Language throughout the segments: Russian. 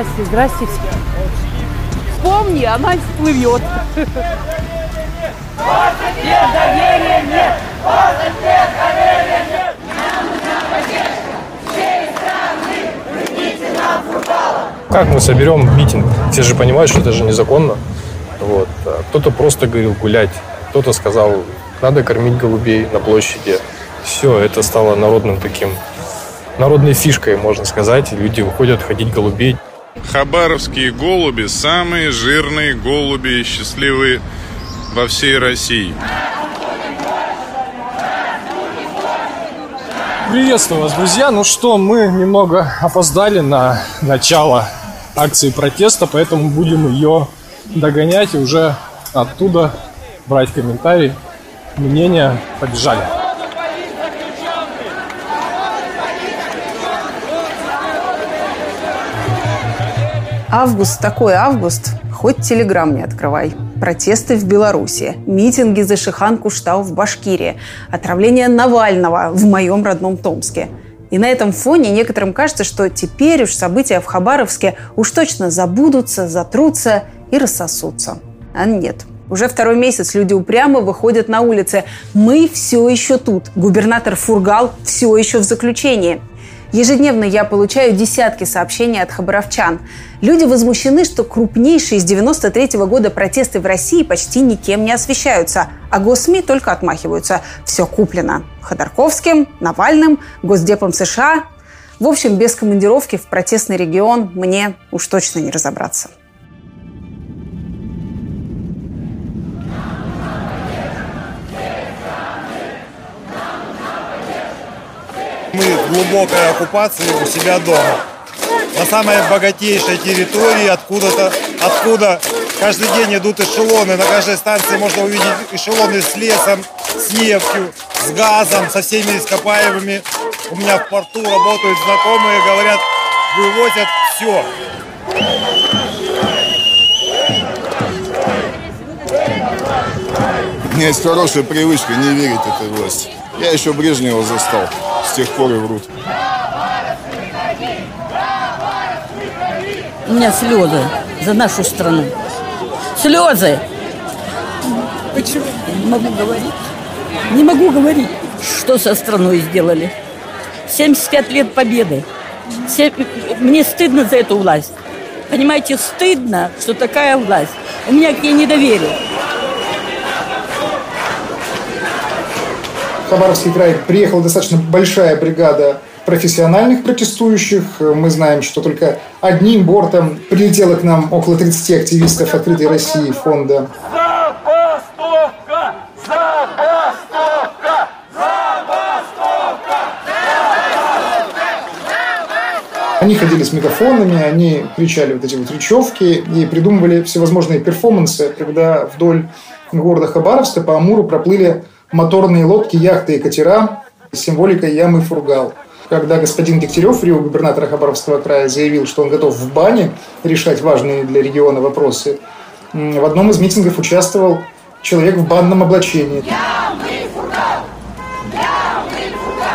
Здрасте, здрасте. Помни, она всплывет. Нет доверия, нет! Нет! Как мы соберем митинг? Все же понимают, что это же незаконно. Вот. Кто-то просто говорил гулять, кто-то сказал, надо кормить голубей на площади. Все, это стало народным таким, народной фишкой, можно сказать. Люди выходят ходить голубей. Хабаровские голуби – самые жирные голуби и счастливые во всей России. Приветствую вас, друзья. Ну что, мы немного опоздали на начало акции протеста, поэтому будем ее догонять и уже оттуда брать комментарии, мнения. Побежали. Август такой август, хоть телеграм не открывай. Протесты в Беларуси, митинги за Шихан Куштау в Башкирии, отравление Навального в моем родном Томске. И на этом фоне некоторым кажется, что теперь уж события в Хабаровске уж точно забудутся, затрутся и рассосутся. А нет. Уже второй месяц люди упрямо выходят на улицы. Мы все еще тут. Губернатор Фургал все еще в заключении. Ежедневно я получаю десятки сообщений от хабаровчан. Люди возмущены, что крупнейшие с 93 -го года протесты в России почти никем не освещаются, а госсми только отмахиваются. Все куплено. Ходорковским, Навальным, Госдепом США. В общем, без командировки в протестный регион мне уж точно не разобраться. Мы в глубокой оккупации у себя дома. На самой богатейшей территории, откуда-то, откуда каждый день идут эшелоны. На каждой станции можно увидеть эшелоны с лесом, с нефтью, с газом, со всеми ископаемыми. У меня в порту работают знакомые, говорят, вывозят все. У меня есть хорошая привычка не верить этой власти. Я еще Брежнева застал. С тех пор и врут. У меня слезы за нашу страну. Слезы! Почему? Не могу говорить. Не могу говорить, что со страной сделали. 75 лет победы. Мне стыдно за эту власть. Понимаете, стыдно, что такая власть. У меня к ней недоверие. Хабаровский край приехала достаточно большая бригада профессиональных протестующих. Мы знаем, что только одним бортом прилетело к нам около 30 активистов «Открытой России» фонда. Забастовка! Забастовка! Забастовка! Они ходили с мегафонами, они кричали вот эти вот речевки и придумывали всевозможные перформансы, когда вдоль города Хабаровска по Амуру проплыли моторные лодки, яхты и катера с символикой ямы Фургал. Когда господин Дегтярев, Рио, губернатор Хабаровского края, заявил, что он готов в бане решать важные для региона вопросы, в одном из митингов участвовал человек в банном облачении.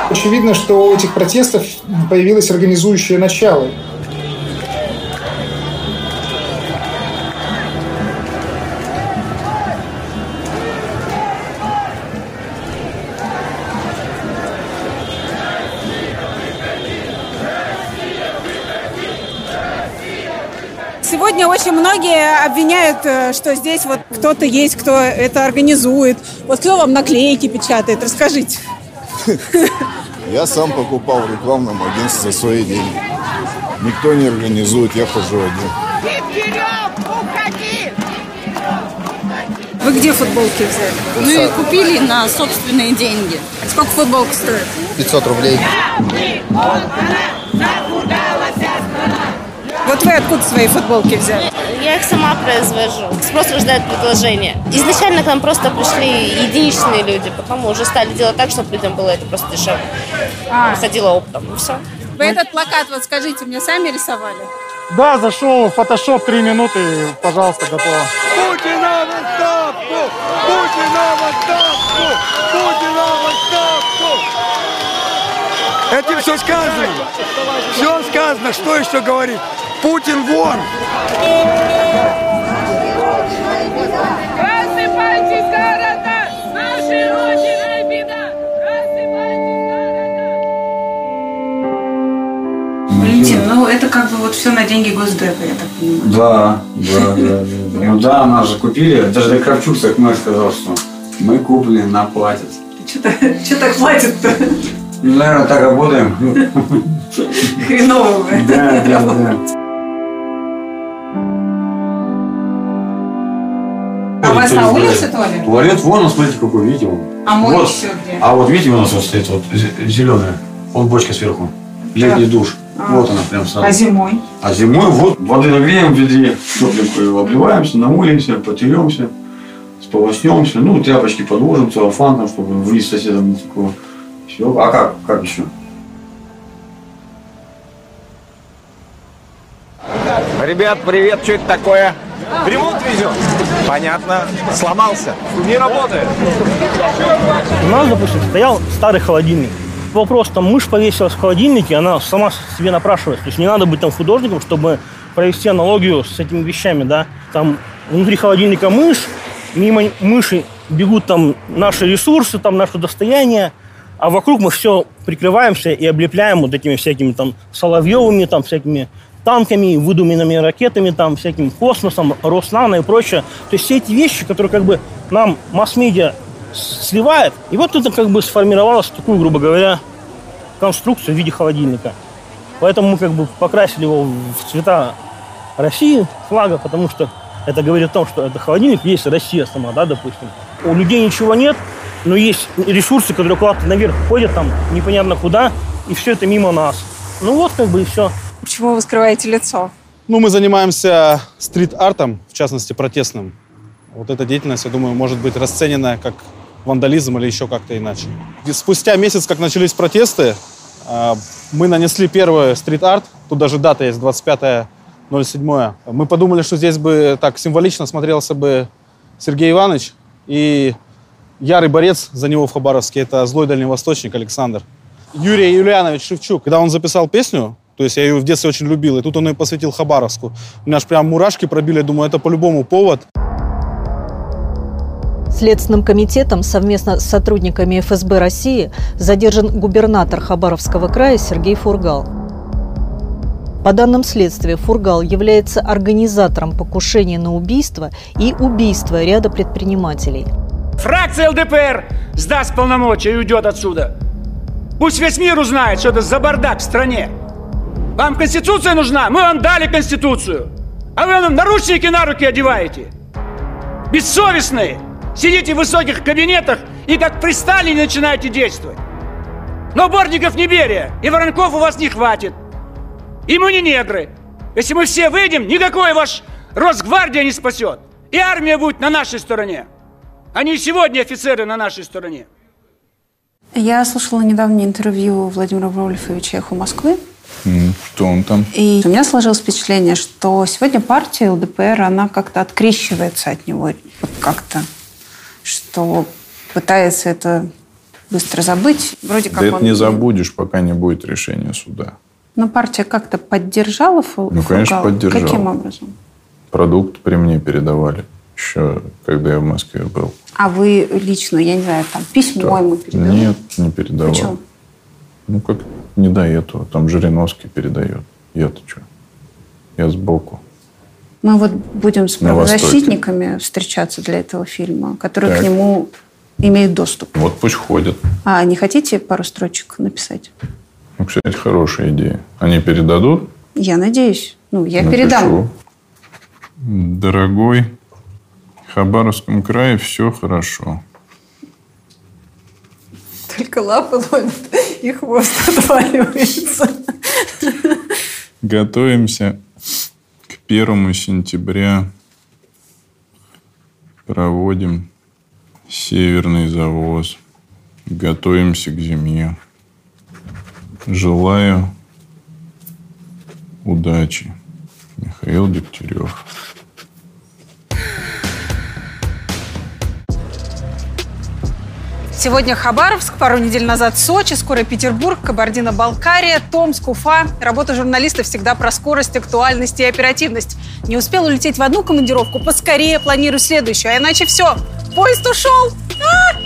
Очевидно, что у этих протестов появилось организующее начало. Обвиняют, э, что здесь вот кто-то есть, кто это организует. Вот кто вам наклейки печатает? Расскажите. Я сам покупал в рекламном агентстве за свои деньги. Никто не организует, я хожу один. Вы где футболки взяли? Мы купили на собственные деньги. Сколько футболка стоит? 500 рублей. Вот вы откуда свои футболки взяли? Я их сама произвожу. Спрос рождает предложение. Изначально к нам просто пришли единичные люди, потом мы уже стали делать так, чтобы людям было это просто дешевле. А. Выходило оптом, и все. Вы этот плакат, вот скажите, мне сами рисовали? Да, зашел в фотошоп, три минуты, пожалуйста, готово. Путина в отставку! Путина в отставку! Путина в отставку! Этим все сказано. Все сказано. Что еще говорить? Путин беда! Валентин, ну это как бы вот все на деньги Госдепа, я так понимаю. Да, да, да. Ну да, нас же купили. Даже Кравчук так мэр сказал, что мы куплены, нам платят. Что так платит-то? Ну, наверное, так работаем. Хреново вы. Да, да, да. А у вас на улице туалет? Туалет вон, он, смотрите, какой, видите, вон. А мой Вот. еще где? А вот видите, у нас вот стоит вот зеленая. Вон бочка сверху. Летний душ. А. Вот она прям сразу. А зимой? А зимой вот воды нагреем в ведре, тепленькую, обливаемся, намылимся, потеремся, сполоснемся, ну, тряпочки подложим, целлофан, чтобы вниз соседом не текло. Все. А как? Как еще? Ребят, привет, что это такое? Ремонт везет? Понятно. Сломался? Не работает. У нас, допустим, стоял старый холодильник. Вопрос, там мышь повесилась в холодильнике, она сама себе напрашивается. То есть не надо быть там художником, чтобы провести аналогию с этими вещами, да. Там внутри холодильника мышь, мимо мыши бегут там наши ресурсы, там наше достояние, а вокруг мы все прикрываемся и облепляем вот этими всякими там Соловьевыми, там всякими танками, выдуманными ракетами, там всяким космосом, Роснано и прочее. То есть все эти вещи, которые как бы нам масс-медиа сливает, и вот это как бы сформировалось такую, грубо говоря, конструкцию в виде холодильника. Поэтому мы как бы покрасили его в цвета России, флага, потому что это говорит о том, что это холодильник, есть Россия сама, да, допустим. У людей ничего нет, но есть ресурсы, которые куда-то наверх ходят, там, непонятно куда, и все это мимо нас. Ну вот как бы и все. Почему вы скрываете лицо? Ну, мы занимаемся стрит-артом, в частности, протестным. Вот эта деятельность, я думаю, может быть расценена как вандализм или еще как-то иначе. И спустя месяц, как начались протесты, а, мы нанесли первый стрит-арт. Тут даже дата есть, 25.07. Мы подумали, что здесь бы так символично смотрелся бы Сергей Иванович и ярый борец за него в Хабаровске. Это злой дальневосточник Александр. Юрий Юлианович Шевчук. Когда он записал песню, то есть я ее в детстве очень любил, и тут он ее посвятил Хабаровску. У меня аж прям мурашки пробили, думаю, это по-любому повод. Следственным комитетом совместно с сотрудниками ФСБ России задержан губернатор Хабаровского края Сергей Фургал. По данным следствия, Фургал является организатором покушения на убийство и убийства ряда предпринимателей. Фракция ЛДПР сдаст полномочия и уйдет отсюда. Пусть весь мир узнает, что это за бардак в стране. Вам Конституция нужна? Мы вам дали Конституцию. А вы нам наручники на руки одеваете. Бессовестные. Сидите в высоких кабинетах и как при Сталине начинаете действовать. Но Бортников не берия, и Воронков у вас не хватит. И мы не негры. Если мы все выйдем, никакой ваш Росгвардия не спасет. И армия будет на нашей стороне. Они и сегодня офицеры на нашей стороне. Я слушала недавнее интервью Владимира Вольфовича «Эхо Москвы», Что он там? и у меня сложилось впечатление, что сегодня партия ЛДПР, она как-то открещивается от него, вот как-то, что пытается это быстро забыть. Вроде как Да это он- не забудешь, пока не будет решения суда. Но партия как-то поддержала Фу- Ну, конечно, поддержала. Каким образом? Продукт при мне передавали. Еще когда я в Москве был. А вы лично, я не знаю, там письмо ему передали? Нет, не передавал. Почему? Ну, как не до этого. Там Жириновский передает. Я-то что? Я сбоку. Мы вот будем с правозащитниками встречаться для этого фильма, которые Так. к нему имеют доступ. Вот пусть ходят. А не хотите пару строчек написать? Ну, кстати, хорошая идея. Они передадут? Я надеюсь. Ну, я Напишу. передам. Дорогой, Хабаровском крае все хорошо. Только лапы ловят и хвост отваливается. Готовимся к первому сентября. Проводим северный завоз. Готовимся к зиме. Желаю удачи. Михаил Дегтярев. Сегодня Хабаровск, пару недель назад Сочи, скоро Петербург, Кабардино-Балкария, Томск, Уфа. Работа журналиста всегда про скорость, актуальность и оперативность. Не успел улететь в одну командировку, поскорее планирую следующую, а иначе все, поезд ушел. А!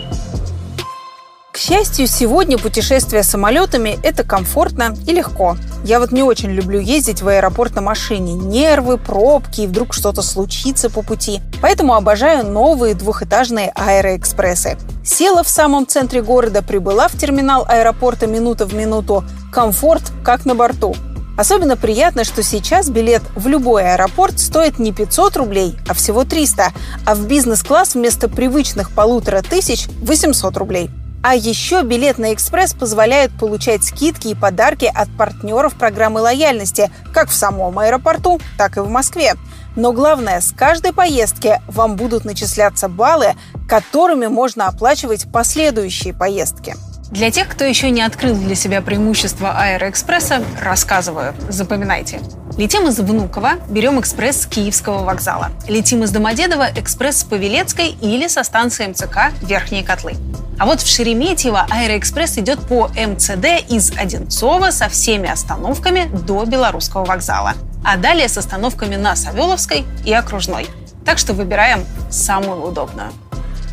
Счастью, сегодня путешествие самолетами – это комфортно и легко. Я вот не очень люблю ездить в аэропорт на машине. Нервы, пробки, и вдруг что-то случится по пути. Поэтому обожаю новые двухэтажные аэроэкспрессы. Села в самом центре города, прибыла в терминал аэропорта минута в минуту. Комфорт как на борту. Особенно приятно, что сейчас билет в любой аэропорт стоит не 500 рублей, а всего 300, а в бизнес-класс вместо привычных полутора тысяч – 800 рублей. А еще билет на экспресс позволяет получать скидки и подарки от партнеров программы лояльности как в самом аэропорту, так и в Москве. Но главное, с каждой поездки вам будут начисляться баллы, которыми можно оплачивать последующие поездки. Для тех, кто еще не открыл для себя преимущества Аэроэкспресса, рассказываю. Запоминайте. Летим из Внуково, берем экспресс с Киевского вокзала. Летим из Домодедово, экспресс с Павелецкой или со станции МЦК «Верхние котлы». А вот в Шереметьево Аэроэкспресс идет по МЦД из Одинцова со всеми остановками до Белорусского вокзала. А далее с остановками на Савеловской и Окружной. Так что выбираем самую удобную.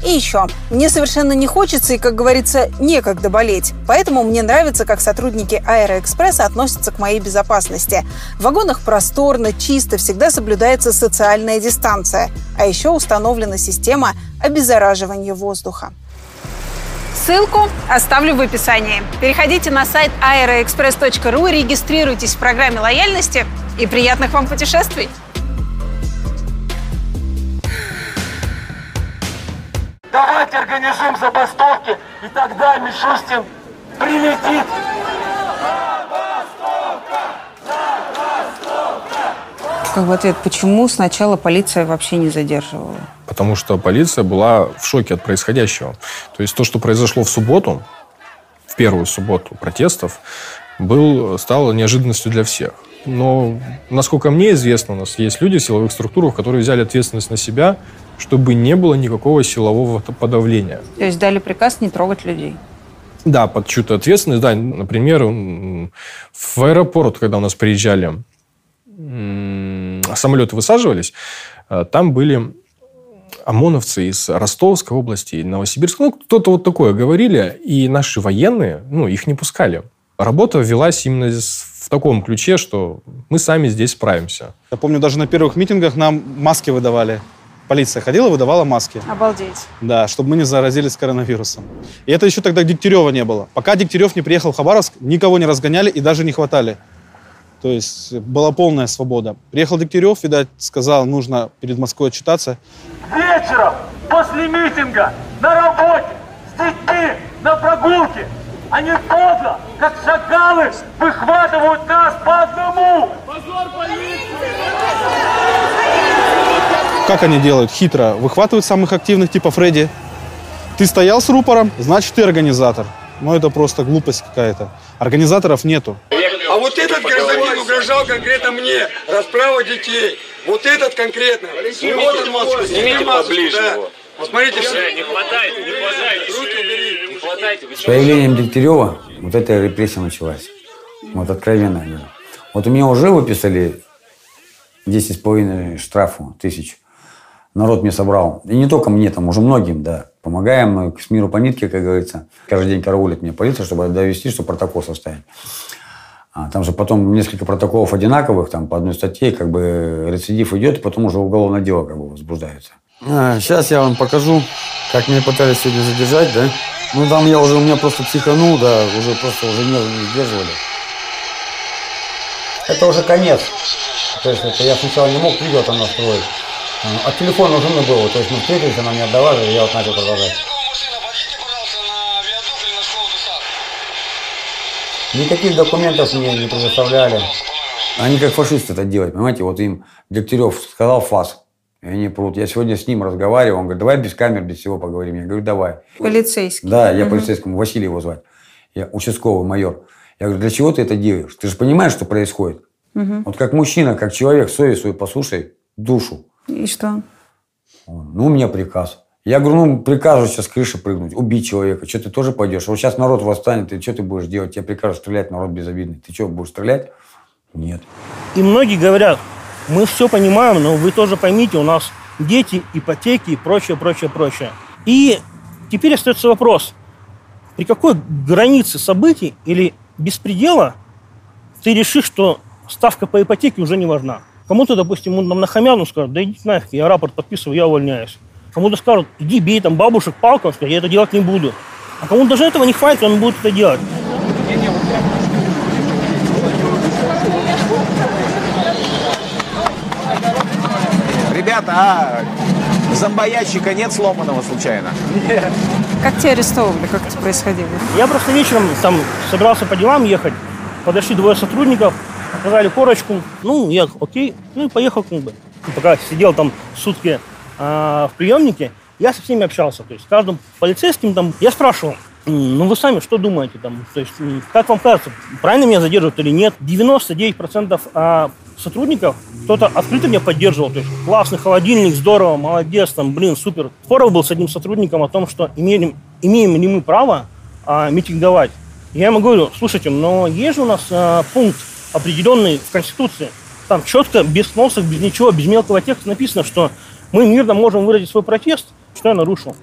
И еще, мне совершенно не хочется и, как говорится, некогда болеть. Поэтому мне нравится, как сотрудники Аэроэкспресса относятся к моей безопасности. В вагонах просторно, чисто, всегда соблюдается социальная дистанция. А еще установлена система обеззараживания воздуха. Ссылку оставлю в описании. Переходите на сайт aeroexpress.ru, регистрируйтесь в программе лояльности и приятных вам путешествий! Давайте организуем забастовки, и тогда Мишустин прилетит. Как в ответ, почему сначала полиция вообще не задерживала? Потому что полиция была в шоке от происходящего. То есть то, что произошло в субботу, в первую субботу протестов, был, стало неожиданностью для всех. Но, насколько мне известно, у нас есть люди в силовых структурах, которые взяли ответственность на себя, чтобы не было никакого силового подавления. То есть дали приказ не трогать людей? Да, под чью-то ответственность. Да, например, в аэропорт, когда у нас приезжали, самолеты высаживались, э, там были ОМОНовцы из Ростовской области, Новосибирска, ну, кто-то вот такое говорили, и наши военные, ну, их не пускали. Работа велась именно в таком ключе, что мы сами здесь справимся. Я помню, даже на первых митингах нам маски выдавали. Полиция ходила, выдавала маски. Обалдеть. Да, чтобы мы не заразились коронавирусом. И это еще тогда Дегтярева не было. Пока Дегтярев не приехал в Хабаровск, никого не разгоняли и даже не хватали. То есть была полная свобода. Приехал Дегтярев, видать, сказал, нужно перед Москвой отчитаться. Вечером, после митинга, на работе, с детьми, на прогулке, они подло, как шакалы, выхватывают нас по одному. Позор полиции! Как они делают? Хитро. Выхватывают самых активных, типа Фредди. Ты стоял с рупором, значит, ты организатор. Ну, это просто глупость какая-то. Организаторов нету. А вот этот гражданин угрожал конкретно мне. Расправа детей. Вот этот конкретно. Снимите, вот он маску. Снимите поближе да. его. Посмотрите, все. Не хватает, не хватает. Руки убери. Не хватайте. С появлением Дегтярева вот эта репрессия началась. Вот откровенно. Вот у меня уже выписали 10,5 штрафу тысяч. Народ мне собрал. И не только мне, там уже многим, да. Помогаем мы с миру по нитке, как говорится. Каждый день караулит мне полиция, чтобы довести, чтобы протокол составить. А там же потом несколько протоколов одинаковых, там по одной статье, как бы рецидив идет, и потом уже уголовное дело как бы возбуждается. А, сейчас я вам покажу, как меня пытались сегодня задержать, да. Ну, там я уже, у меня просто психанул, да, уже просто уже нервы не сдерживали. Это уже конец. То есть это я сначала не мог видео там настроить. А телефон нужен был, то есть мы встретились, она мне отдала, и я вот начал продолжать. Никаких документов мне не предоставляли. Они как фашисты это делают, понимаете? Вот им Дегтярев сказал ФАС, они прут. Я сегодня с ним разговаривал, он говорит, давай без камер, без всего поговорим. Я говорю, давай. Полицейский. Да, я угу. полицейскому, Василий его звать. Я участковый майор. Я говорю, для чего ты это делаешь? Ты же понимаешь, что происходит? Угу. Вот как мужчина, как человек, совесть свою послушай, душу. И что? Ну, у меня приказ. Я говорю, ну, прикажу сейчас с крыши прыгнуть, убить человека. Что ты тоже пойдешь? Вот сейчас народ восстанет, и что ты будешь делать? Я прикажу стрелять, народ безобидный. Ты что, будешь стрелять? Нет. И многие говорят, мы все понимаем, но вы тоже поймите, у нас дети, ипотеки и прочее, прочее, прочее. И теперь остается вопрос, при какой границе событий или беспредела ты решишь, что ставка по ипотеке уже не важна? Кому-то, допустим, он нам нахамят, он скажет, да иди нафиг, я рапорт подписываю, я увольняюсь. Кому-то скажут, иди бей там бабушек палком, скажет, я это делать не буду. А кому даже этого не хватит, он будет это делать. Ребята, а зомбоящика нет сломанного случайно? Нет. Как тебя арестовывали? Как это происходило? Я просто вечером там собирался по делам ехать. Подошли двое сотрудников, показали корочку. Ну, я окей, ну и поехал как бы. Пока сидел там сутки а, в приемнике, я со всеми общался. То есть с каждым полицейским там я спрашивал, «М, ну вы сами что думаете там? То есть как вам кажется, правильно меня задерживают или нет? 99% а, сотрудников кто-то открыто меня поддерживал. То есть классный холодильник, здорово, молодец, там, блин, супер. Споров был с одним сотрудником о том, что имеем, имеем ли мы право а, митинговать. Я ему говорю, слушайте, но есть же у нас а, пункт определенный в Конституции. Там четко, без сносок, без ничего, без мелкого текста написано, что мы мирно можем выразить свой протест. Что я нарушил?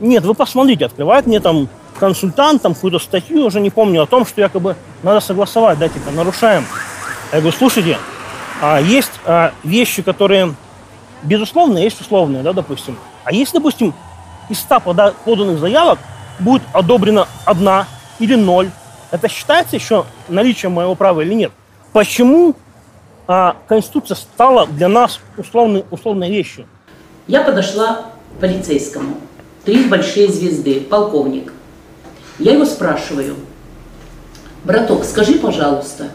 Нет, вы посмотрите, открывает мне там консультант, там какую-то статью, уже не помню, о том, что якобы надо согласовать, да, типа, нарушаем. Я говорю, слушайте, а есть а, вещи, которые безусловные, есть условные, да, допустим. А если, допустим, из 100 пода- поданных заявок будет одобрена одна или ноль, это считается еще наличием моего права или нет? Почему а, Конституция стала для нас условной, условной вещью? Я подошла к полицейскому. Три большие звезды, полковник. Я его спрашиваю, браток, скажи, пожалуйста,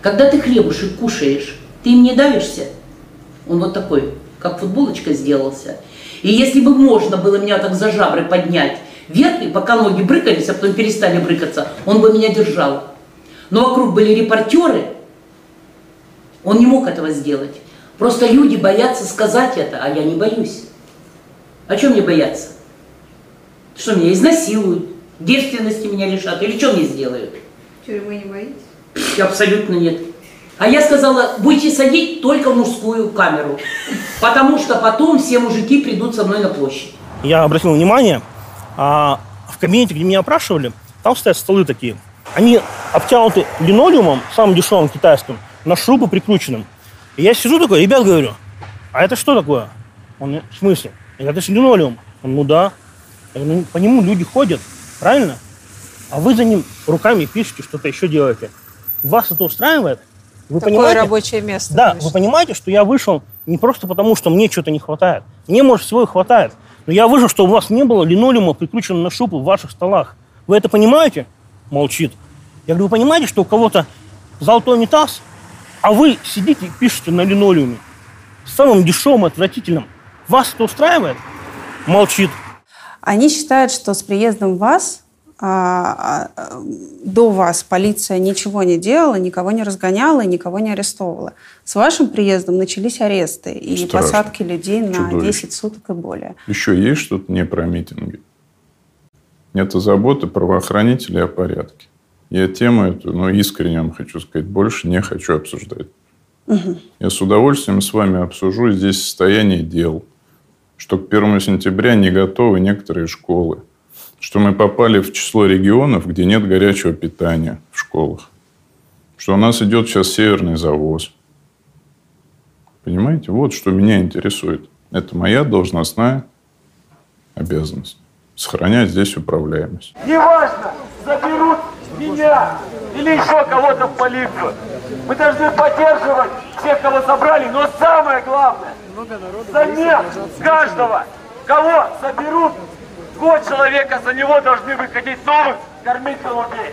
когда ты хлебушек кушаешь, ты им не давишься? Он вот такой, как футболочка сделался. И если бы можно было меня так за жабры поднять вверх, и пока ноги брыкались, а потом перестали брыкаться, он бы меня держал. Но вокруг были репортеры, он не мог этого сделать. Просто люди боятся сказать это, а я не боюсь. О чем мне бояться? Что меня изнасилуют, девственности меня лишат, или что мне сделают? Тюрьмы не боитесь? Абсолютно нет. А я сказала, будете садить только в мужскую камеру, потому что потом все мужики придут со мной на площадь. Я обратил внимание, а, в кабинете, где меня опрашивали, там стоят столы такие. Они обтянуты линолеумом, самым дешевым китайским, на шрубы прикрученным. И я сижу такой, ребят, говорю, а это что такое? Он, в смысле? Я говорю, это же линолеум. Он, ну да. Я говорю, ну, по нему люди ходят, правильно? А вы за ним руками пишете, что-то еще делаете. Вас это устраивает? Вы Такое понимаете? рабочее место. Да, конечно. вы понимаете, что я вышел не просто потому, что мне что-то не хватает. Мне, может, всего и хватает. Но я вышел, что у вас не было линолеума, прикрученного на шубу в ваших столах. Вы это понимаете? Молчит. Я говорю, вы понимаете, что у кого-то золотой унитаз, а вы сидите и пишете на линолеуме. Самым дешевым, отвратительным. Вас это устраивает? Молчит. Они считают, что с приездом вас до вас полиция ничего не делала, никого не разгоняла и никого не арестовывала. С вашим приездом начались аресты и Страшно. посадки людей на Чудовищно. 10 суток и более. Еще есть что-то не про митинги? Это забота правоохранителей о порядке. Я тему эту, ну, искренне вам хочу сказать, больше не хочу обсуждать. Мгм. Я с удовольствием с вами обсужу здесь состояние дел, что к 1 сентября не готовы некоторые школы, что мы попали в число регионов, где нет горячего питания в школах, что у нас идет сейчас северный завоз. Понимаете? Вот что меня интересует. Это моя должностная обязанность. Сохранять здесь управляемость. Неважно, заберут меня или еще кого-то в полицию. Мы должны поддерживать всех, кого собрали, но самое главное, замер каждого, кого соберут, год человека, за него должны выходить новых, кормить голубей.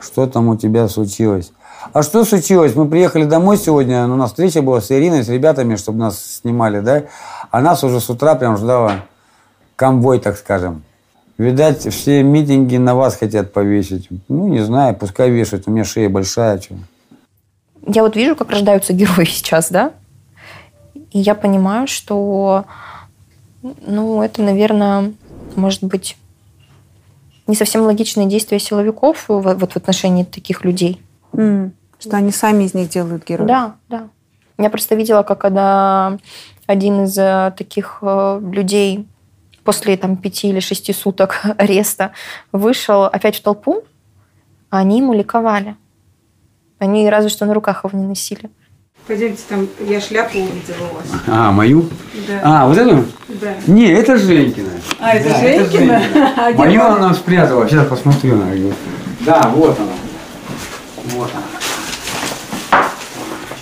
Что там у тебя случилось? А что случилось? Мы приехали домой сегодня, у нас встреча была с Ириной, с ребятами, чтобы нас снимали, да? А нас уже с утра прям ждала конвой, так скажем. Видать, все митинги на вас хотят повесить. Ну, не знаю, пускай вешают, у меня шея большая. Чё. Я вот вижу, как рождаются герои сейчас, да, и я понимаю, что, ну, это, наверное, может быть не совсем логичные действия силовиков вот в отношении таких людей. М, Что они сами из них делают героев. Да, да. Я просто видела, как когда один из э, таких э, людей после там, пяти или шести суток ареста вышел опять в толпу, а они ему ликовали. Они разве что на руках его не носили. Пойдемте там, я шляпу увидела у вас. А, мою? Да. А, вот эту? Да. Не, это Женькина. А, это Да, Женькина? А где Мою она? она спрятала. Сейчас посмотрю. она говорит. Да, вот она. Вот она.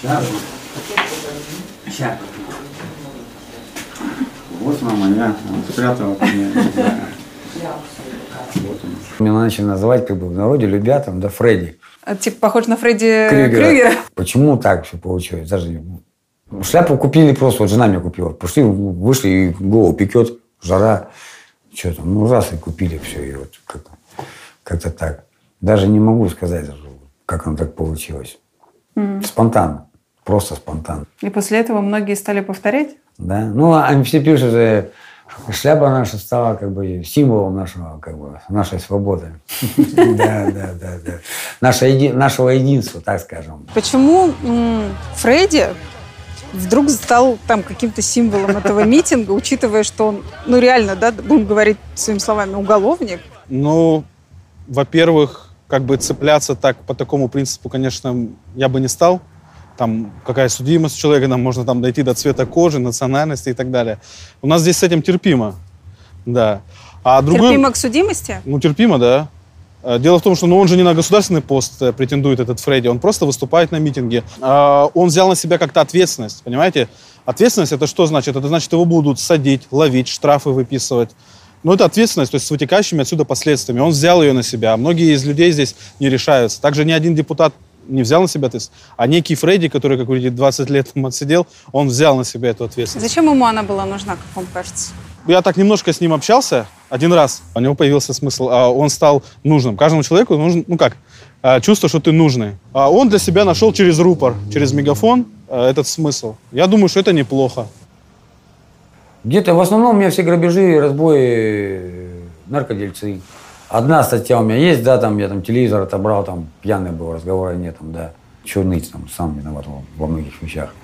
Сейчас. Сейчас. Вот она моя. Она спрятала. Вот. Меня начали называть как бы в народе любя там, да, Фредди. А, Типа похож на Фредди Крюгера. Крюгера. Почему так все получилось? Даже шляпу купили просто, вот жена мне купила. Пошли, вышли, и голову пекет, жара. Что там, ну раз и купили все, и вот как-то, как-то так. Даже не могу сказать, как оно так получилось. М. Спонтанно, просто спонтанно. И после этого многие стали повторять? Да? Ну, они все пишут, шляпа наша стала как бы символом нашего, как бы, нашей свободы. Да, да, да, да. Нашего единства, так скажем. Почему Фредди вдруг стал там каким-то символом этого митинга, учитывая, что он, ну реально, да, будем говорить своими словами, уголовник? Ну, во-первых, как бы цепляться так по такому принципу, конечно, я бы не стал. Там какая судимость у человека, нам можно там дойти до цвета кожи, национальности и так далее. У нас здесь с этим терпимо, да. А другой... Терпимо к судимости? Ну, терпимо, да. Э, Дело в том, что ну, он же не на государственный пост э, претендует, этот Фредди. Он просто выступает на митинге. А, Он взял на себя как-то ответственность, понимаете? Ответственность это что значит? Это значит, его будут садить, ловить, штрафы выписывать. Но это ответственность, то есть с вытекающими отсюда последствиями. Он взял ее на себя. Многие из людей здесь не решаются. Также ни один депутат не взял на себя ответственность. А некий Фредди, который, как вы видите, 20 лет там отсидел, он взял на себя эту ответственность. Зачем ему она была нужна, как вам кажется? Я так немножко с ним общался один раз. У него появился смысл, а он стал нужным. Каждому человеку нужен, ну как, а, чувство, что ты нужный. А он для себя нашел через рупор, через мегафон а, этот смысл. Я думаю, что это неплохо. Где-то в основном у меня все грабежи, разбои, наркодельцы. Одна статья у меня есть, да, там я там телевизор отобрал, там пьяный был, разговора нет, там, да. Чего ныть, там, сам виноват во, во многих вещах.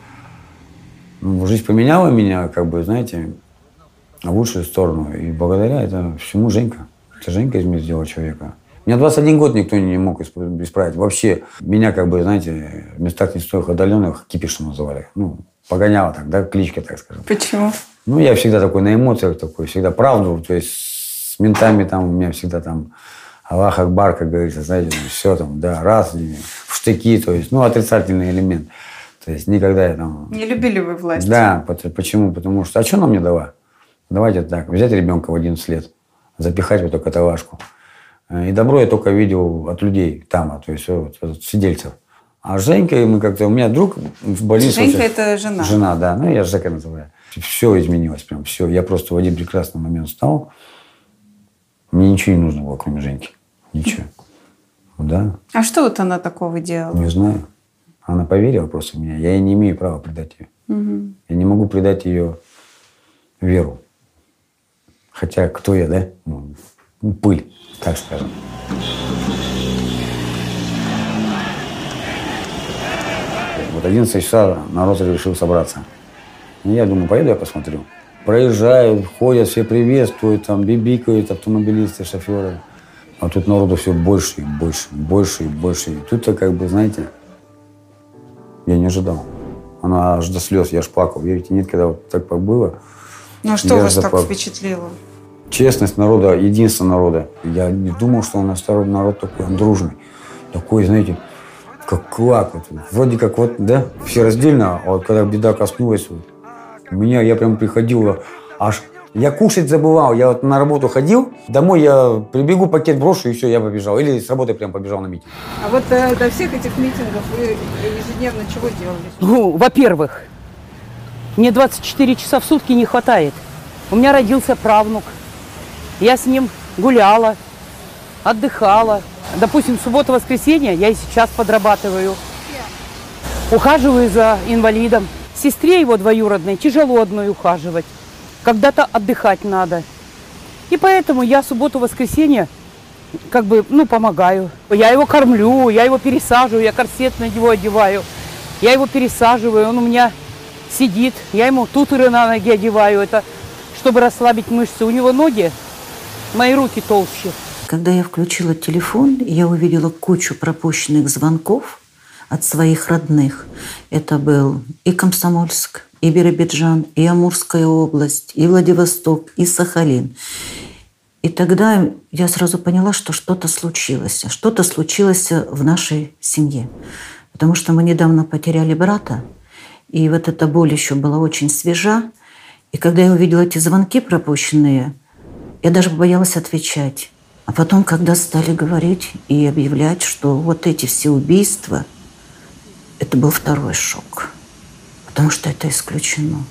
Ну, жизнь поменяла меня, как бы, знаете, в лучшую сторону. И благодаря это всему Женька. Это Женька из меня сделал человека. Меня 21 год никто не мог исп- исправить. Вообще, меня, как бы, знаете, в местах нестоях отдаленных кипишем называли. Ну, погоняло так, да, кличка, так скажем. Почему? Ну, я всегда такой на эмоциях такой, всегда правду, то есть с ментами там у меня всегда там Аллах Акбар, как говорится, знаете, все там, да, раз, в штыки, то есть, ну, отрицательный элемент. То есть никогда я там... Не любили вы власть? Да, почему? Потому что, а что нам не дала? Давайте так, взять ребенка в 11 лет, запихать в эту каталажку. Э, И добро я только видел от людей там, то есть вот, от сидельцев. А с Женькой мы как-то... У меня друг в больнице... Женька это жена. Жена, да. Ну, я Жека называю. Все изменилось прям, все. Я просто в один прекрасный момент встал. Мне ничего не нужно было, кроме Женьки. Ничего. Да, А что вот она такого делала? не знаю. Она поверила просто в меня. Я не имею права предать ее. Мгм. Я не могу предать ее веру. Хотя кто я, да? Ну, пыль, так скажем. Вот 11 часа народ решил собраться. Ну, я думаю, поеду я посмотрю. Проезжают, ходят, все приветствуют, там бибикают автомобилисты, шоферы. А тут народу все больше и больше, больше и больше. И тут-то как бы, знаете, я не ожидал. Она аж до слез, я аж плакал. Верите, нет, когда вот так было. Ну а что вас так заплакал. впечатлило? Честность народа, единство народа. Я не думал, что у нас народ, народ такой, он дружный. Такой, знаете, как клак. Вот. Вроде как вот, да, все раздельно, а вот когда беда коснулась, вот, меня, я прям приходил, аж, я кушать забывал. Я вот на работу ходил, домой я прибегу, пакет брошу, и все, я побежал. Или с работы прям побежал на митинг. А вот э, до всех этих митингов вы ежедневно чего делали? Ну, во-первых, мне 24 часа в сутки не хватает. У меня родился правнук. Я с ним гуляла, отдыхала. Допустим, суббота-воскресенье я и сейчас подрабатываю. ухаживаю за инвалидом. Сестре его двоюродной тяжело одной ухаживать. Когда-то отдыхать надо. И поэтому я субботу-воскресенье как бы, ну, помогаю. Я его кормлю, я его пересаживаю, я корсет на него одеваю. Я его пересаживаю, он у меня сидит. Я ему тутеры на ноги одеваю. Это чтобы расслабить мышцы. У него ноги, мои руки толще. Когда я включила телефон, я увидела кучу пропущенных звонков от своих родных. Это был и Комсомольск, и Биробиджан, и Амурская область, и Владивосток, и Сахалин. И тогда я сразу поняла, что что-то случилось. Что-то случилось в нашей семье. Потому что мы недавно потеряли брата, и вот эта боль еще была очень свежа. И когда я увидела эти звонки пропущенные, я даже боялась отвечать. А потом, когда стали говорить и объявлять, что вот эти все убийства, это был второй шок. Потому что это исключено.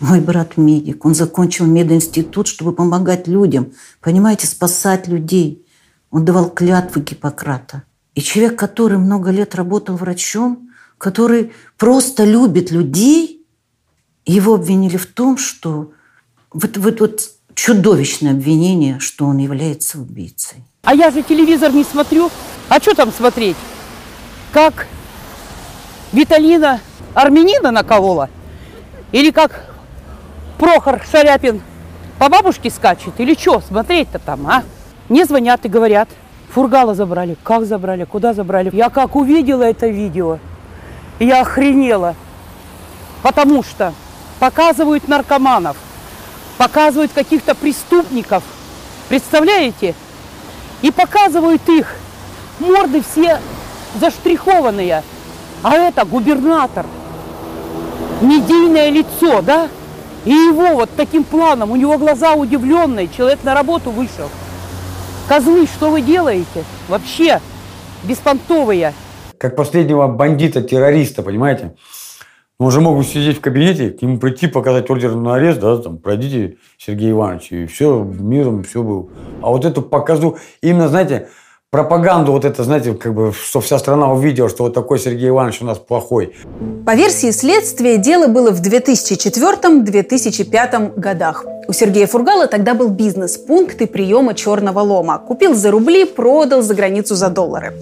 Мой брат медик, он закончил мединститут, чтобы помогать людям, понимаете, спасать людей. Он давал клятвы Гиппократа. И человек, который много лет работал врачом, который просто любит людей, его обвинили в том, что вот, вот, вот чудовищное обвинение, что он является убийцей. А я же телевизор не смотрю. А что там смотреть? Как Виталина армянина наколола? Или как Прохор Шаряпин по бабушке скачет? Или что смотреть-то там, а? Мне звонят и говорят, Фургала забрали. Как забрали? Куда забрали? Я как увидела это видео, я охренела. Потому что показывают наркоманов, показывают каких-то преступников. Представляете? И показывают их. Морды все заштрихованные. А это губернатор. Медийное лицо, да? И его вот таким планом, у него глаза удивленные, человек на работу вышел. Козлы, что вы делаете? Вообще беспонтовые. Как последнего бандита-террориста, понимаете? Он уже мог бы сидеть в кабинете, к нему прийти, показать ордер на арест, да, там, пройдите, Сергей Иванович, и все, миром все было. А вот эту показу, именно, знаете, пропаганду вот это, знаете, как бы, что вся страна увидела, что вот такой Сергей Иванович у нас плохой. По версии следствия, дело было в 2004-2005 годах. У Сергея Фургала тогда был бизнес, пункты приема черного лома. Купил за рубли, продал за границу за доллары.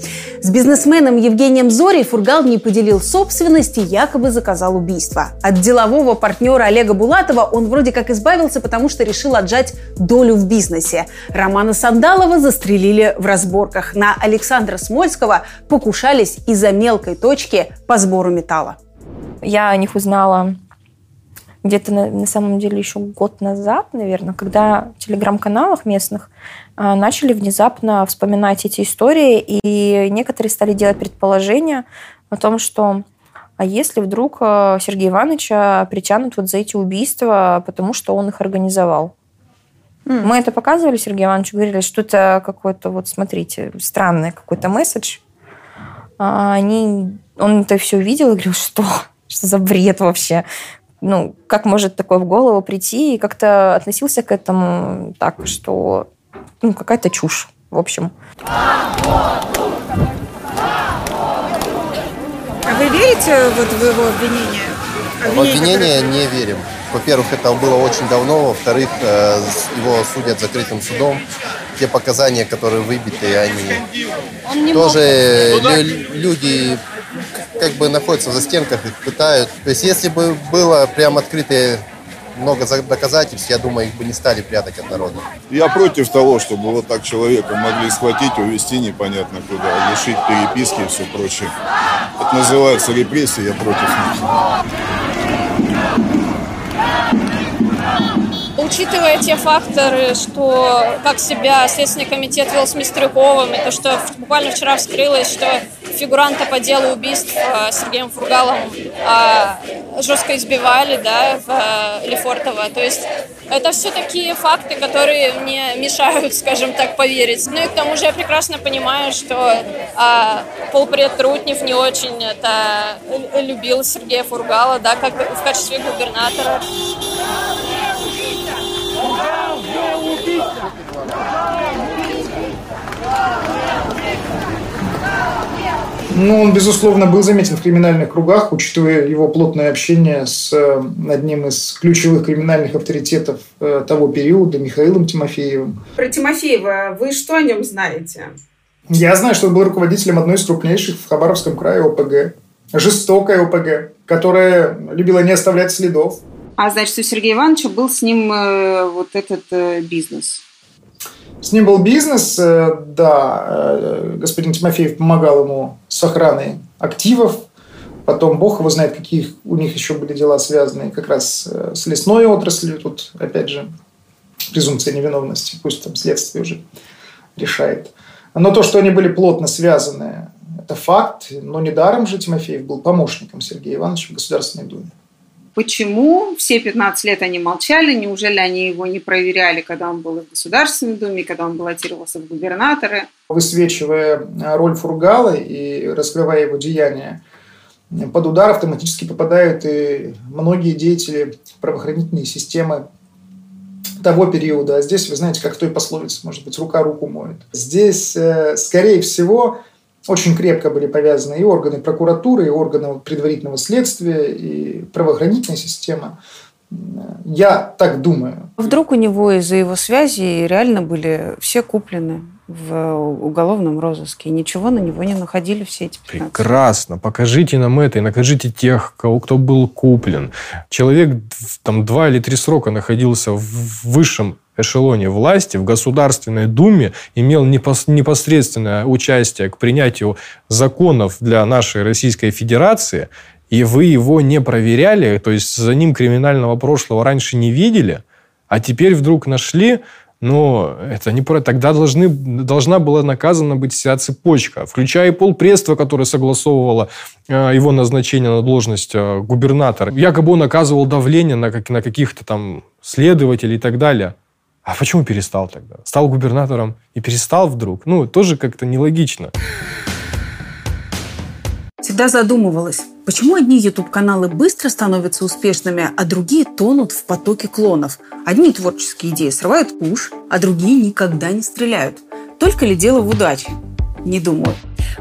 С бизнесменом Евгением Зорей Фургал не поделил собственности, якобы заказал убийство. От делового партнера Олега Булатова он вроде как избавился, потому что решил отжать долю в бизнесе. Романа Сандалова застрелили в разборках. На Александра Смольского покушались из-за мелкой точки по сбору металла. Я о них узнала где-то на, на самом деле еще год назад, наверное, когда в телеграм-каналах местных а, начали внезапно вспоминать эти истории, и некоторые стали делать предположения о том, что а если вдруг а, Сергея Ивановича притянут вот за эти убийства, потому что он их организовал? Mm. Мы это показывали Сергею Ивановичу, говорили, что это какой-то, вот смотрите, странный какой-то месседж. А они, он это все увидел и говорил, что? Что за бред вообще? Ну, как может такое в голову прийти, и как-то относился к этому так, что ну, какая-то чушь, в общем. А вы верите вот в его обвинение? В обвинение не верим. Во-первых, это было очень давно. Во-вторых, э, его судят закрытым судом. Те показания, которые выбиты, они тоже люди как бы находятся за стенках, их пытают. То есть если бы было прям открытое много доказательств, я думаю, их бы не стали прятать от народа. Я против того, чтобы вот так человека могли схватить, увезти непонятно куда, лишить переписки и все прочее. Это называется репрессия, я против них. Учитывая те факторы, что как себя Следственный комитет вел с Мистрюковым, и то, что буквально вчера вскрылось, что фигуранта по делу убийств э, Сергеем Фургалом э, жестко избивали да, в э, Лефортово. То есть это все такие факты, которые мне мешают, скажем так, поверить. Ну и к тому же я прекрасно понимаю, что э, полпред Трутнев не очень это любил Сергея Фургала, да, как в качестве губернатора. Ну, он, безусловно, был заметен в криминальных кругах, учитывая его плотное общение с э, одним из ключевых криминальных авторитетов э, того периода, Михаилом Тимофеевым. Про Тимофеева вы что о нем знаете? Я знаю, что он был руководителем одной из крупнейших в Хабаровском крае ОПГ. Жестокая ОПГ, которая любила не оставлять следов. А значит, у Сергея Ивановича был с ним э, вот этот э, бизнес? С ним был бизнес, э, да, господин Тимофеев помогал ему с охраной активов, потом бог его знает, какие у них еще были дела связанные как раз с лесной отраслью, тут опять же презумпция невиновности, пусть там следствие уже решает. Но то, что они были плотно связаны, это факт, но недаром же Тимофеев был помощником Сергея Ивановича в Государственной Думе. Почему все 15 лет они молчали? Неужели они его не проверяли, когда он был в Государственной Думе, когда он баллотировался в губернаторы? Высвечивая роль Фургала и раскрывая его деяния, под удар автоматически попадают и многие деятели правоохранительной системы того периода. А здесь, вы знаете, как в той пословице, может быть, рука руку моет. Здесь, э, скорее всего, очень крепко были повязаны и органы прокуратуры, и органы предварительного следствия, и правоохранительная система. Я так думаю. Вдруг у него из-за его связи реально были все куплены в уголовном розыске. И ничего на него не находили все эти 15 Прекрасно. Покажите нам это и накажите тех, кого, кто был куплен. Человек там два или три срока находился в высшем эшелоне власти, в Государственной Думе, имел непосредственное участие к принятию законов для нашей Российской Федерации, и вы его не проверяли, то есть за ним криминального прошлого раньше не видели, а теперь вдруг нашли, но это не про... Тогда должны, должна была наказана быть вся цепочка, включая и полпредства, которое согласовывало э, его назначение на должность э, губернатора. Якобы он оказывал давление на, как, на каких-то там следователей и так далее. А почему перестал тогда? Стал губернатором и перестал вдруг? Ну, тоже как-то нелогично. Всегда задумывалась, почему одни YouTube-каналы быстро становятся успешными, а другие тонут в потоке клонов. Одни творческие идеи срывают куш, а другие никогда не стреляют. Только ли дело в удаче? Не думаю.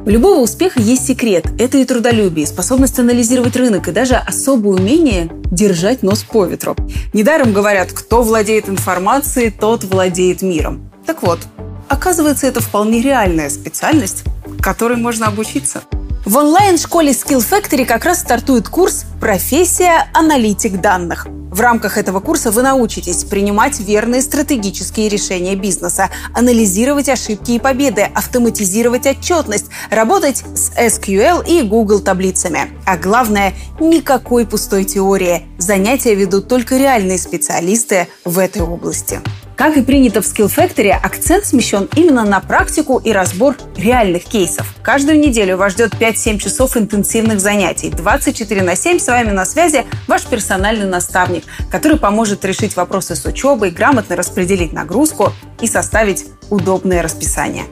У любого успеха есть секрет. Это и трудолюбие, способность анализировать рынок и даже особое умение держать нос по ветру. Недаром говорят, кто владеет информацией, тот владеет миром. Так вот, оказывается, это вполне реальная специальность, которой можно обучиться. В онлайн-школе Skill Factory как раз стартует курс «Профессия аналитик данных». В рамках этого курса вы научитесь принимать верные стратегические решения бизнеса, анализировать ошибки и победы, автоматизировать отчетность, работать с SQL и Google таблицами. А главное, никакой пустой теории. Занятия ведут только реальные специалисты в этой области. Как и принято в Skill Factory, акцент смещен именно на практику и разбор реальных кейсов. Каждую неделю вас ждет 5-7 часов интенсивных занятий. 24 на 7 с вами на связи ваш персональный наставник, который поможет решить вопросы с учебой, грамотно распределить нагрузку и составить удобное расписание.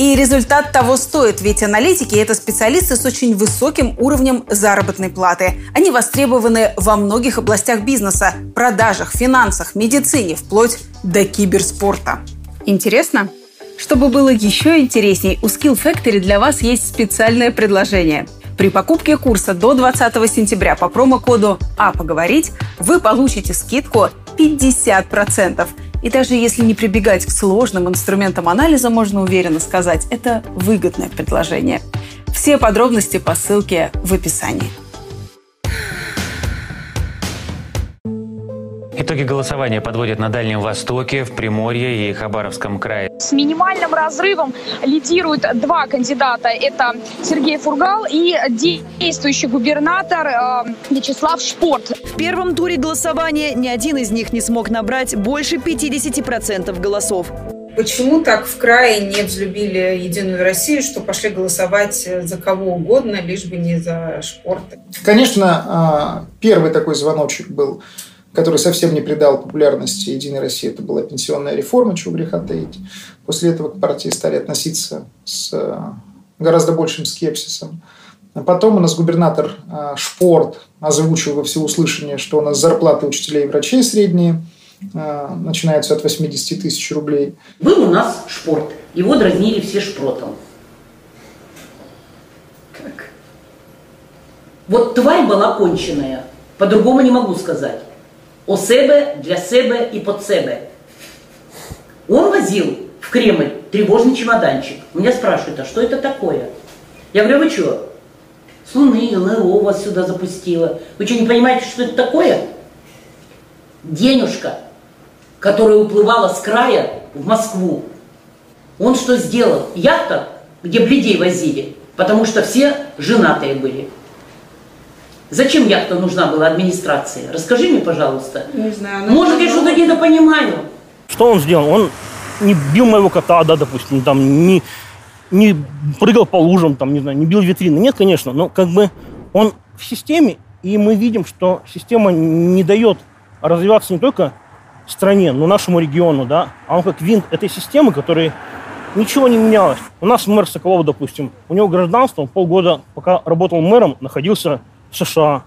И результат того стоит, ведь аналитики – это специалисты с очень высоким уровнем заработной платы. Они востребованы во многих областях бизнеса – продажах, финансах, медицине, вплоть до киберспорта. Интересно? Чтобы было еще интересней, у Skill Factory для вас есть специальное предложение. При покупке курса до 20 сентября по промокоду «А поговорить» вы получите скидку 50%. И даже если не прибегать к сложным инструментам анализа, можно уверенно сказать, это выгодное предложение. Все подробности по ссылке в описании. Итоги голосования подводят на Дальнем Востоке, в Приморье и Хабаровском крае. С минимальным разрывом лидируют два кандидата. Это Сергей Фургал и действующий губернатор э, Вячеслав Шпорт. В первом туре голосования ни один из них не смог набрать больше 50% голосов. Почему так в крае не взлюбили Единую Россию, что пошли голосовать за кого угодно, лишь бы не за Шпорт? Конечно, а, первый такой звоночек был – который совсем не придал популярности Единой России, это была пенсионная реформа, чего греха таить. После этого к партии стали относиться с э, гораздо большим скепсисом. Потом у нас губернатор э, Шпорт озвучил во всеуслышание, что у нас зарплаты учителей и врачей средние э, начинаются от 80 тысяч рублей. Был у нас Шпорт, его дразнили все Шпротом. Вот тварь была конченая, по-другому не могу сказать. О себе, для себе и под себе. Он возил в Кремль тревожный чемоданчик. Меня спрашивают, а что это такое? Я говорю, вы что, с Луны ЛРО вас сюда запустила? Вы что, не понимаете, что это такое? Денежка, которая уплывала с края в Москву. Он что сделал? Яхта, где бледей возили, потому что все женатые были. Зачем яхта нужна была администрации? Расскажи мне, пожалуйста. Не знаю. Может, я что-то недопонимаю. Что он сделал? Он не бил моего кота, да, допустим, там, не, не прыгал по лужам, там, не знаю, не бил витрины. Нет, конечно, но как бы он в системе, и мы видим, что система не дает развиваться не только стране, но нашему региону, да, а он как винт этой системы, который ничего не менялось. У нас мэр Соколов, допустим, у него гражданство, он полгода, пока работал мэром, находился США.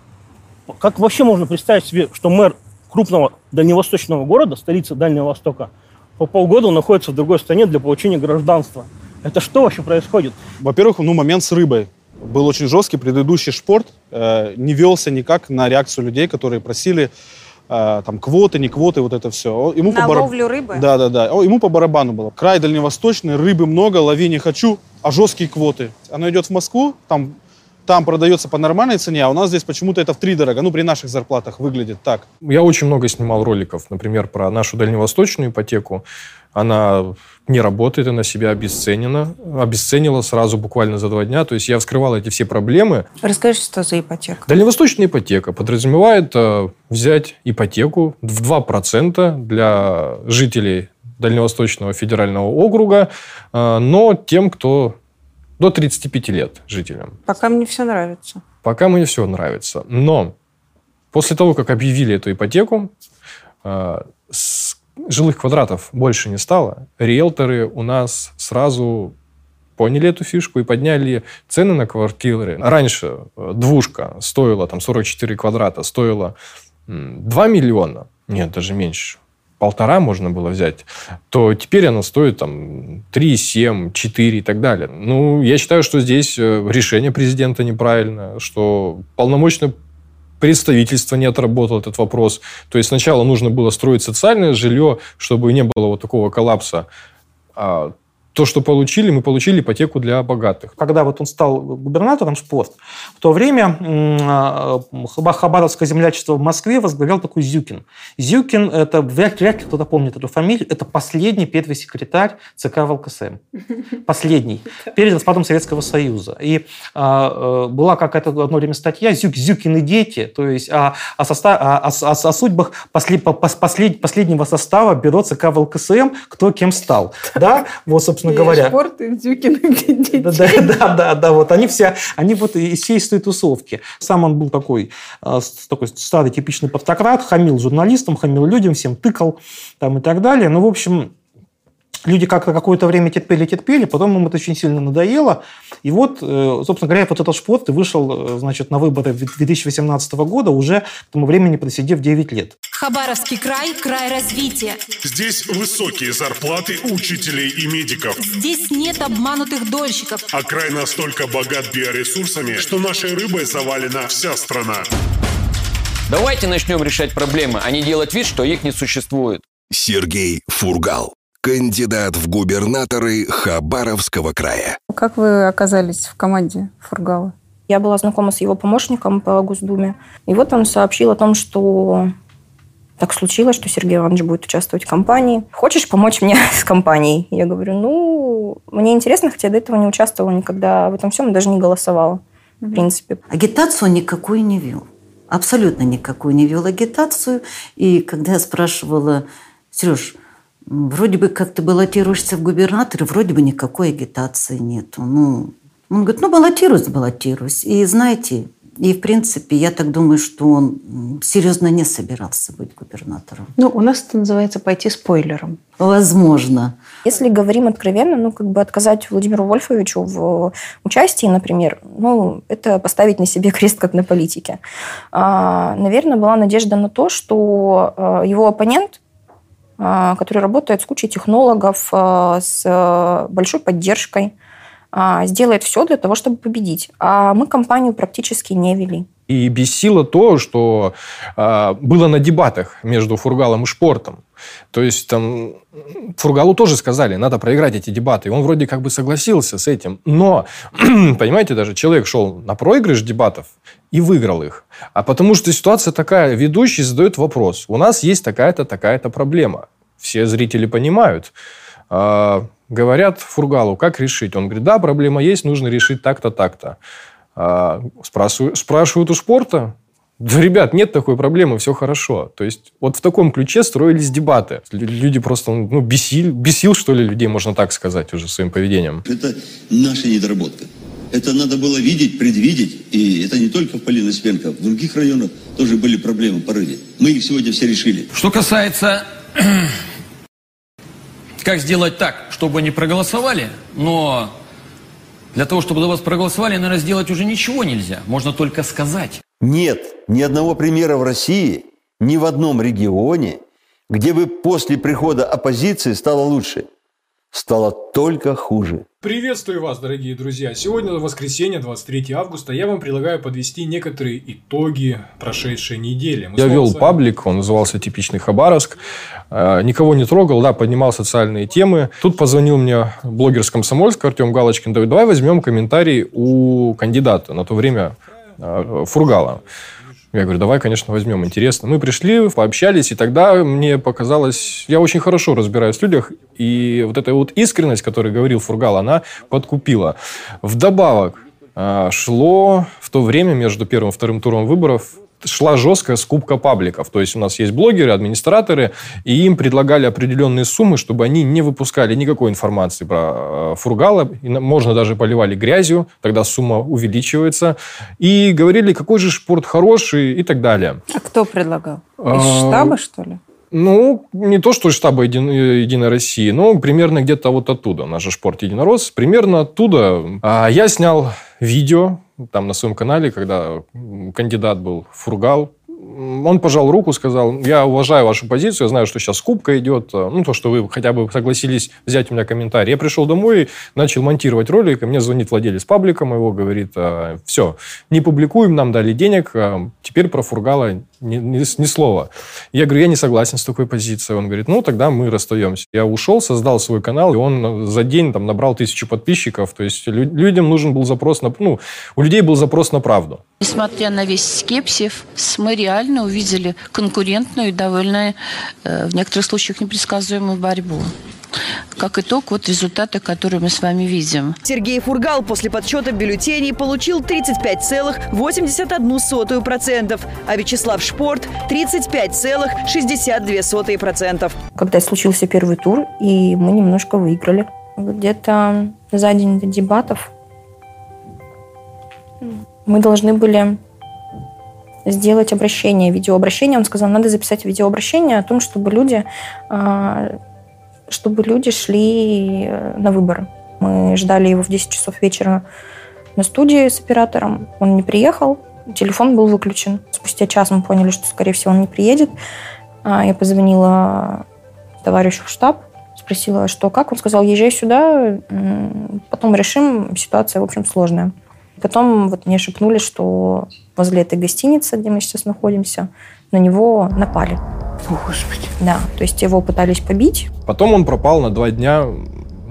Как вообще можно представить себе, что мэр крупного дальневосточного города, столицы Дальнего Востока, по полгода он находится в другой стране для получения гражданства? Это что вообще происходит? Во-первых, ну, момент с рыбой был очень жесткий. Предыдущий шпорт э, не велся никак на реакцию людей, которые просили э, там квоты, не квоты, вот это все. Ему На по бараб- ловлю рыбы? Да, да, да. О, Ему по барабану было. Край дальневосточный, рыбы много, лови не хочу, а жесткие квоты. Оно идет в Москву, там, там продается по нормальной цене, а у нас здесь почему-то это в три дорого. Ну, при наших зарплатах выглядит так. Я очень много снимал роликов, например, про нашу дальневосточную ипотеку. Она не работает, она себя обесценена. Обесценила сразу буквально за два дня. То есть я вскрывал эти все проблемы. Расскажи, что за ипотека. Дальневосточная ипотека подразумевает э, взять ипотеку в 2% для жителей Дальневосточного федерального округа, э, но тем, кто до 35 лет жителям. Пока мне все нравится. Пока мне все нравится. Но после того, как объявили эту ипотеку, э, с жилых квадратов больше не стало. Риэлторы у нас сразу поняли эту фишку и подняли цены на квартиры. Раньше э, двушка стоила, там 44 квадрата, стоила м, 2 миллиона, нет, даже меньше, полтора можно было взять, то теперь она стоит там 3, 7, 4 и так далее. Ну, я считаю, что здесь э, решение президента неправильно, что полномочный представительство не отработало этот вопрос. То есть сначала нужно было строить социальное жилье, чтобы не было вот такого коллапса. А то, что получили, мы получили ипотеку для богатых. Когда вот он стал губернатором Шпорт, в то время а, Хаба- Хабаровское землячество в Москве возглавлял такой Зюкин. Зюкин, это вряд, вряд ли кто-то помнит эту фамилию, это последний первый секретарь ЦК ВЛКСМ. Последний. Перед распадом Советского Союза. И а, э, была какая-то одно время статья «Зюк, «Зюкины дети», то есть о, о, соста- о- о- о- судьбах после- по- пос- послед- последнего состава бюро ЦК ВЛКСМ, кто кем стал. Да, вот, собственно говоря. Спорт и Дзюкин. Да, да, да, да, да, вот они все, они вот из всей из той тусовки. Сам он был такой, с- такой старый типичный партократ, хамил журналистам, хамил людям, всем тыкал там и так далее. Ну, в общем, люди как-то какое-то время терпели-терпели, потом им это очень сильно надоело. И вот, э, собственно говоря, вот этот шпорт и вышел, э, значит, на выборы 2018 года, уже к тому времени просидев 9 лет. Хабаровский край – край развития. Здесь высокие зарплаты учителей и медиков. Здесь нет обманутых дольщиков. А край настолько богат биоресурсами, что нашей рыбой завалена вся страна. Давайте начнем решать проблемы, а не делать вид, что их не существует. Сергей Фургал, кандидат в губернаторы Хабаровского края. Как вы оказались в команде Фургала? Я была знакома с его помощником по Госдуме. И вот он сообщил о том, что так случилось, что Сергей Иванович будет участвовать в кампании. Хочешь помочь мне с кампанией? Я говорю, ну, мне интересно, хотя я до этого не участвовала никогда в этом всем, даже не голосовала, в принципе. Агитацию никакую не вел. Абсолютно никакую не вел агитацию. И когда я спрашивала, Сереж, вроде бы как ты баллотируешься в губернаторы, вроде бы никакой агитации нету. Ну, он говорит, ну, баллотируюсь, баллотируюсь. И знаете, и в принципе, я так думаю, что он серьезно не собирался быть губернатором. Ну, у нас это называется пойти спойлером. Возможно. Если говорим откровенно, ну, как бы отказать Владимиру Вольфовичу в участии, например, ну, это поставить на себе крест, как на политике. А, наверное, была надежда на то, что а, его оппонент, который работает с кучей технологов, а, с а, большой поддержкой, а, сделает все для того, чтобы победить. А мы кампанию практически не вели. И бесило то, что э, было на дебатах между Фургалом и Шпортом. То есть там Фургалу тоже сказали, надо проиграть эти дебаты. И он вроде как бы согласился с этим. Но, понимаете, даже человек шел на проигрыш дебатов и выиграл их. А потому что ситуация такая, ведущий задает вопрос. У нас есть такая-то, такая-то проблема. Все зрители понимают. А, говорят Фургалу, как решить? Он говорит, да, проблема есть, нужно решить так-то, так-то. А, спрашивают, у спорта, да, ребят, нет такой проблемы, все хорошо. То есть вот в таком ключе строились дебаты. Люди просто ну, бесил, бесил, что ли, людей, можно так сказать, уже своим поведением. Это наша недоработка. Это надо было видеть, предвидеть. И это не только в Полино-Спенко. В других районах тоже были проблемы по рыбе. Мы их сегодня все решили. Что касается как сделать так, чтобы не проголосовали, но для того, чтобы за вас проголосовали, наверное, сделать уже ничего нельзя. Можно только сказать. Нет ни одного примера в России, ни в одном регионе, где бы после прихода оппозиции стало лучше. Стало только хуже. Приветствую вас, дорогие друзья! Сегодня воскресенье, 23 августа. Я вам предлагаю подвести некоторые итоги прошедшей недели. Мы Я вел вами... паблик, он назывался «Типичный Хабаровск». А, никого не трогал, да, поднимал социальные темы. Тут позвонил мне блогер с Комсомольска Артем Галочкин. Давай возьмем комментарий у кандидата на то время Фургала. Я говорю, давай, конечно, возьмем, интересно. Мы пришли, пообщались, и тогда мне показалось, я очень хорошо разбираюсь в людях, и вот эта вот искренность, которую говорил Фургал, она подкупила. Вдобавок, а, шло в то время между первым и вторым туром выборов шла жесткая скупка пабликов. То есть у нас есть блогеры, администраторы, и им предлагали определенные суммы, чтобы они не выпускали никакой информации про э, Фургала. И можно даже поливали грязью, тогда сумма увеличивается. И говорили, какой же спорт хороший и так далее. А кто предлагал? Из а, штаба, что ли? Ну, не то, что из штаба Еди... Единой России, но примерно где-то вот оттуда. Наш же спорт единорос. Примерно оттуда. А я снял видео там на своем канале, когда кандидат был Фургал, он пожал руку, сказал, я уважаю вашу позицию, я знаю, что сейчас скупка идет, ну, то, что вы хотя бы согласились взять у меня комментарий. Я пришел домой, начал монтировать ролик, и мне звонит владелец паблика моего, говорит, «А, все, не публикуем, нам дали денег, а теперь про Фургала ни, ни, ни слова. Я говорю, я не согласен с такой позицией. Он говорит, ну, тогда мы расстаемся. Я ушел, создал свой канал, и он за день там набрал тысячу подписчиков. То есть людям нужен был запрос на... Ну, у людей был запрос на правду. Несмотря на весь скепсис, мы реально увидели конкурентную и довольно, э, в некоторых случаях, непредсказуемую борьбу. Как итог, вот результаты, которые мы с вами видим. Сергей Фургал после подсчета бюллетеней получил 35,81%, а Вячеслав Шпорт – 35,62%. Когда случился первый тур, и мы немножко выиграли. Где-то за день до дебатов мы должны были сделать обращение, видеообращение. Он сказал, надо записать видеообращение о том, чтобы люди а, чтобы люди шли э, на выборы. Мы ждали его в 10 часов вечера на студии с оператором. Он не приехал, телефон был выключен. Спустя час мы поняли, что, скорее всего, он не приедет. А, я позвонила товарищу в штаб, спросила, что как. Он сказал, езжай сюда, потом решим. Ситуация, в общем, сложная. Потом вот мне шепнули, что возле этой гостиницы, где мы сейчас находимся, на него напали. О, Господи. Да, то есть его пытались побить. Потом он пропал на два дня.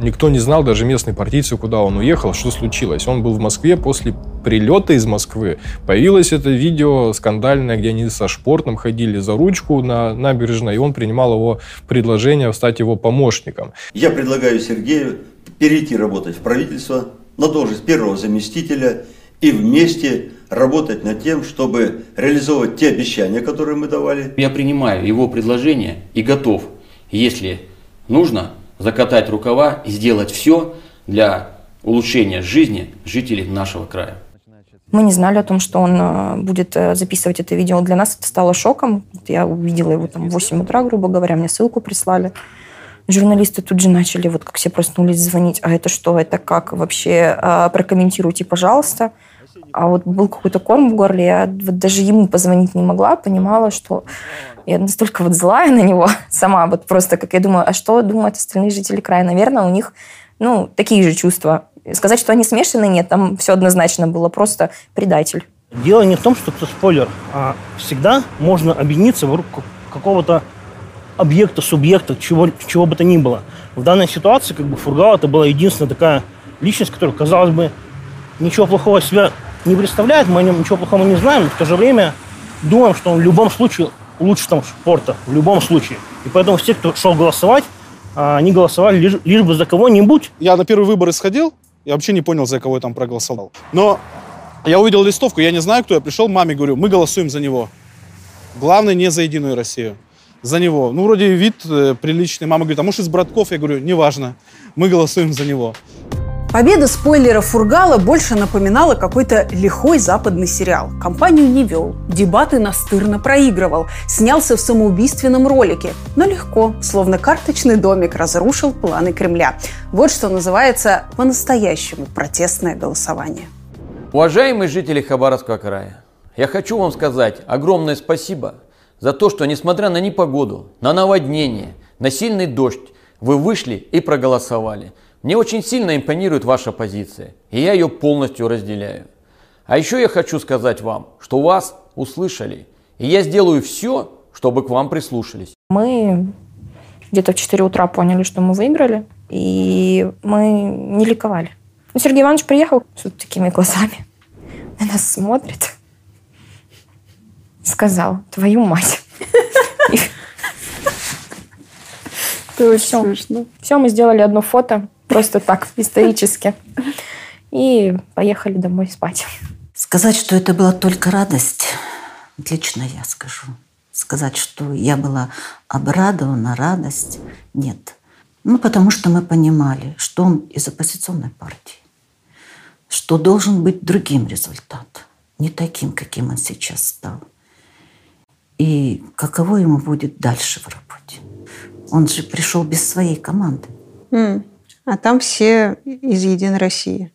Никто не знал, даже местные партийцы, куда он уехал, что случилось. Он был в Москве после прилета из Москвы. Появилось это видео скандальное, где они со Шпортом ходили за ручку на набережной, и он принимал его предложение стать его помощником. Я предлагаю Сергею перейти работать в правительство на должность первого заместителя и вместе работать над тем, чтобы реализовывать те обещания, которые мы давали. Я принимаю его предложение и готов, если нужно, закатать рукава и сделать все для улучшения жизни жителей нашего края. Мы не знали о том, что он э, будет э, записывать это видео. Для нас это стало шоком. Я увидела его там в 8 утра, грубо говоря, мне ссылку прислали. Журналисты тут же начали, вот как все проснулись, звонить. А это что, это как вообще? А, прокомментируйте, пожалуйста. А вот был какой-то корм в горле, я вот даже ему позвонить не могла, понимала, что я настолько вот злая на него сама, вот просто, как я думаю, а что думают остальные жители края? Наверное, у них, ну, такие же чувства. Сказать, что они смешаны, нет, там все однозначно было, просто предатель. Дело не в том, что это спойлер, а всегда можно объединиться вокруг какого-то объекта, субъекта, чего, чего бы то ни было. В данной ситуации как бы Фургал это была единственная такая личность, которая, казалось бы, ничего плохого себя не представляет, мы о нем ничего плохого не знаем, но в то же время думаем, что он в любом случае лучше там спорта, в любом случае. И поэтому все, кто шел голосовать, а, они голосовали лишь, лишь бы за кого-нибудь. Я на первые выборы сходил, я вообще не понял, за кого я там проголосовал. Но я увидел листовку, я не знаю, кто. Я пришел маме, говорю, мы голосуем за него. Главное, не за Единую Россию. За него. Ну, вроде вид э, приличный. Мама говорит, а может из братков? Я говорю, неважно. Мы голосуем за него. Победа спойлера Фургала больше напоминала какой-то лихой западный сериал. Компанию не вел, дебаты настырно проигрывал, снялся в самоубийственном ролике. Но легко, словно карточный домик, разрушил планы Кремля. Вот что называется по-настоящему протестное голосование. Уважаемые жители Хабаровского края, я хочу вам сказать огромное спасибо за то, что несмотря на непогоду, на наводнение, на сильный дождь, вы вышли и проголосовали. Мне очень сильно импонирует ваша позиция, и я ее полностью разделяю. А еще я хочу сказать вам, что вас услышали, и я сделаю все, чтобы к вам прислушались. Мы где-то в 4 утра поняли, что мы выиграли, и мы не ликовали. Ну, Сергей Иванович приехал с вот такими глазами, на нас смотрит, сказал, твою мать. То есть все. Все, мы сделали одно фото, просто так, исторически. И поехали домой спать. Сказать, что это была только радость, лично я скажу. Сказать, что я была обрадована, радость, нет. Ну, потому что мы понимали, что он из оппозиционной партии, что должен быть другим результат, не таким, каким он сейчас стал. И каково ему будет дальше в работе. Он же пришел без своей команды. М, А там все из Единой России.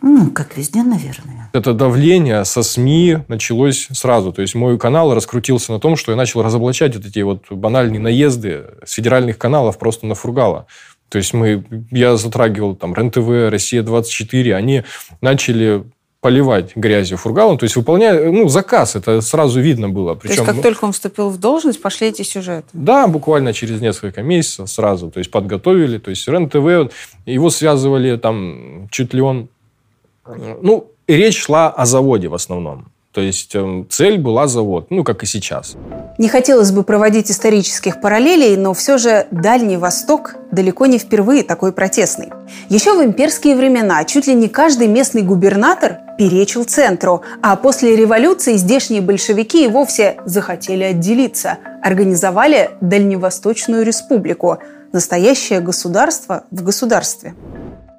Ну, как везде, наверное. Это давление со СМИ началось сразу. То есть мой канал раскрутился на том, что я начал разоблачать вот эти вот банальные наезды с федеральных каналов просто на Фургала. То есть мы, я затрагивал там РЕН-ТВ, Россия-24, они начали поливать грязью Фургалом, то есть выполняя, ну, заказ, это сразу видно было. То есть, как только он вступил в должность, пошли эти сюжеты. Да, буквально через несколько месяцев сразу, то есть подготовили, то есть РЕН-ТВ, его связывали там чуть ли он... Ну, речь шла о заводе в основном. То есть эм, цель была завод, ну, как и сейчас. Не хотелось бы проводить исторических параллелей, но все же Дальний Восток далеко не впервые такой протестный. Еще в имперские времена чуть ли не каждый местный губернатор перечил центру, а после революции здешние большевики и вовсе захотели отделиться. Организовали Дальневосточную республику – настоящее государство в государстве.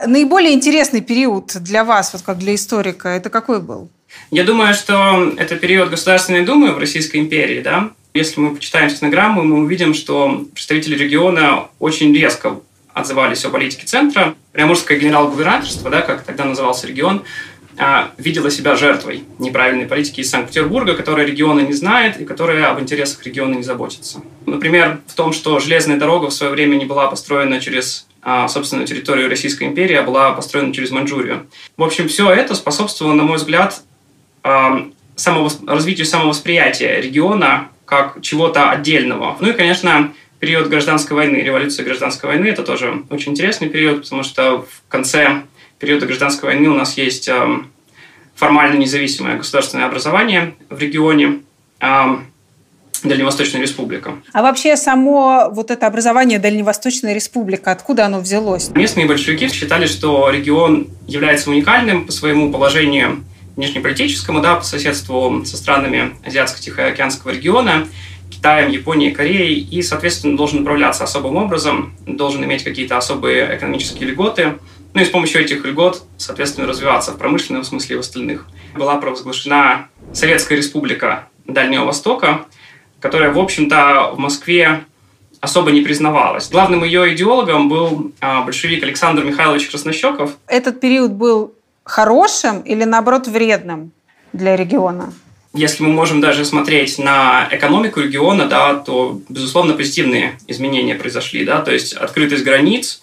Наиболее интересный период для вас, вот как для историка, это какой был? Я думаю, что это период Государственной Думы в Российской империи, да. Если мы почитаем стенограмму, мы увидим, что представители региона очень резко отзывались о политике центра. Приморское генерал-губернаторство, да, как тогда назывался регион, видела себя жертвой неправильной политики из Санкт-Петербурга, которая региона не знает и которая об интересах региона не заботится. Например, в том, что железная дорога в свое время не была построена через а, собственную территорию Российской империи, а была построена через Маньчжурию. В общем, все это способствовало, на мой взгляд, самовос... развитию самовосприятия региона как чего-то отдельного. Ну и, конечно, период гражданской войны, революция гражданской войны, это тоже очень интересный период, потому что в конце периода гражданской войны у нас есть формально независимое государственное образование в регионе, Дальневосточная республика. А вообще само вот это образование Дальневосточная республика, откуда оно взялось? Местные большевики считали, что регион является уникальным по своему положению внешнеполитическому, да, по соседству со странами Азиатско-Тихоокеанского региона, Китаем, Японией, Кореей, и, соответственно, должен управляться особым образом, должен иметь какие-то особые экономические льготы, ну и с помощью этих льгот, соответственно, развиваться в промышленном смысле и в остальных. Была провозглашена Советская Республика Дальнего Востока, которая, в общем-то, в Москве особо не признавалась. Главным ее идеологом был а, большевик Александр Михайлович Краснощеков. Этот период был хорошим или, наоборот, вредным для региона? Если мы можем даже смотреть на экономику региона, да, то, безусловно, позитивные изменения произошли. Да? То есть открытость границ,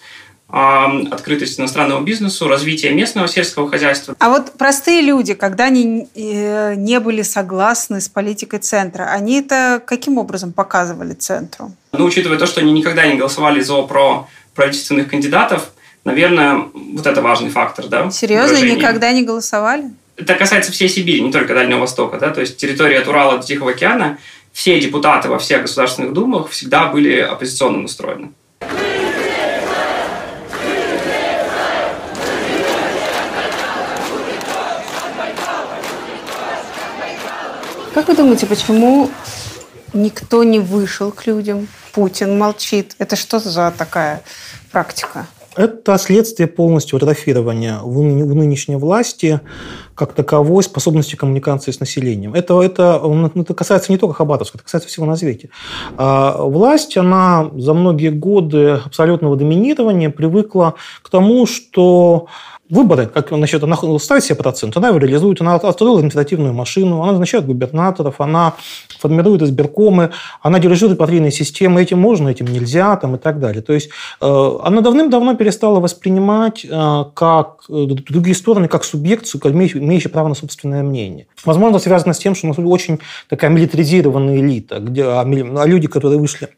открытость иностранному бизнесу, развитие местного сельского хозяйства. А вот простые люди, когда они э, не были согласны с политикой центра, они это каким образом показывали центру? Ну, учитывая то, что они никогда не голосовали за про правительственных кандидатов, наверное, вот это важный фактор, да? Серьезно, выражения. никогда не голосовали? Это касается всей Сибири, не только Дальнего Востока, да, то есть территория от Урала до Тихого океана, все депутаты во всех государственных думах всегда были оппозиционно настроены. Как вы думаете, почему никто не вышел к людям? Путин молчит. Это что за такая практика? Это следствие полностью атрофирования в ны- в нынешней власти как таковой способности коммуникации с населением. Это, это, ну, это касается не только Хабаровска, это касается всего на свете. А власть, она за многие годы абсолютного доминирования привыкла к тому, что выборы, как значит, она ставит себе процент, она его реализует, она отстроила административную машину, она назначает губернаторов, она формирует избиркомы, она дирижирует партийные системы, этим можно, этим нельзя, там, и так далее. То есть э, она давным-давно перестала воспринимать э, как э, другие стороны, как субъекцию, как имеющую право на собственное мнение. Возможно, связано с тем, что у нас очень такая милитаризированная элита, где, а, а люди, которые вышли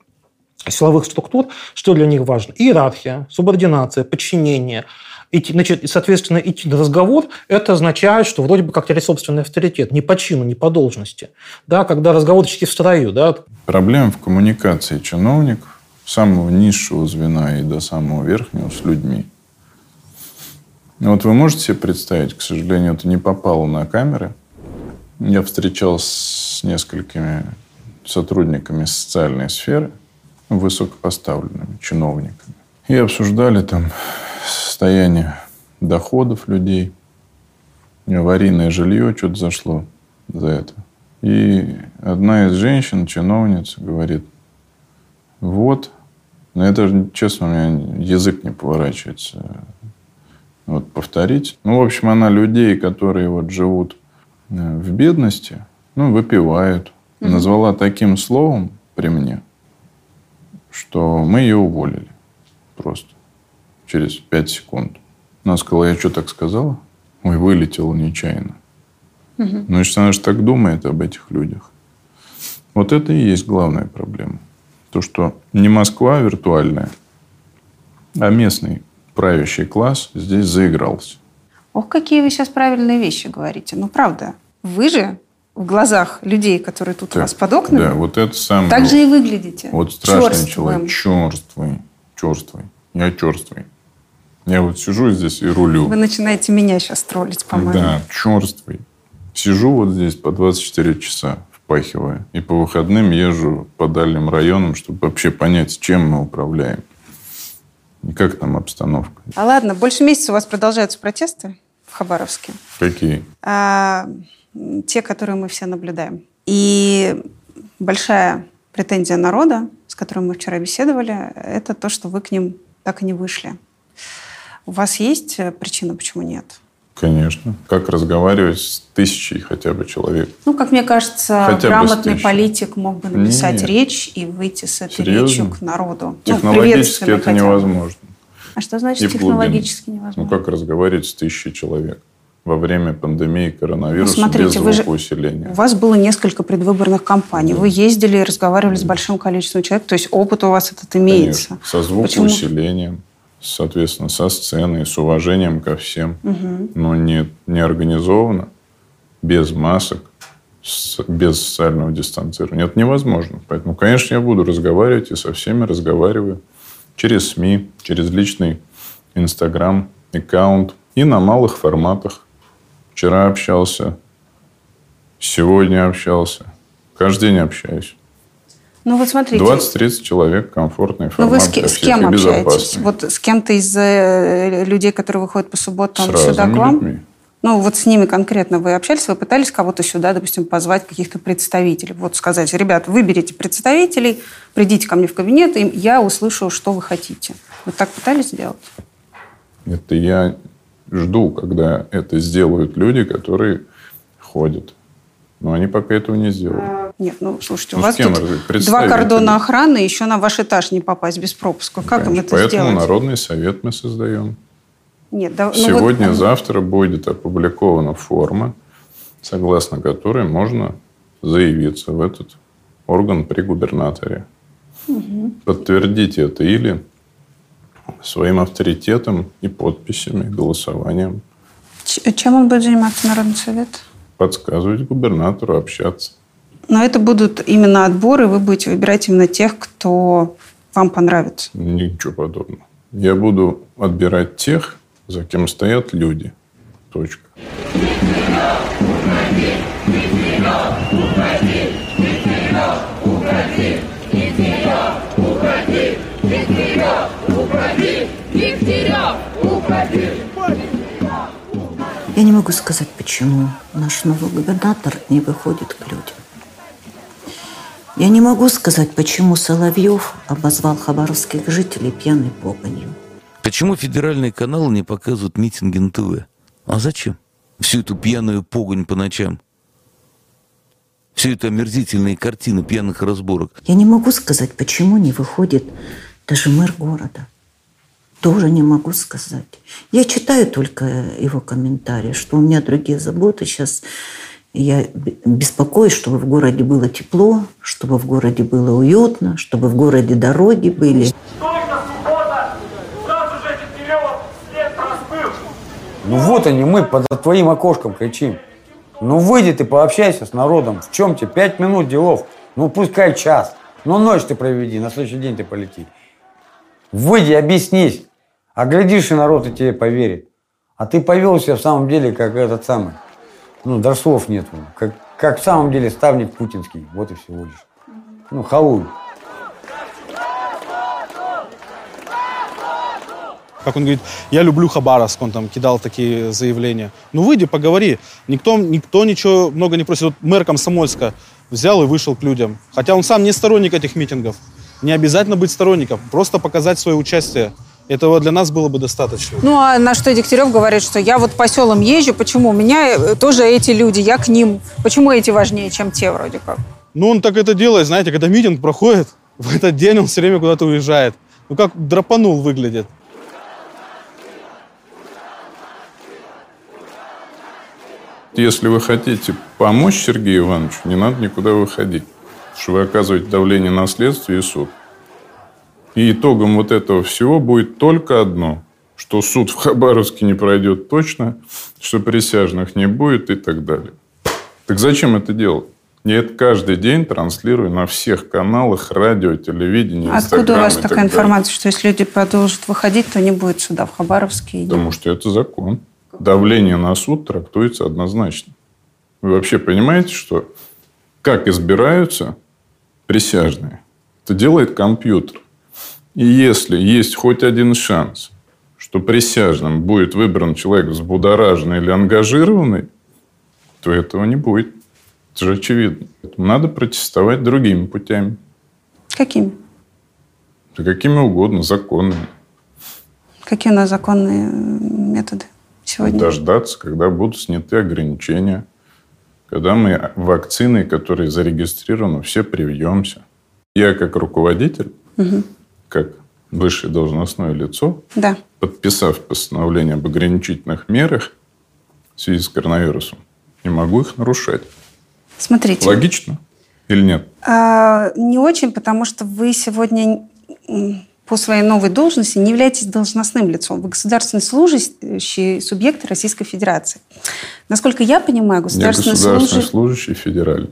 силовых структур, что для них важно? Иерархия, субординация, подчинение. Идти, значит, соответственно, идти на разговор, это означает, что вроде бы как терять собственный авторитет, не по чину, не по должности. Да, когда разговорчики в строю, да, Проблема в коммуникации чиновников, самого низшего звена и до самого верхнего с людьми. Вот вы можете себе представить, к сожалению, это не попало на камеры. Я встречался с несколькими сотрудниками социальной сферы, высокопоставленными чиновниками. И обсуждали там состояние доходов людей, аварийное жилье, что-то зашло за это. И одна из женщин, чиновниц, говорит, вот, но это, же, честно, у меня язык не поворачивается вот, повторить. Ну, в общем, она людей, которые вот живут э, в бедности, ну, выпивают, назвала таким словом при мне, что мы ее уволили просто через пять секунд. Она сказала, я что так сказала? Ой, вылетела нечаянно. Мгм. Ну, если она же так думает об этих людях. Вот это и есть главная проблема. То, что не Москва виртуальная, а местный правящий класс здесь заигрался. Ох, какие вы сейчас правильные вещи говорите. Ну, правда. Вы же в глазах людей, которые тут у вас под окнами, Да, вот это самое. так же и выглядите. Вот страшный человек. Черствый. Черствый. Я черствый. Я вот сижу здесь и рулю. Вы начинаете меня сейчас троллить, по-моему. Да, черствый. Сижу вот здесь по 24 часа, впахивая. И по выходным езжу по дальним районам, чтобы вообще понять, чем мы управляем. И как там обстановка. А ладно, больше месяца у вас продолжаются протесты в Хабаровске. Какие? А, те, которые мы все наблюдаем. И большая претензия народа, которым мы вчера беседовали, это то, что вы к ним так и не вышли. У вас есть э, причина, почему нет? Конечно. Как разговаривать с тысячей хотя бы человек? Ну, как мне кажется, Хотя грамотный политик мог бы написать Нет. речь и выйти с этой Серьезно? речью к народу. Ну, Технологически приветственно это невозможно. А что значит И технологически глубину. невозможно? Ну, как разговаривать с тысячей человек во время пандемии коронавируса Ну, смотрите, без вы же- звукоусиления? У вас было несколько предвыборных кампаний. Вы ездили и разговаривали с большим количеством человек, то есть опыт у вас этот имеется. Конечно. Со звукоусилением, соответственно, со сценой, с уважением ко всем. Мгм. Но не, не организованно, без масок, с- без социального дистанцирования. Это невозможно. Поэтому, конечно, я буду разговаривать и со всеми разговариваю через СМИ, через личный Инстаграм, аккаунт и на малых форматах. Вчера общался, сегодня общался. Каждый день общаюсь. Ну вот смотрите, 20-30 человек, комфортный ну формат вы с, для с всех кем общаетесь? Вот с кем-то из э, людей, которые выходят по субботам С сюда к вам? людьми. Ну вот с ними конкретно вы общались, вы пытались кого-то сюда, допустим, позвать каких-то представителей. Вот сказать, ребят, выберите представителей, придите ко мне в кабинет, и я услышу, что вы хотите. Вы так пытались сделать? Это я жду, когда это сделают люди, которые ходят. Но они пока этого не сделали. Нет, ну, слушайте, у Ну, с вас тут два кордона охраны, еще на ваш этаж не попасть без пропуска. Как им это Поэтому сделать? Народный совет мы создаем. Нет, да, ну Сегодня, вот- завтра будет опубликована форма, согласно которой можно заявиться в этот орган при губернаторе. Мгм. Подтвердить это или своим авторитетом и подписями, голосованием. Ч- Чем он будет заниматься, Народный совет? Подсказывать губернатору, общаться. Но это будут именно отборы, вы будете выбирать именно тех, кто вам понравится. Ничего подобного. Я буду отбирать тех, за кем стоят люди. Точка. Я не могу сказать, почему наш новый губернатор не выходит к людям. Я не могу сказать, почему Соловьев обозвал хабаровских жителей пьяной погонью. Почему федеральные каналы не показывают митинги на ТВ? А зачем? Всю эту пьяную погонь по ночам. Все это омерзительные картины пьяных разборок. Я не могу сказать, почему не выходит даже мэр города. Тоже не могу сказать. Я читаю только его комментарии, что у меня другие заботы. Сейчас я беспокоюсь, чтобы в городе было тепло, чтобы в городе было уютно, чтобы в городе дороги были. Ну вот они, мы под твоим окошком кричим. Ну выйди ты, пообщайся с народом. В чем тебе? Пять минут делов. Ну пускай час. Ну ночь ты проведи, на следующий день ты полети. Выйди, объяснись. А глядишь, и народ и тебе поверит. А ты повел себя в самом деле, как этот самый. Ну, даже слов нет. Как, как в самом деле ставник путинский. Вот и всего лишь. Ну, халуй. Как он говорит, я люблю Хабаровск, он там кидал такие заявления. Ну выйди, поговори. Никто, никто ничего много не просит. Вот мэр Комсомольска взял и вышел к людям. Хотя он сам не сторонник этих митингов. Не обязательно быть сторонником, просто показать свое участие. Этого для нас было бы достаточно. Ну, а на что Дегтярев говорит, что я вот по селам езжу, почему? У меня э, тоже эти люди, я к ним. Почему эти важнее, чем те вроде как? Ну, он так это делает, знаете, когда митинг проходит, в этот день он все время куда-то уезжает. Ну, как драпанул выглядит. Если вы хотите помочь Сергею Ивановичу, не надо никуда выходить. Потому что вы оказываете давление на следствие и суд. И итогом вот этого всего будет только одно. Что суд в Хабаровске не пройдет точно, что присяжных не будет и так далее. Так зачем это делать? Я это каждый день транслирую на всех каналах, радио, телевидение, Откуда у вас так такая далее. информация, что если люди продолжат выходить, то не будет суда в Хабаровске? Потому что это закон. Давление на суд трактуется однозначно. Вы вообще понимаете, что как избираются присяжные? Это делает компьютер. И если есть хоть один шанс, что присяжным будет выбран человек взбудораженный или ангажированный, то этого не будет. Это же очевидно. Поэтому Надо протестовать другими путями. Какими? Да какими угодно, законными. Какие у нас законные э, методы сегодня? Дождаться, когда будут сняты ограничения. Когда мы вакцины, которые зарегистрированы, все привьемся. Я как руководитель, Мгм. как высшее должностное лицо, Да. подписав постановление об ограничительных мерах в связи с коронавирусом, не могу их нарушать. Смотрите. Логично или нет? А, не очень, потому что вы сегодня по своей новой должности не являетесь должностным лицом. Вы государственный служащий субъект Российской Федерации. Насколько я понимаю, Я государственный государственный служащий... федеральный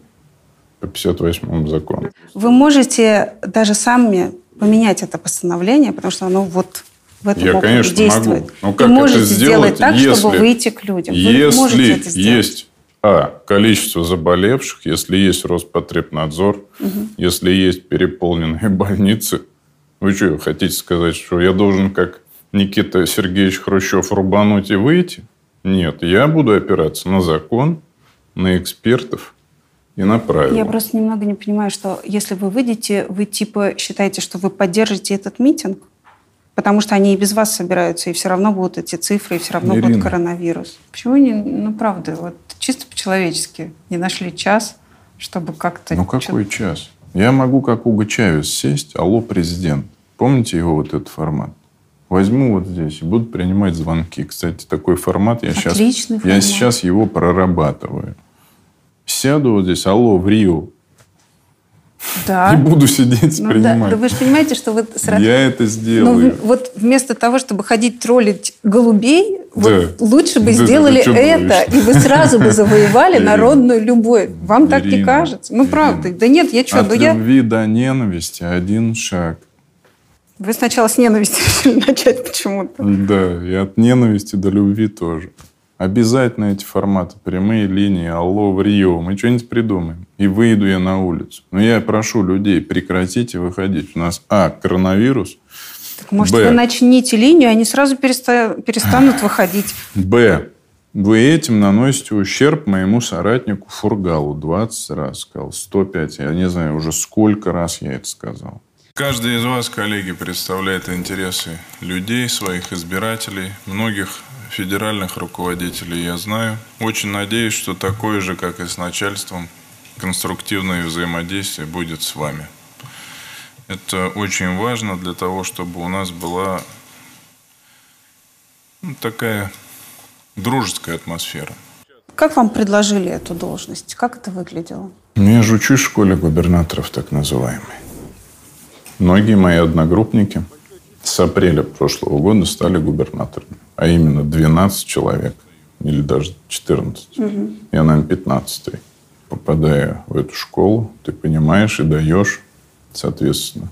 по 58 закону. Вы можете даже сами поменять это постановление, потому что оно вот в этом Я, конечно, действует. могу. Но И как можете это сделать сделать, так, если, чтобы выйти к людям. Вы Если это сделать. есть а, количество заболевших, если есть Роспотребнадзор, Мгм. если есть переполненные больницы, вы что, хотите сказать, что я должен, как Никита Сергеевич Хрущев, рубануть и выйти? Нет, я буду опираться на закон, на экспертов и на правила. Я просто немного не понимаю, что если вы выйдете, вы типа считаете, что вы поддержите этот митинг? Потому что они и без вас собираются, и все равно будут эти цифры, и все равно будет Ирина. коронавирус. Почему не, ну правда, вот чисто по-человечески не нашли час, чтобы как-то... Ну какой час? Я могу, как Уго Чавес, сесть, алло, президент. Помните его вот этот формат? Возьму вот здесь и буду принимать звонки. Кстати, такой формат я сейчас, Отличный я формат. сейчас его прорабатываю. Сяду вот здесь, алло, в Рио, Да. и буду сидеть Ну да, принимать. да вы же понимаете, что вы сразу... Я это Ну, сделаю. в- вот вместо того, чтобы ходить троллить голубей, вот Да. лучше бы Да, сделали ты чё это, и вы сразу бы завоевали Ирина. народную любовь. Вам так не Ирина, кажется? Ну, правда. Да нет, я что, От ну я... любви до ненависти один шаг. Вы сначала с ненависти решили начать почему-то. Да, и от ненависти до любви тоже. Обязательно эти форматы, прямые линии, алло, в Рио, мы что-нибудь придумаем. И выйду я на улицу. Но я прошу людей, прекратите выходить. У нас, а, коронавирус, Так, может, Б. вы начните линию, они сразу переста- перестанут выходить. Б. Вы этим наносите ущерб моему соратнику Фургалу 20 раз сказал, 105. Я не знаю уже сколько раз я это сказал. Каждый из вас, коллеги, представляет интересы людей, своих избирателей, многих федеральных руководителей я знаю. Очень надеюсь, что такое же, как и с начальством, конструктивное взаимодействие будет с вами. Это очень важно для того, чтобы у нас была ну, такая дружеская атмосфера. Как вам предложили эту должность? Как это выглядело? Ну, Я же учусь в школе губернаторов, так называемой. Многие мои одногруппники с апреля прошлого года стали губернаторами. А именно 12 человек. Или даже 14. Я, наверное, 15 Попадая в эту школу, ты понимаешь и даешь, соответственно,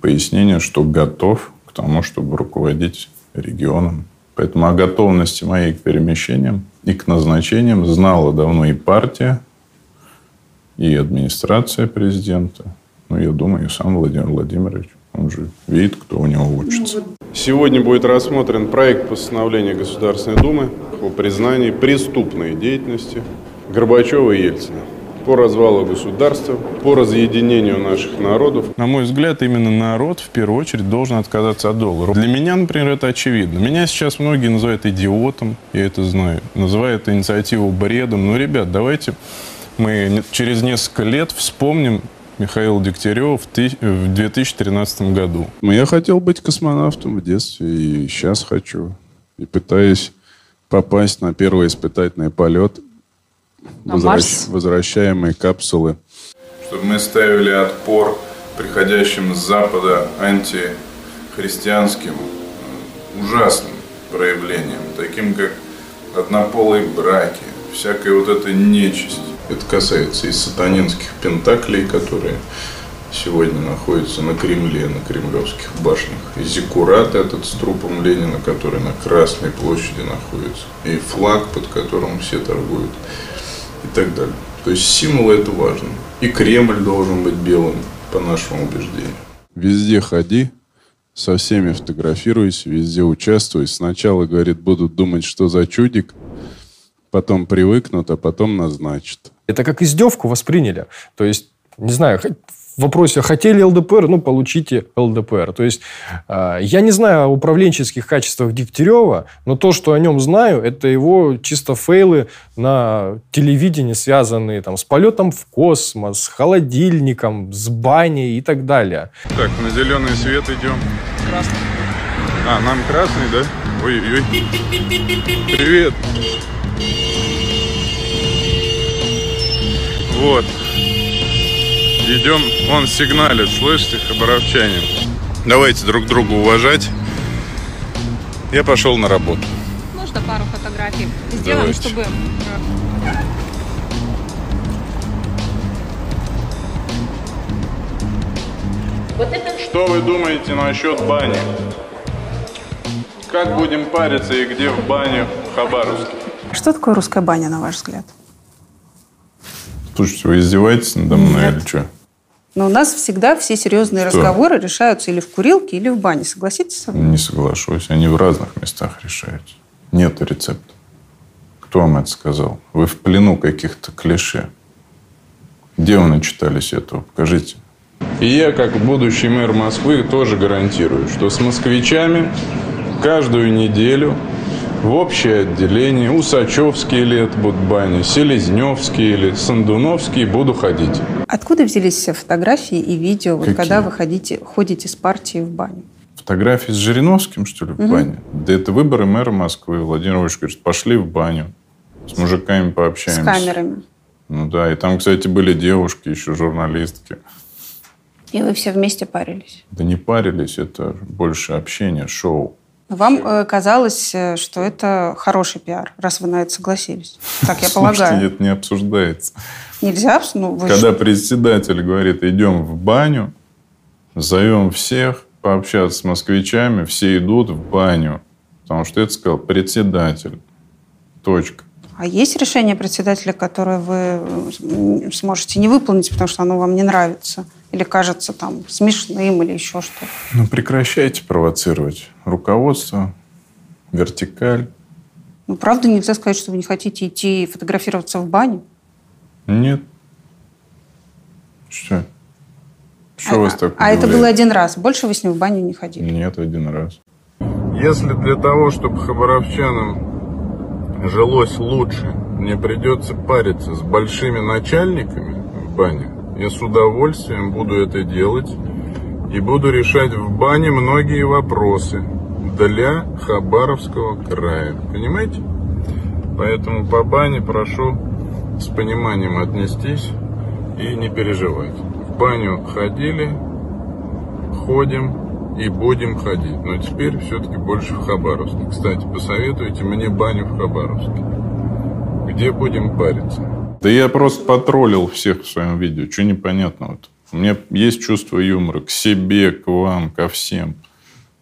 пояснение, что готов к тому, чтобы руководить регионом. Поэтому о готовности моей к перемещениям и к назначениям знала давно и партия, и администрация президента. Ну, я думаю, и сам Владимир Владимирович. Он же видит, кто у него учится. Сегодня будет рассмотрен проект постановления Государственной Думы о признании преступной деятельности Горбачева и Ельцина по развалу государства, по разъединению наших народов. На мой взгляд, именно народ в первую очередь должен отказаться от доллара. Для меня, например, это очевидно. Меня сейчас многие называют идиотом, я это знаю. Называют инициативу бредом. Ну, ребят, давайте мы через несколько лет вспомним Михаила Дегтярева в ты- в 2013 году. Я хотел быть космонавтом в детстве и сейчас хочу. И пытаюсь попасть на первый испытательный полет Марс? возвращаемые капсулы. Чтобы мы ставили отпор приходящим с Запада антихристианским э, ужасным проявлениям, таким как однополые браки, всякая вот эта нечисть. Это касается и сатанинских пентаклей, которые сегодня находятся на Кремле, на кремлевских башнях. И зиккурат этот с трупом Ленина, который на Красной площади находится. И флаг, под которым все торгуют. И так далее. То есть символы это важно. И Кремль должен быть белым, по нашему убеждению. Везде ходи, со всеми фотографируйся, везде участвуй. Сначала, говорит, будут думать, что за чудик, потом привыкнут, а потом назначат. Это как издевку восприняли. То есть, не знаю, вопросе, хотели ЛДПР, ну, получите ЛДПР. То есть, э, я не знаю о управленческих качествах Дегтярева, но то, что о нем знаю, это его чисто фейлы на телевидении, связанные там, с полетом в космос, с холодильником, с баней и так далее. Так, на зеленый свет идем. Красный. А, нам красный, да? Ой-ой-ой. Привет. Вот. Идем, он сигналит, слышите, хабаровчане. Давайте друг друга уважать. Я пошел на работу. Можно пару фотографий сделаем, Давайте. чтобы... э, Что вы думаете насчет бани? Как будем париться и где в бане в Хабаровске? Что такое русская баня, на ваш взгляд? Слушайте, вы издеваетесь надо мной или что? Но у нас всегда все серьезные Что? разговоры решаются или в курилке, или в бане. Согласитесь со мной? Не соглашусь. Они в разных местах решаются. Нет рецепта. Кто вам это сказал? Вы в плену каких-то клише. Где вы начитались этого? Покажите. И я, как будущий мэр Москвы, тоже гарантирую, что с москвичами каждую неделю в общее отделение, Усачевские или это будут бани, Селезневские или Сандуновские буду ходить. Откуда взялись все фотографии и видео, вот Какие? когда вы ходите, ходите с партией в баню? Фотографии с Жириновским, что ли, в Мгм. бане? Да это выборы мэра Москвы. Владимир Владимирович говорит, пошли в баню. С мужиками С пообщаемся. камерами. Ну да, и там, кстати, были девушки, еще журналистки. И вы все вместе парились. Да не парились, это больше общение, шоу. Вам э, казалось, э, что это хороший пиар, раз вы на это согласились. Так я Слушайте, полагаю. это не обсуждается. Нельзя? Ну, вы Когда ж- председатель говорит, идем в баню, зовем всех пообщаться с москвичами, все идут в баню. Потому что это сказал председатель. Точка. А есть решение председателя, которое вы сможете не выполнить, потому что оно вам не нравится? Или кажется там смешным или еще что-то? Ну, прекращайте провоцировать. Руководство, вертикаль. Ну, правда нельзя сказать, что вы не хотите идти фотографироваться в бане? Нет. Что? Что у вас так А это было один раз. Больше вы с ним в баню не ходили? Нет, один раз. Если для того, чтобы хабаровчанам жилось лучше, мне придется париться с большими начальниками в бане, я с удовольствием буду это делать и буду решать в бане многие вопросы для Хабаровского края. Понимаете? Поэтому по бане прошу с пониманием отнестись и не переживать. В баню ходили, ходим и будем ходить. Но теперь все-таки больше в Хабаровске. Кстати, посоветуйте мне баню в Хабаровске. Где будем париться? Да я просто потроллил всех в своем видео. Что непонятного-то? У меня есть чувство юмора к себе, к вам, ко всем.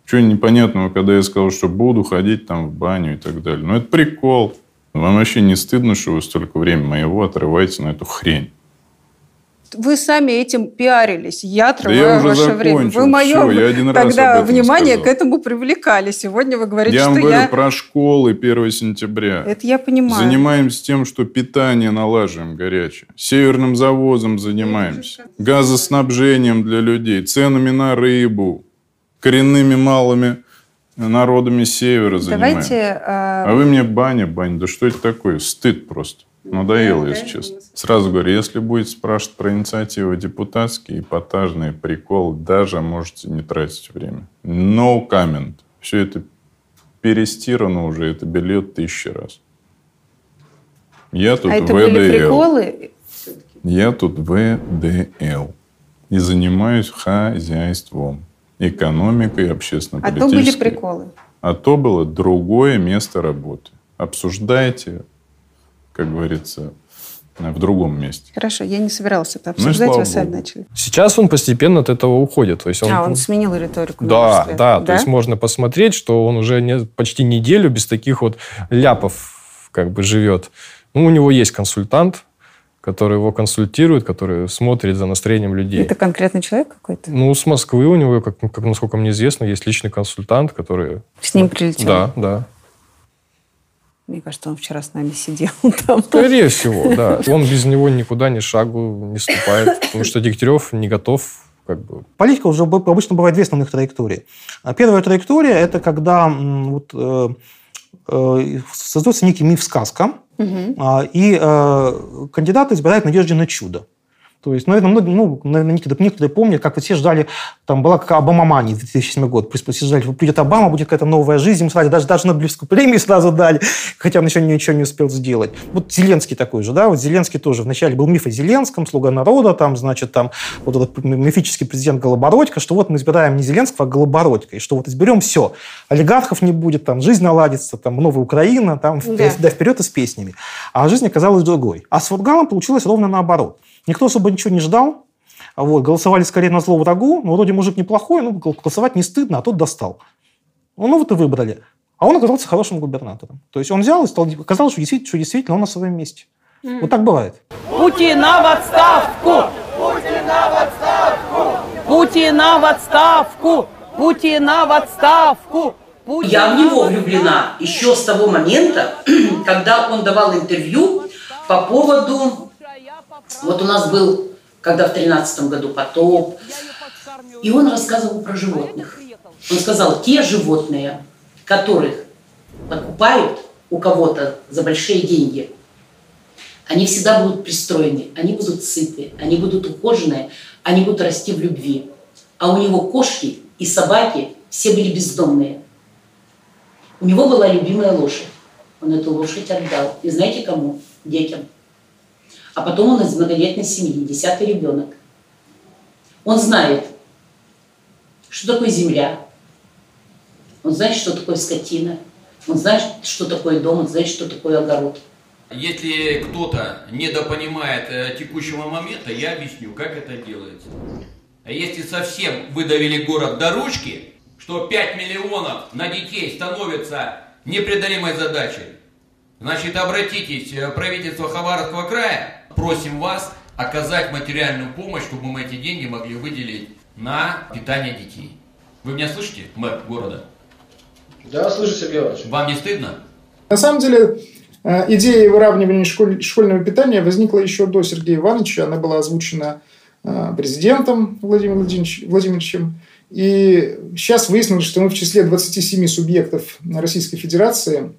Что непонятного, когда я сказал, что буду ходить там в баню и так далее. Ну, это прикол. Вам вообще не стыдно, что вы столько времени моего отрываете на эту хрень? Вы сами этим пиарились. Я я отрываю уже ваше время. закончил. Вы мое Всё, я один раз тогда этом внимание сказал. к этому привлекали. Сегодня вы говорите, я вам что говорю я... про школы 1 сентября. Это я понимаю. Занимаемся тем, что питание налаживаем горячее. Северным завозом занимаемся. Газоснабжением для людей. Ценами на рыбу. Коренными малыми народами севера занимаемся. Давайте... э, А вы мне баня, баня. Да что это такое? Стыд просто. Надоело, если честно. Сразу говорю, если будете спрашивать про инициативы депутатские, эпатажные, прикол, даже можете не тратить время. No comment. Все это перестирано уже, это билет тысячи раз. Я тут а это ВДЛ. были приколы? Я тут ВДЛ. И занимаюсь хозяйством, экономикой, А общественно-политической. то были приколы. А то было другое место работы. Обсуждайте, как говорится, в другом месте. Хорошо, я не собиралась это Ну обсуждать, слава вы сами богу. начали. Сейчас он постепенно от этого уходит. То есть он, А, он сменил риторику. на Да, взгляд. да, то есть можно посмотреть, что он уже не, почти неделю без таких вот ляпов как бы живет. Ну, у него есть консультант, который его консультирует, который смотрит за настроением людей. Это конкретный человек какой-то? Ну, с Москвы у него, как, как насколько мне известно, есть личный консультант, который... С ним прилетел? Да, да. Мне кажется, он вчера с нами сидел там. Скорее всего, да. Он без него никуда ни шагу не ступает, потому что Дегтярев не готов как бы... Политика уже обычно бывает две основных траектории. А Первая траектория – это когда вот, э, э, создается некий миф-сказка, а, и э, кандидат избирает в надежде на чудо. То есть, наверное, многие, ну, наверное, некоторые, некоторые помнят, как вот все ждали, там была какая Обама-мания 2007 год, все ждали, придет Обама, будет какая-то новая жизнь, ему сразу, даже, даже Нобелевскую премию сразу дали, хотя он еще ничего не успел сделать. Вот Зеленский такой же, да, вот Зеленский тоже вначале был миф о Зеленском, слуга народа, там, значит, там вот этот мифический президент Голобородько, что вот мы избираем не Зеленского, а Голобородько, и что вот изберем все, олигархов не будет, там, жизнь наладится, там, новая Украина, там, Да. да, вперед и с песнями. А жизнь оказалась другой. А с Фургалом получилось ровно наоборот. Никто особо ничего не ждал, а вот, голосовали скорее на зло врагу, ну, вроде мужик неплохой, ну, гол- голосовать не стыдно, а тот достал. Ну, ну, вот и выбрали. А он оказался хорошим губернатором. То есть он взял и стал, оказалось, что действительно, что действительно он на своем месте. Вот так бывает. Путина в отставку! Путина в отставку! Путина в отставку! Путина в отставку! Я в него влюблена еще с того момента, когда он давал интервью по поводу... Вот у нас был, когда в тринадцатом году потоп, и он рассказывал про животных. Он сказал, те животные, которых покупают у кого-то за большие деньги, они всегда будут пристроены, они будут сыты, они будут ухоженные, они будут расти в любви. А у него кошки и собаки все были бездомные. У него была любимая лошадь. Он эту лошадь отдал. И знаете кому? Детям. А потом он из многодетной семьи, десятый ребенок. Он знает, что такое земля. Он знает, что такое скотина. Он знает, что такое дом, он знает, что такое огород. Если кто-то недопонимает э, текущего момента, я объясню, как это делается. А если совсем выдавили город до ручки, что 5 миллионов на детей становится непреодолимой задачей, значит обратитесь в правительство Хабаровского края, просим вас оказать материальную помощь, чтобы мы эти деньги могли выделить на питание детей. Вы меня слышите, мэр города? Да, слышу, Сергей Иванович. Вам не стыдно? На самом деле, э, идея выравнивания школь- школьного питания возникла еще до Сергея Ивановича. Она была озвучена э, президентом Владимиром Владимирович- Владимировичем. И сейчас выяснилось, что мы в числе 27 субъектов Российской Федерации,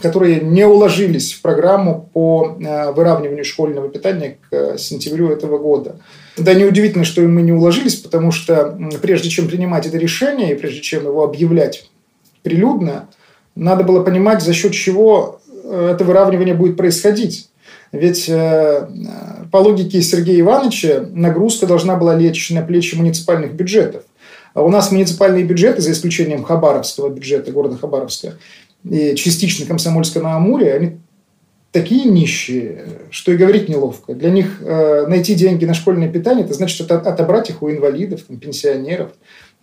которые не уложились в программу по э, выравниванию школьного питания к э, сентябрю этого года. Да, неудивительно, что мы не уложились, потому что прежде чем принимать это решение и прежде чем его объявлять прилюдно, надо было понимать, за счет чего э, это выравнивание будет происходить. Ведь по логике Сергея Ивановича нагрузка должна была лечь на плечи муниципальных бюджетов. А у нас муниципальные бюджеты, за исключением Хабаровского бюджета, города Хабаровска, и частично Комсомольска на Амуре, они такие нищие, что и говорить неловко. Для них э, найти деньги на школьное питание, это значит от- отобрать их у инвалидов, там, пенсионеров,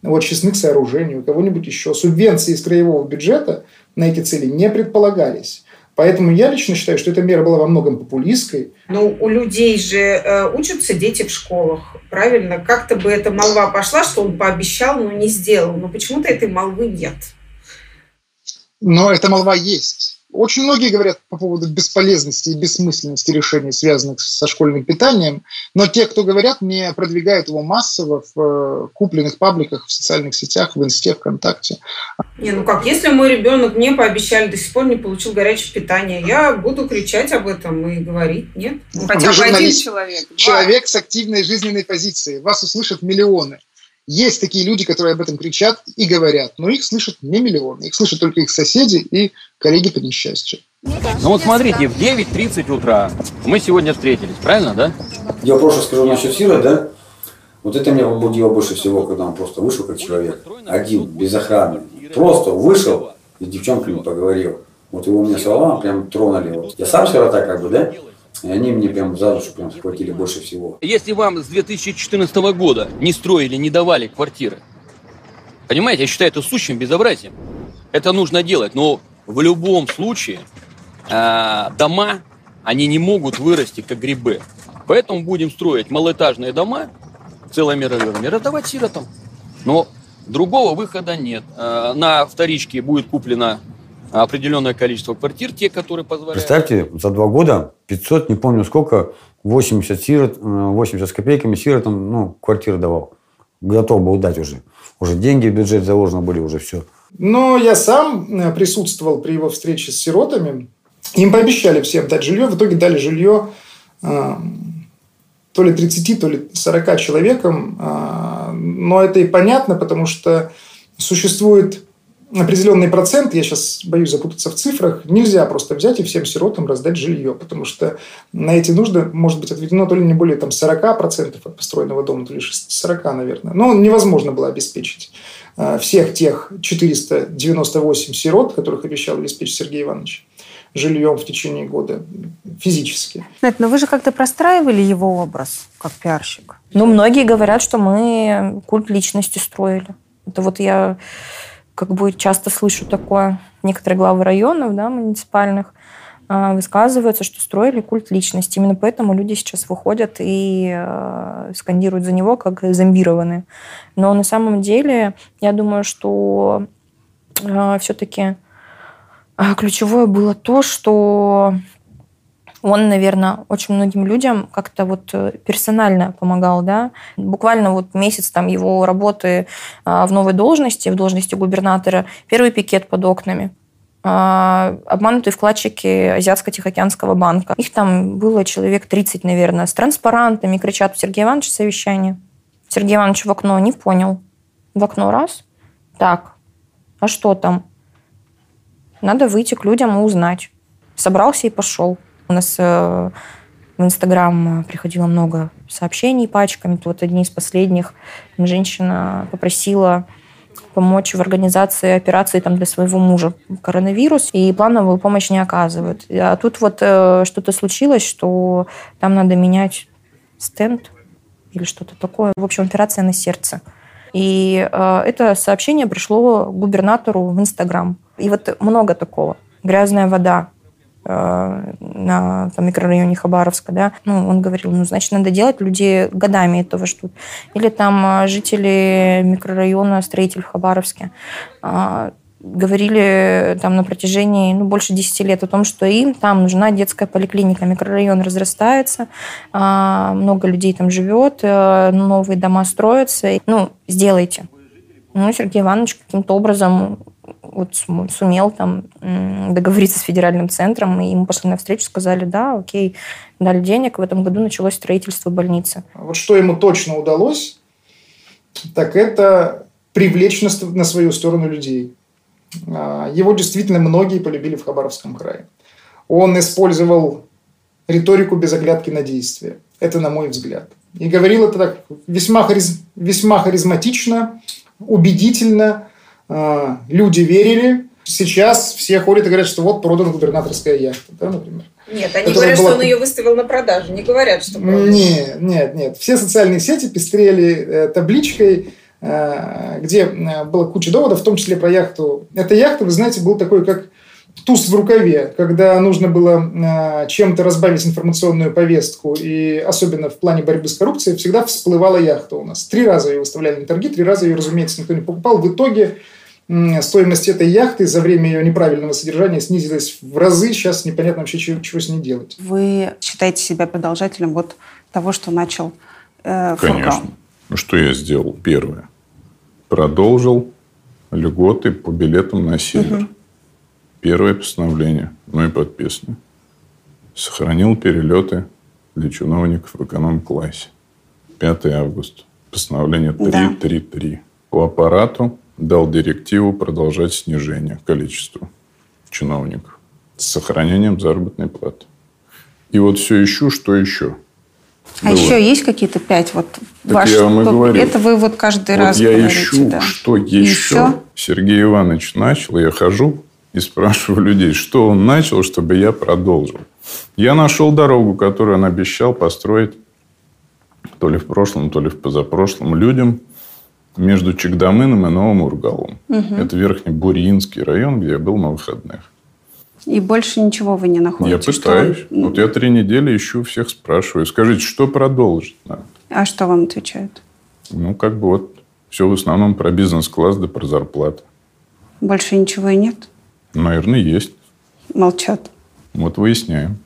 вот, честных сооружений, у кого-нибудь еще. Субвенции из краевого бюджета на эти цели не предполагались. Поэтому я лично считаю, что эта мера была во многом популистской. Ну, у людей же э, учатся дети в школах, правильно? Как-то бы эта молва пошла, что он пообещал, но не сделал. Но почему-то этой молвы нет. Но эта молва есть. Очень многие говорят по поводу бесполезности и бессмысленности решений, связанных со школьным питанием, но те, кто говорят, не продвигают его массово в э, купленных пабликах, в социальных сетях, в Инсте, ВКонтакте. Не, ну как, если мой ребенок мне пообещали, до сих пор не получил горячее питание, я буду кричать об этом и говорить, нет? Ну, Вы журналист, человек с активной жизненной позицией. Вас услышат миллионы. Есть такие люди, которые об этом кричат и говорят, но их слышат не миллионы. Их слышат только их соседи и коллеги по несчастью. Ну вот смотрите, в 9.30 утра мы сегодня встретились, правильно, да? Я просто скажу насчет Сира, да? Вот это меня побудило больше всего, когда он просто вышел как человек. Один, без охраны. Просто вышел и с девчонками поговорил. Вот его мне слова прям тронули. Вот. Я сам сирота как бы, да? И они мне прям за душу прям схватили больше всего. Если вам с 2014 года не строили, не давали квартиры, понимаете, я считаю это сущим безобразием. Это нужно делать, но в любом случае э, дома, они не могут вырасти как грибы. Поэтому будем строить малоэтажные дома целыми районами, раздавать сиротам. Но другого выхода нет. Э, на вторичке будет куплено определенное количество квартир, те, которые позволяют... Представьте, за два года 500, не помню сколько, 80 сирот, э, 80 с копейками сиротам, ну, квартиры давал. Готов был дать уже. Уже деньги в бюджет заложены были, уже все. Но я сам э, присутствовал при его встрече с сиротами. Им пообещали всем дать жилье. В итоге дали жилье э, то ли 30, то ли 40 человекам. Э, Но это и понятно, потому что существует определенный процент, я сейчас боюсь запутаться в цифрах, нельзя просто взять и всем сиротам раздать жилье, потому что на эти нужды может быть отведено то ли не более там, 40% от построенного дома, то ли 40, наверное. Но невозможно было обеспечить э, всех тех 498 сирот, которых обещал обеспечить Сергей Иванович жильем в течение года физически. Нет, но вы же как-то простраивали его образ как пиарщик. Ну, многие говорят, что мы культ личности строили. Это вот я как бы часто слышу такое. Некоторые главы районов, да, муниципальных, а, высказываются, что строили культ личности. Именно поэтому люди сейчас выходят и э, скандируют за него как зомбированные. Но на самом деле, я думаю, что э, все-таки ключевое было то, что он, наверное, очень многим людям как-то вот э, персонально помогал, да. Буквально вот месяц там его работы а, в новой должности, в должности губернатора, первый пикет под окнами. а, обманутые вкладчики Азиатско-Тихоокеанского банка. Их там было человек 30, наверное, с транспарантами, кричат у Сергея Ивановича совещание. Сергей Иванович в окно не понял. В окно раз. Так, а что там? Надо выйти к людям и узнать. Собрался и пошел. У нас э, в Инстаграм приходило много сообщений пачками. Вот одни из последних. Женщина попросила помочь в организации операции там, для своего мужа коронавирус, и плановую помощь не оказывают. А тут вот э, что-то случилось, что там надо менять стенд или что-то такое. В общем, операция на сердце. И э, это сообщение пришло губернатору в Инстаграм. И вот много такого. Грязная вода, на там, микрорайоне Хабаровска, да, ну, он говорил, ну, значит, надо делать, люди годами этого ждут. Или там э, жители микрорайона, строитель в Хабаровске, э, говорили там на протяжении ну, больше 10 лет о том, что им там нужна детская поликлиника. Микрорайон разрастается, много людей там живет, новые дома строятся. Ну, сделайте. Ну, Сергей Иванович каким-то образом вот сумел там договориться с федеральным центром, и ему пошли навстречу, сказали, да, окей, дали денег, в этом году началось строительство больницы. Вот что ему точно удалось, так это привлечь на, свою сторону людей. А, его действительно многие полюбили в Хабаровском крае. Он использовал риторику без оглядки на действие. Это на мой взгляд. И говорил это так весьма, хариз, весьма харизматично, убедительно, а, люди верили. Сейчас все ходят и говорят, что вот продана губернаторская яхта, да, например. Нет, они говорят, была... что он ее выставил на продажу, не говорят, что продал. Нет, нет, нет. Все социальные сети пестрели э, табличкой, э, где э, было куча доводов, в том числе про яхту. Эта яхта, вы знаете, был такой, как туз в рукаве, когда нужно было чем-то разбавить информационную повестку, и особенно в плане борьбы с коррупцией, всегда всплывала яхта у нас. Три раза ее выставляли на торги, три раза ее, разумеется, никто не покупал. В итоге стоимость этой яхты за время ее неправильного содержания снизилась в разы. Сейчас непонятно вообще, чего, чего с ней делать. Вы считаете себя продолжателем вот того, что начал э, Конечно. Ну, что я сделал? Первое. Продолжил льготы по билетам на север. Угу. Первое постановление, ну и подписано. Сохранил перелеты для чиновников в эконом-классе. 5 августа. Постановление 333. Да. По аппарату дал директиву продолжать снижение количества чиновников с сохранением заработной платы. И вот все ищу, что еще. А было. еще есть какие-то пять вот так ваши? Я вам и говорю. Это вы вот каждый вот раз я говорите, ищу, да. что еще. еще. Сергей Иванович начал, я хожу и спрашиваю людей, что он начал, чтобы я продолжил. Я нашел дорогу, которую он обещал построить то ли в прошлом, то ли в позапрошлом людям – между Чегдамыном и Новым Ургалом. Угу. Это Верхний Буринский район, где я был на выходных. И больше ничего вы не находите? Я пытаюсь. Что... Вот я три недели ищу, всех спрашиваю. Скажите, что продолжить надо? А что вам отвечают? Ну, как бы вот все в основном про бизнес-класс да про зарплату. Больше ничего и нет? Наверное, есть. Молчат. Вот выясняем.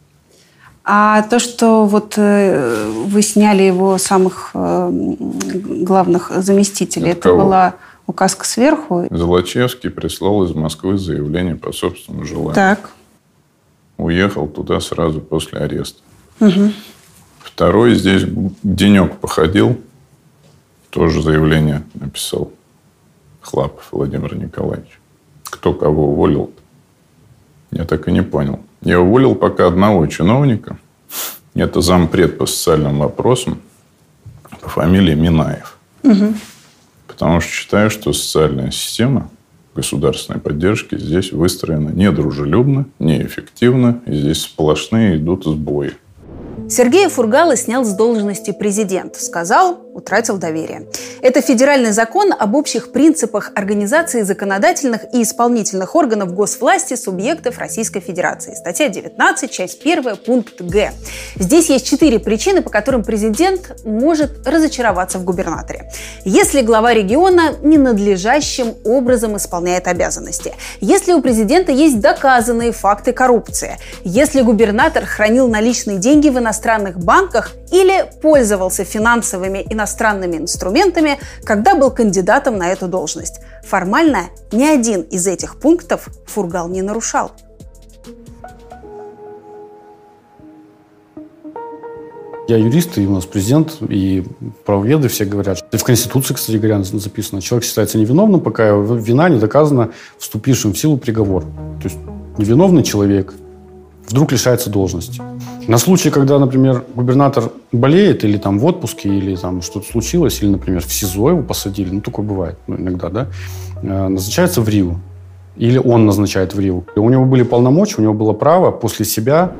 А то, что вот э, вы сняли его самых э, главных заместителей, От это кого? была указка сверху? Золочевский прислал из Москвы заявление по собственному желанию. Так. Уехал туда сразу после ареста. Угу. Второй здесь денек походил, тоже заявление написал. Хлапов Владимир Николаевич. Кто кого уволил -то? Я так и не понял. Я уволил пока одного чиновника. Это зампред по социальным вопросам по фамилии Минаев. Угу. Потому что считаю, что социальная система государственной поддержки здесь выстроена недружелюбно, неэффективно, и здесь сплошные идут сбои. Сергея Фургала снял с должности президент. Сказал, утратил доверие. Это федеральный закон об общих принципах организации законодательных и исполнительных органов госвласти субъектов Российской Федерации. Статья 19, часть 1, пункт Г. Здесь есть четыре причины, по которым президент может разочароваться в губернаторе. Если глава региона ненадлежащим образом исполняет обязанности. Если у президента есть доказанные факты коррупции. Если губернатор хранил наличные деньги в иностранных банках или пользовался финансовыми и иностранными инструментами, когда был кандидатом на эту должность. Формально ни один из этих пунктов Фургал не нарушал. Я юрист, и у нас президент, и правоведы все говорят. И в Конституции, кстати говоря, записано, человек считается невиновным, пока его вина не доказана вступившим в силу приговор. То есть невиновный человек вдруг лишается должности. На случай, когда, например, губернатор болеет или там в отпуске, или там что-то случилось, или, например, в СИЗО его посадили, ну, такое бывает ну, иногда, да, э, назначается в РИУ. Или он назначает в РИУ. И у него были полномочия, у него было право после себя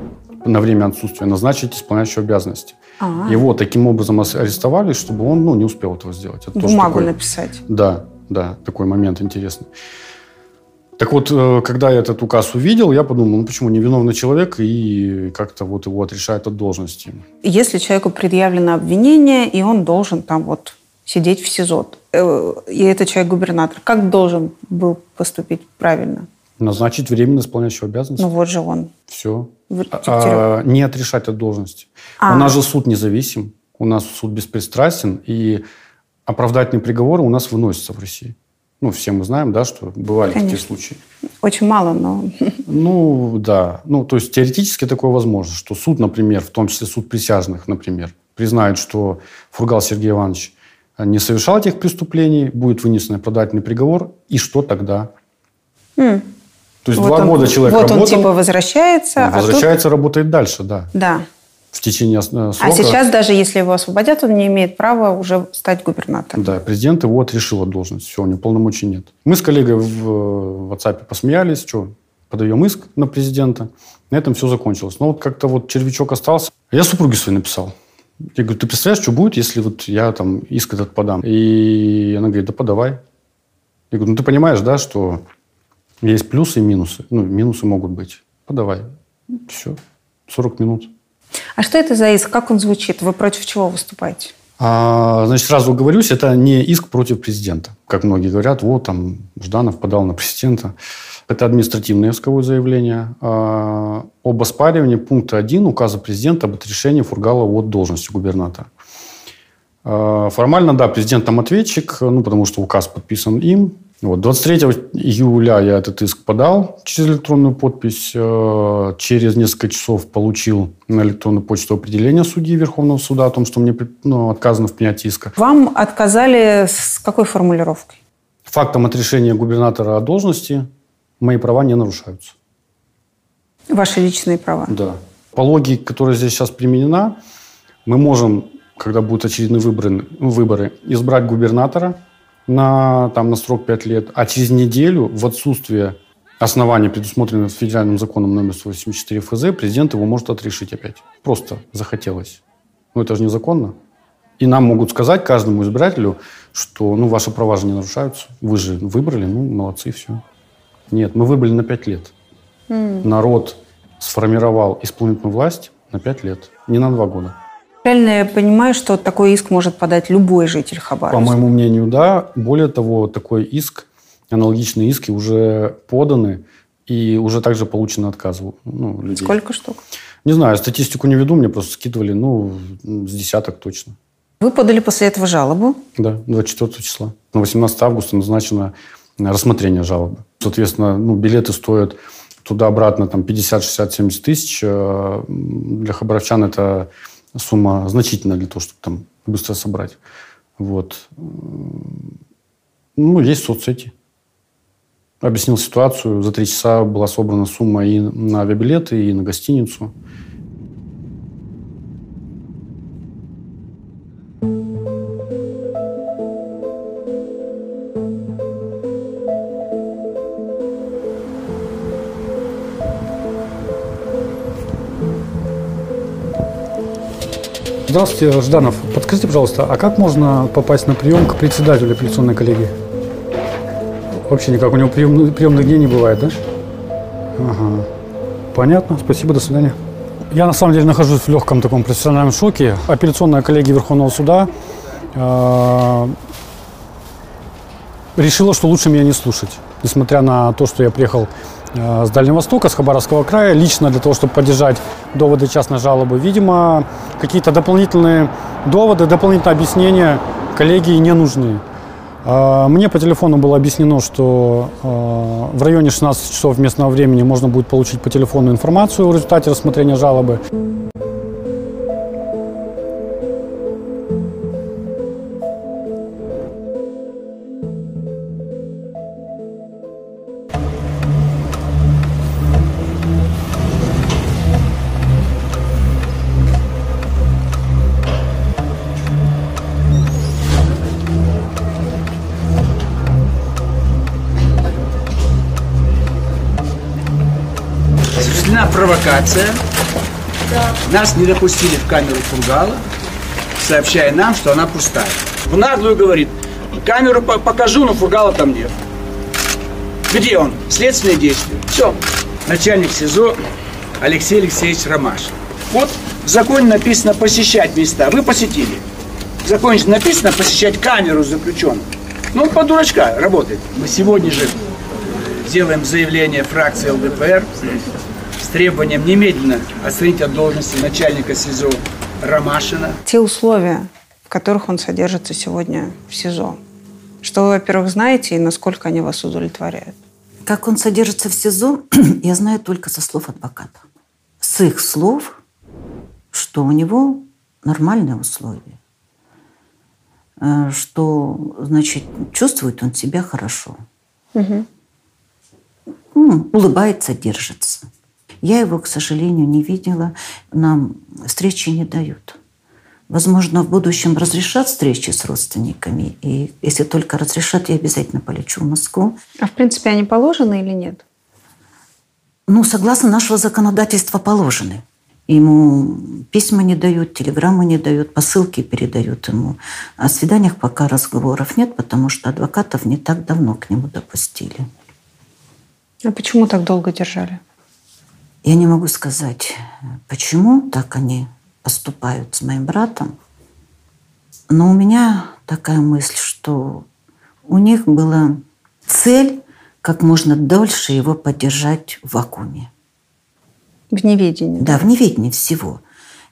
на время отсутствия назначить исполняющего обязанности. А. Его таким образом арестовали, чтобы он ну, не успел этого сделать. Это Бумагу такой- написать. Да, да, такой момент интересный. Так вот, э, когда я этот указ увидел, я подумал, ну почему невиновный человек и как-то вот его отрешают от должности. Если человеку предъявлено обвинение, и он должен там вот сидеть в СИЗО, э, и это человек-губернатор, как должен был поступить правильно? Назначить временно исполняющего обязанности. Ну вот же он. Все. В А, не отрешать от должности. А. У нас же суд независим, у нас суд беспристрастен, и оправдательные приговоры у нас выносятся в России. Ну, все мы знаем, да, что бывали такие Конечно. случаи. Очень мало, но... Ну, да. Ну, то есть теоретически такое возможно, что суд, например, в том числе суд присяжных, например, признает, что Фургал Сергей Иванович не совершал этих преступлений, будет вынесен оправдательный приговор, и что тогда? М. То есть Вот два он- года человек Вот он работал, типа возвращается, а тут- возвращается, работает дальше, да, Да. В течение э, срока. А сейчас даже если его освободят, он не имеет права уже стать губернатором. Да, президент его отрешил от должности. Все, у него полномочий нет. Мы с коллегой в в WhatsApp посмеялись, что подаем иск на президента. На этом все закончилось. Но вот как-то вот червячок остался. Я супруге своей написал. Я говорю, ты представляешь, что будет, если вот я там иск этот подам? И она говорит, да подавай. Я говорю, ну ты понимаешь, да, что есть плюсы и минусы. Ну, минусы могут быть. Подавай. Все. 40 минут. А что это за иск? Как он звучит? Вы против чего выступаете? А, значит, сразу говорюсь, это не иск против президента. Как многие говорят, вот там Жданов подал на президента. Это административное исковое заявление а, об оспаривании пункта 1 указа президента об отрешении Фургала от должности губернатора. А, Формально, да, президент там ответчик, ну, потому что указ подписан им. Вот, 23 июля я этот иск подал через электронную подпись. Э, Через несколько часов получил на электронную почту определение судьи Верховного суда о том, что мне ну, отказано в принятии иска. Вам отказали с какой формулировкой? Фактом отрешения губернатора от должности мои права не нарушаются. Ваши личные права. Да. По логике, которая здесь сейчас применена, мы можем, когда будут очередные выборы, выборы избрать губернатора на, там, на срок 5 лет, а через неделю в отсутствие оснований, предусмотренных федеральным законом номер 184 ФЗ, президент его может отрешить опять. Просто захотелось. Ну, это же незаконно. И нам могут сказать, каждому избирателю, что ну, ваши права же не нарушаются. Вы же выбрали, ну, молодцы, все. Нет, мы выбрали на 5 лет. М. Народ сформировал исполнительную власть на 5 лет, не на 2 года. Правильно я понимаю, что такой иск может подать любой житель По Хабаровска? моему мнению, да. Более того, такой иск, аналогичные иски уже поданы и уже также получены отказы ну, людей. Сколько штук? Не знаю, статистику не веду, мне просто скидывали, ну, с десяток точно. Вы подали после этого жалобу. Да, 24 числа. На 18 августа назначено рассмотрение жалобы. Соответственно, ну, билеты стоят туда-обратно там 50, 60, 70 тысяч. Э, Для хабаровчан это сумма значительная для того, чтобы там быстро собрать. Вот. Ну, есть соцсети. Объяснил ситуацию. За три часа была собрана сумма и на авиабилеты, и на гостиницу. Здравствуйте, Жданов. Подскажите, пожалуйста, а как можно попасть на прием к председателю апелляционной коллегии? Вообще никак. У него прием, приемных дней не бывает, да? Ага. Понятно. Спасибо. До свидания. Я на самом деле нахожусь в легком таком профессиональном шоке. Апелляционная коллегия Верховного суда э, решила, что лучше меня не слушать. Несмотря на то, что я приехал с Дальнего Востока, с Хабаровского края, лично для того, чтобы поддержать доводы частной жалобы, видимо, какие-то дополнительные доводы, дополнительные объяснения коллегии не нужны. А, Мне по телефону было объяснено, что а, в районе 16 часов местного времени можно будет получить по телефону информацию в результате рассмотрения жалобы. Провокация. Нас не допустили в камеру Фургала, сообщая нам, что она пустая. В наглую говорит, камеру по- покажу, но Фургала там нет. Где он? Следственные действия. Все. Начальник СИЗО Алексей Алексеевич Ромаш. Вот в законе написано посещать места. Вы посетили. В законе написано посещать камеру заключенных. Ну, по дурачка работает. Мы сегодня же делаем заявление фракции ЛДПР требованием немедленно отстранить от должности начальника СИЗО Ромашина. Те условия, в которых он содержится сегодня в СИЗО, что вы, во-первых, знаете и насколько они вас удовлетворяют? Как он содержится в СИЗО, я знаю только со слов адвоката. С их слов, что у него нормальные условия. Э, Что, значит, чувствует он себя хорошо. М, Улыбается, держится. Я его, к сожалению, не видела. Нам встречи не дают. Возможно, в будущем разрешат встречи с родственниками. И если только разрешат, я обязательно полечу в Москву. А в принципе они положены или нет? Ну, согласно нашего законодательства, положены. Ему письма не дают, телеграммы не дают, посылки передают ему. О свиданиях пока разговоров нет, потому что адвокатов не так давно к нему допустили. А почему так долго держали? Я не могу сказать, почему так они поступают с моим братом. Но у меня такая мысль, что у них была цель как можно дольше его поддержать в вакууме. В неведении. Да, в неведении всего.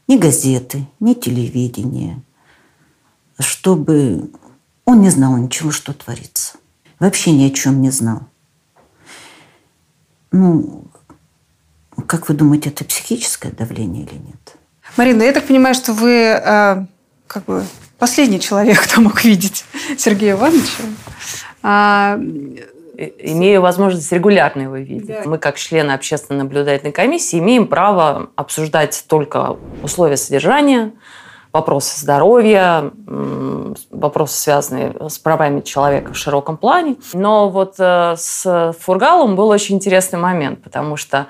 Ни газеты, ни телевидение. Чтобы он не знал ничего, что творится. Вообще ни о чем не знал. Ну, как вы думаете, это психическое давление или нет? Марина, я так понимаю, что вы э, как бы последний человек, кто мог видеть Сергея Ивановича. А, имею возможность регулярно его видеть. Мы, как члены общественно-наблюдательной комиссии, имеем право обсуждать только условия содержания, вопросы здоровья, вопросы, связанные с правами человека в широком плане. Но вот э, с Фургалом был очень интересный момент, потому что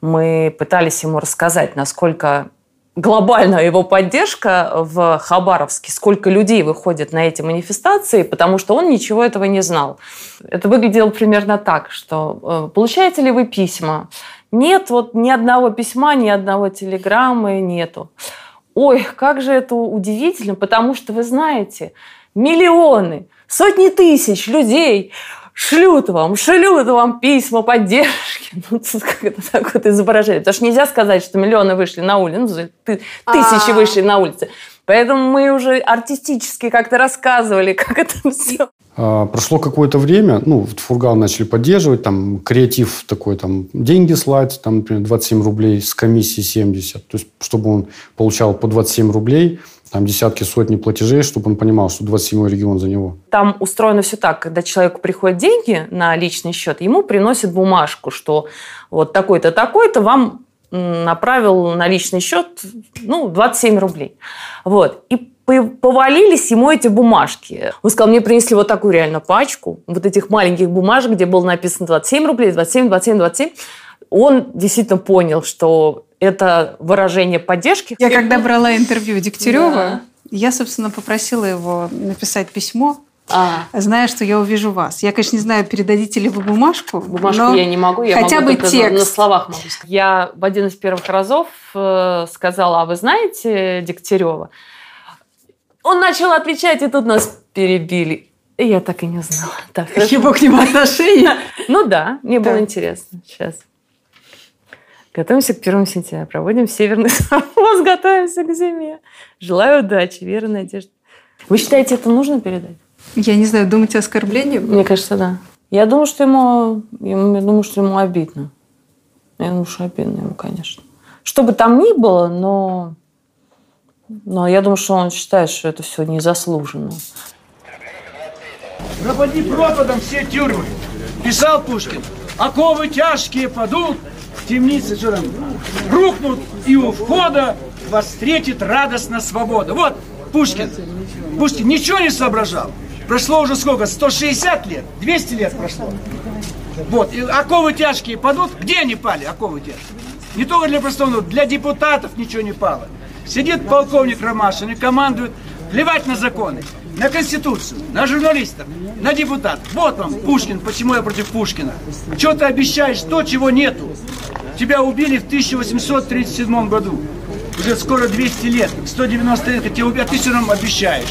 мы пытались ему рассказать, насколько глобальная его поддержка в Хабаровске, сколько людей выходит на эти манифестации, потому что он ничего этого не знал. Это выглядело примерно так, что э, получаете ли вы письма? Нет, вот ни одного письма, ни одного телеграммы нету. Ой, как же это удивительно, потому что, вы знаете, миллионы, сотни тысяч людей шлют вам, шлют вам письма поддержки. Ну, тут как это так вот изображение. Потому что нельзя сказать, что миллионы вышли на улицу, ну, ты- тысячи А. вышли на улицы. Поэтому мы уже артистически как-то рассказывали, как это все. А, Прошло какое-то время, ну, Фургал начали поддерживать, там, креатив такой, там, деньги слать, там, например, 27 рублей с комиссии 70. То есть, чтобы он получал по 27 рублей, там, десятки, сотни платежей, чтобы он понимал, что 27 регион за него. Там устроено все так, когда человеку приходят деньги на личный счет, ему приносят бумажку, что вот такой-то, такой-то вам направил на личный счет ну, 27 рублей. Вот. И по- повалились ему эти бумажки. Он сказал, мне принесли вот такую реально пачку, вот этих маленьких бумажек, где было написано 27 рублей, 27, 27, 27. Он действительно понял, что это выражение поддержки. Я когда брала интервью Дегтярева, я, собственно, попросила его написать письмо, зная, что я увижу вас. Я, конечно, не знаю, передадите ли вы бумажку. Бумажку но я не могу, я хотя могу бы текст. на словах могу сказать. Я в один из первых разов э, сказала, а вы знаете Дегтярева? Он начал отвечать, и тут нас перебили. И я так и не знала. Так, Его к нему отношения? Ну да, мне было интересно. Сейчас. Готовимся к первому сентября. Проводим северный совоз, готовимся к зиме. Желаю удачи, веры, надежды. Вы считаете, это нужно передать? Я не знаю, думаете оскорбление? Мне кажется, да. Я думаю, что ему, ему- я думаю, что ему обидно. Я думаю, что обидно ему, конечно. Что бы там ни было, но, но я думаю, что он считает, что это все незаслуженно. Пропади пропадом все тюрьмы. Писал Пушкин. Оковы тяжкие падут, темницы что там, рухнут, и у входа вас встретит радостно свобода. Вот Пушкин. Пушкин ничего не соображал. Прошло уже сколько? 160 лет? 200 лет прошло. Вот, и оковы тяжкие падут. Где они пали, оковы тяжкие? Не только для простого, для депутатов ничего не пало. Сидит полковник Ромашин и командует плевать на законы, на Конституцию, на журналистов, на депутатов. Вот вам Пушкин, почему я против Пушкина. Что ты обещаешь то, чего нету? Тебя убили в 1837 году. Уже скоро 200 лет, 190 лет, тебя убили, а ты все равно обещаешь.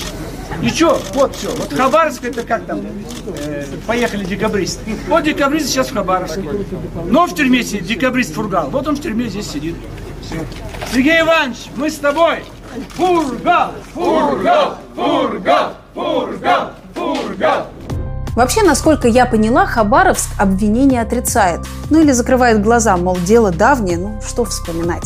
Ничего, вот все. Вот Хабаровск это как там, э, поехали декабристы. Вот декабрист сейчас в Хабаровске. Но в тюрьме сидит декабрист Фургал. Вот он в тюрьме здесь сидит. Всё. Сергей Иванович, мы с тобой. Фургал, Фургал, Фургал, Фургал, Фургал. Вообще, насколько я поняла, Хабаровск обвинение отрицает. Ну или закрывает глаза, мол, дело давнее, ну что вспоминать.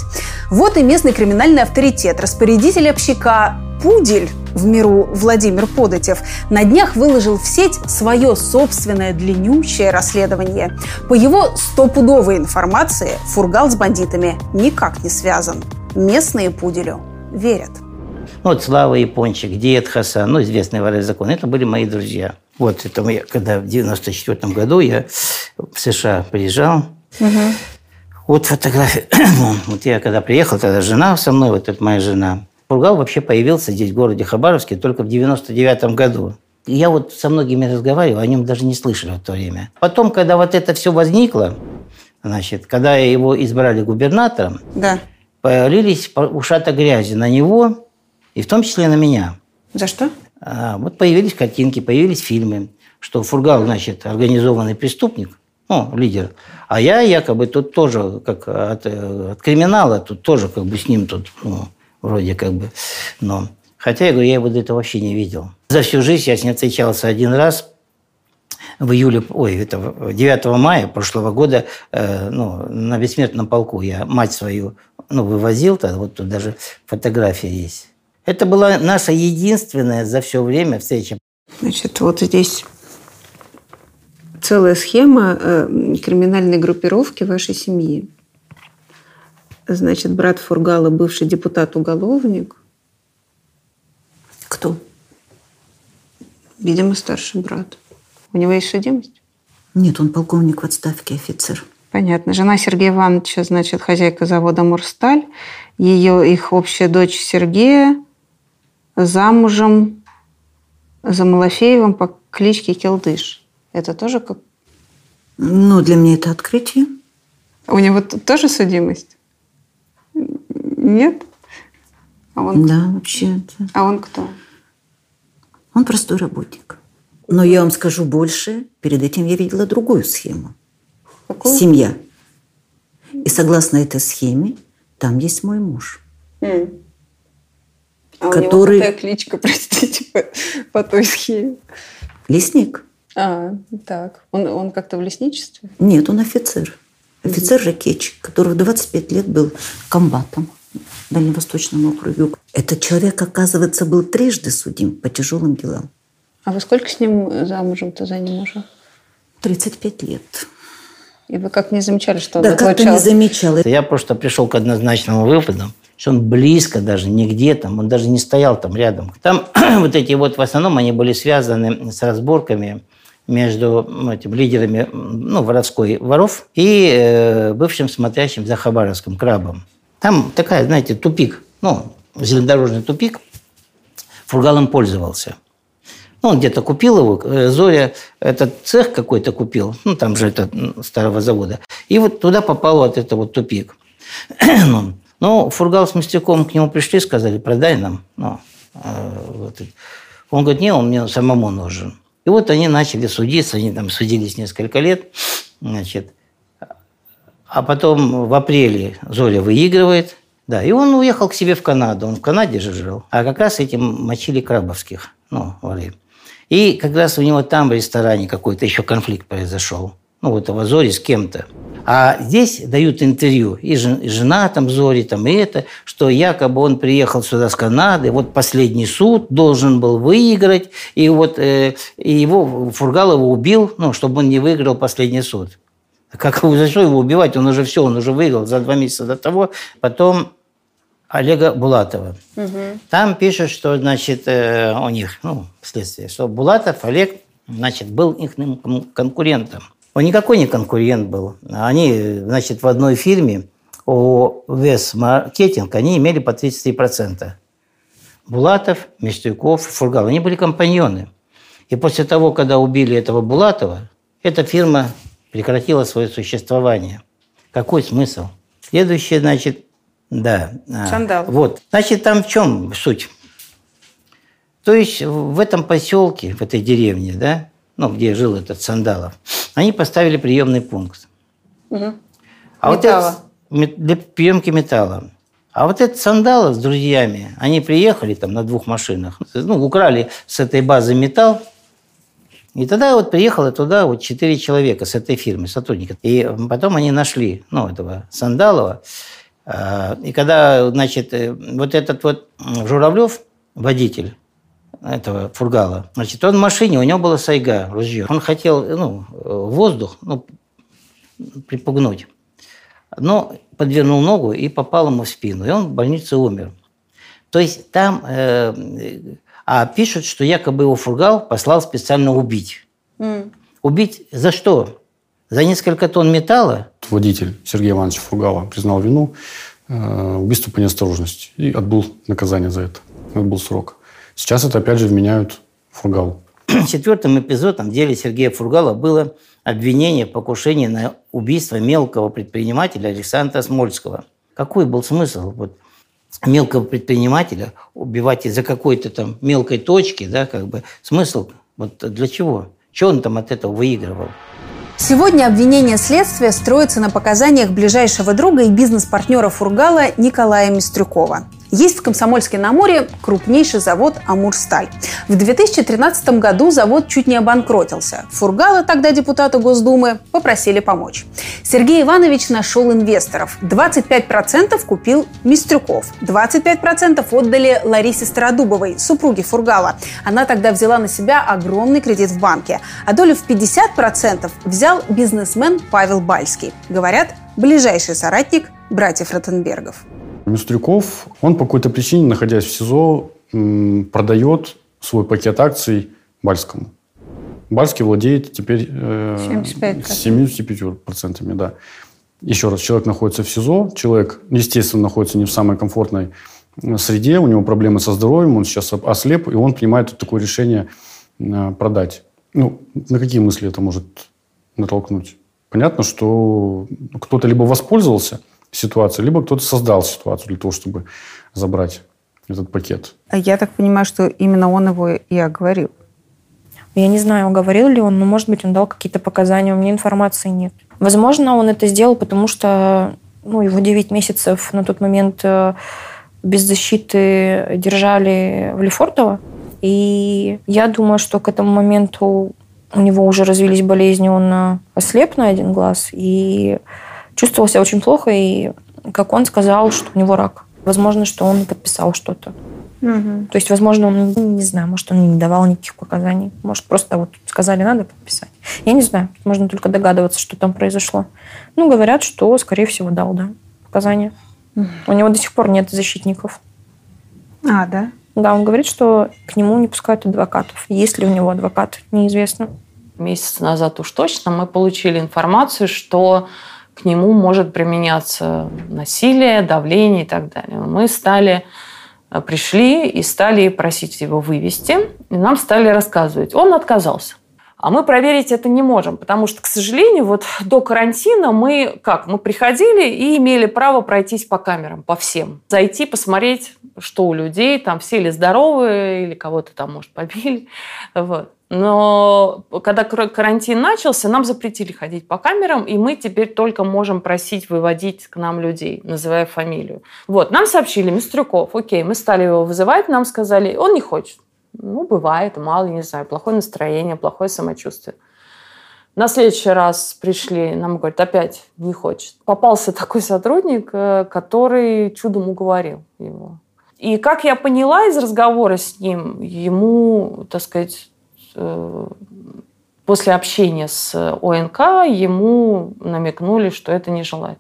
Вот и местный криминальный авторитет, распорядитель общака Пудель в миру Владимир Подотев на днях выложил в сеть свое собственное длиннющее расследование. По его стопудовой информации Фургал с бандитами никак не связан. Местные Пуделю верят. Ну, вот Слава Япончик, Дед Хасан, ну, известный воры закон, это были мои друзья. Вот это мы, когда в 94 году я в США приезжал, вот фотография. вот я когда приехал, тогда жена со мной, вот это моя жена. Фургал вообще появился здесь, в городе Хабаровске, только в 99 году. Я вот со многими разговаривал, о нем даже не слышали в то время. Потом, когда вот это все возникло, значит, когда его избрали губернатором, Да. Полились по- ушата грязи на него, и в том числе на меня. За что? А, вот появились картинки, появились фильмы, что Фургал, значит, организованный преступник, ну, лидер, а я якобы тут тоже, как от, от криминала, тут тоже как бы с ним тут, ну, вроде как бы, но... Хотя, я говорю, я его до этого вообще не видел. За всю жизнь я с ним встречался один раз, в июле, ой, это в- 9 мая прошлого года, э, ну, на бессмертном полку я мать свою, ну, вывозил, тогда вот тут даже фотография есть. Это была наша единственная за все время встреча. Значит, вот здесь целая схема э, криминальной группировки вашей семьи. Значит, брат Фургала, бывший депутат-уголовник. Кто? Видимо, старший брат. У него есть судимость? Нет, он полковник в отставке, офицер. Понятно. Жена Сергея Ивановича, значит, хозяйка завода «Мурсталь». Ее, их общая дочь Сергея замужем за Малафеевым по кличке Келдыш. Это тоже как... Ну, для меня это открытие. У него тоже судимость? Нет? А он, Да, вообще. это- а он кто? Он простой работник. Но я вам скажу больше. Перед этим я видела другую схему. Какую? Семья. И согласно этой схеме, там есть мой муж. М. А Который- у него какая кличка, простите, по, по той схеме? Лесник. А, так. Он, он как-то в лесничестве? Нет, он офицер. Офицер ракетчик, который в 25 лет был комбатом в Дальневосточном округе. Этот человек, оказывается, был трижды судим по тяжелым делам. А вы сколько с ним замужем-то за ним уже? 35 лет. И вы как не замечали, что Да, как-то не замечала. Я просто пришел к однозначному выводу, что он близко даже, нигде там, он даже не стоял там рядом. Там вот эти вот, в основном, они были связаны с разборками между ну, этим, лидерами ну, воровской воров и э, бывшим смотрящим за Хабаровским крабом. Там такая, знаете, тупик, ну, железнодорожный тупик. Фургал им пользовался. Ну, он где-то купил его, э, Зоря этот цех какой-то купил, ну, там же это старого завода. И вот туда попал вот это вот тупик. Ну, Ну, Фургал с Мостяком к нему пришли, сказали, продай нам. Ну, э, вот. Он говорит, не, он мне самому нужен. И вот они начали судиться, они там судились несколько лет. Значит, А потом в апреле Зоря выигрывает. Да, и он уехал к себе в Канаду. Он в Канаде же жил. А как раз этим мочили крабовских. Ну, воры. И как раз у него там в ресторане какой-то еще конфликт произошел. Ну, вот в Зоре с кем-то. А здесь дают интервью, и жена там Зори, там и это, что якобы он приехал сюда с Канады, вот последний суд должен был выиграть, и вот э, и его Фургалова убил, ну, чтобы он не выиграл последний суд. Как за что его убивать? Он уже все, он уже выиграл за два месяца до того. Потом Олега Булатова. Угу. Там пишут, что, значит, э, у них, ну, следствие, что Булатов Олег, значит, был их конкурентом. Он никакой не конкурент был. Они, значит, в одной фирме о Вес Маркетинг, они имели по 33%. Булатов, Мещтюков, Фургал, они были компаньоны. И после того, когда убили этого Булатова, эта фирма прекратила свое существование. Какой смысл? Следующее, значит, да. А, Шандал. Вот. Значит, там в чем суть? То есть в этом поселке, в этой деревне, да, ну, где жил этот Сандалов, они поставили приемный пункт. Угу. А металла. Вот это, для приемки металла. А вот этот Сандалов с друзьями, они приехали там на двух машинах, ну, украли с этой базы металл, и тогда вот приехало туда вот четыре человека с этой фирмы, сотрудника. И потом они нашли, ну, этого Сандалова. А, и когда, значит, э, вот этот вот Журавлев, водитель, этого фургала. Значит, он в машине, у него была сайга, ружье. Он хотел ну, воздух ну, припугнуть. Но подвернул ногу и попал ему в спину. И он в больнице умер. То есть там... Э, а пишут, что якобы его фургал послал специально убить. Mm. Убить за что? За несколько тонн металла? Водитель Сергей Иванович Фургала признал вину, э, убийство по неосторожности и отбыл наказание за это. Отбыл срок. Сейчас это опять же вменяют Фургалу. Четвертым эпизодом в деле Сергея Фургала было обвинение в покушении на убийство мелкого предпринимателя Александра Смольского. Какой был смысл вот, мелкого предпринимателя убивать из-за какой-то там мелкой точки, да, как бы смысл вот для чего? Чего он там от этого выигрывал? Сегодня обвинение следствия строится на показаниях ближайшего друга и бизнес-партнера Фургала Николая Мистрюкова. Есть в Комсомольске-на-Амуре крупнейший завод «Амурсталь». В 2013 году завод чуть не обанкротился. Фургала, тогда депутата Госдумы, попросили помочь. Сергей Иванович нашел инвесторов. 25% купил Мистрюков. 25% отдали Ларисе Стародубовой, супруге Фургала. Она тогда взяла на себя огромный кредит в банке. А долю в 50% взял бизнесмен Павел Бальский. Говорят, ближайший соратник братьев Ротенбергов. Мистрюков, он по какой-то причине, находясь в СИЗО, продает свой пакет акций Бальскому. Бальский владеет теперь э, 75%. 75%. Да. Еще раз, человек находится в СИЗО, человек, естественно, находится не в самой комфортной э, среде, у него проблемы со здоровьем, он сейчас ослеп, и он принимает такое решение э, продать. Ну, на какие мысли это может натолкнуть? Понятно, что кто-то либо воспользовался ситуации, либо кто-то создал ситуацию для того, чтобы забрать этот пакет. А я так понимаю, что именно он его и оговорил. Я не знаю, говорил ли он, но, может быть, он дал какие-то показания. У меня информации нет. Возможно, он это сделал, потому что ну, его 9 месяцев на тот момент э, без защиты держали в Лефортово. И я думаю, что к этому моменту у него уже развились болезни, он э, ослеп на один глаз. И чувствовал себя очень плохо, и как он сказал, что у него рак. Возможно, что он подписал что-то. Угу. То есть, возможно, он, не знаю, может, он не давал никаких показаний. Может, просто вот сказали, надо подписать. Я не знаю. Можно только догадываться, что там произошло. Ну, говорят, что, скорее всего, дал, да, показания. Угу. У него до сих пор нет защитников. А, да? Да, он говорит, что к нему не пускают адвокатов. Есть ли у него адвокат, неизвестно. Месяц назад уж точно мы получили информацию, что к нему может применяться насилие, давление и так далее. Мы стали э, пришли и стали просить его вывести, и нам стали рассказывать. Он отказался. А мы проверить это не можем, потому что, к сожалению, вот до карантина мы как? Мы приходили и имели право пройтись по камерам, по всем. Зайти, посмотреть, что у людей, там все ли здоровые, или кого-то там, может, побили. Вот. Но когда кар- карантин начался, нам запретили ходить по камерам, и мы теперь только можем просить выводить к нам людей, называя фамилию. Вот, нам сообщили, Мистрюков, окей, мы стали его вызывать, нам сказали, он не хочет. Ну, бывает, мало, не знаю, плохое настроение, плохое самочувствие. На следующий раз пришли, нам говорят, опять не хочет. Попался такой сотрудник, э, который чудом уговорил его. И как я поняла из разговора с ним, ему, так сказать, после общения с ОНК ему намекнули, что это нежелательно.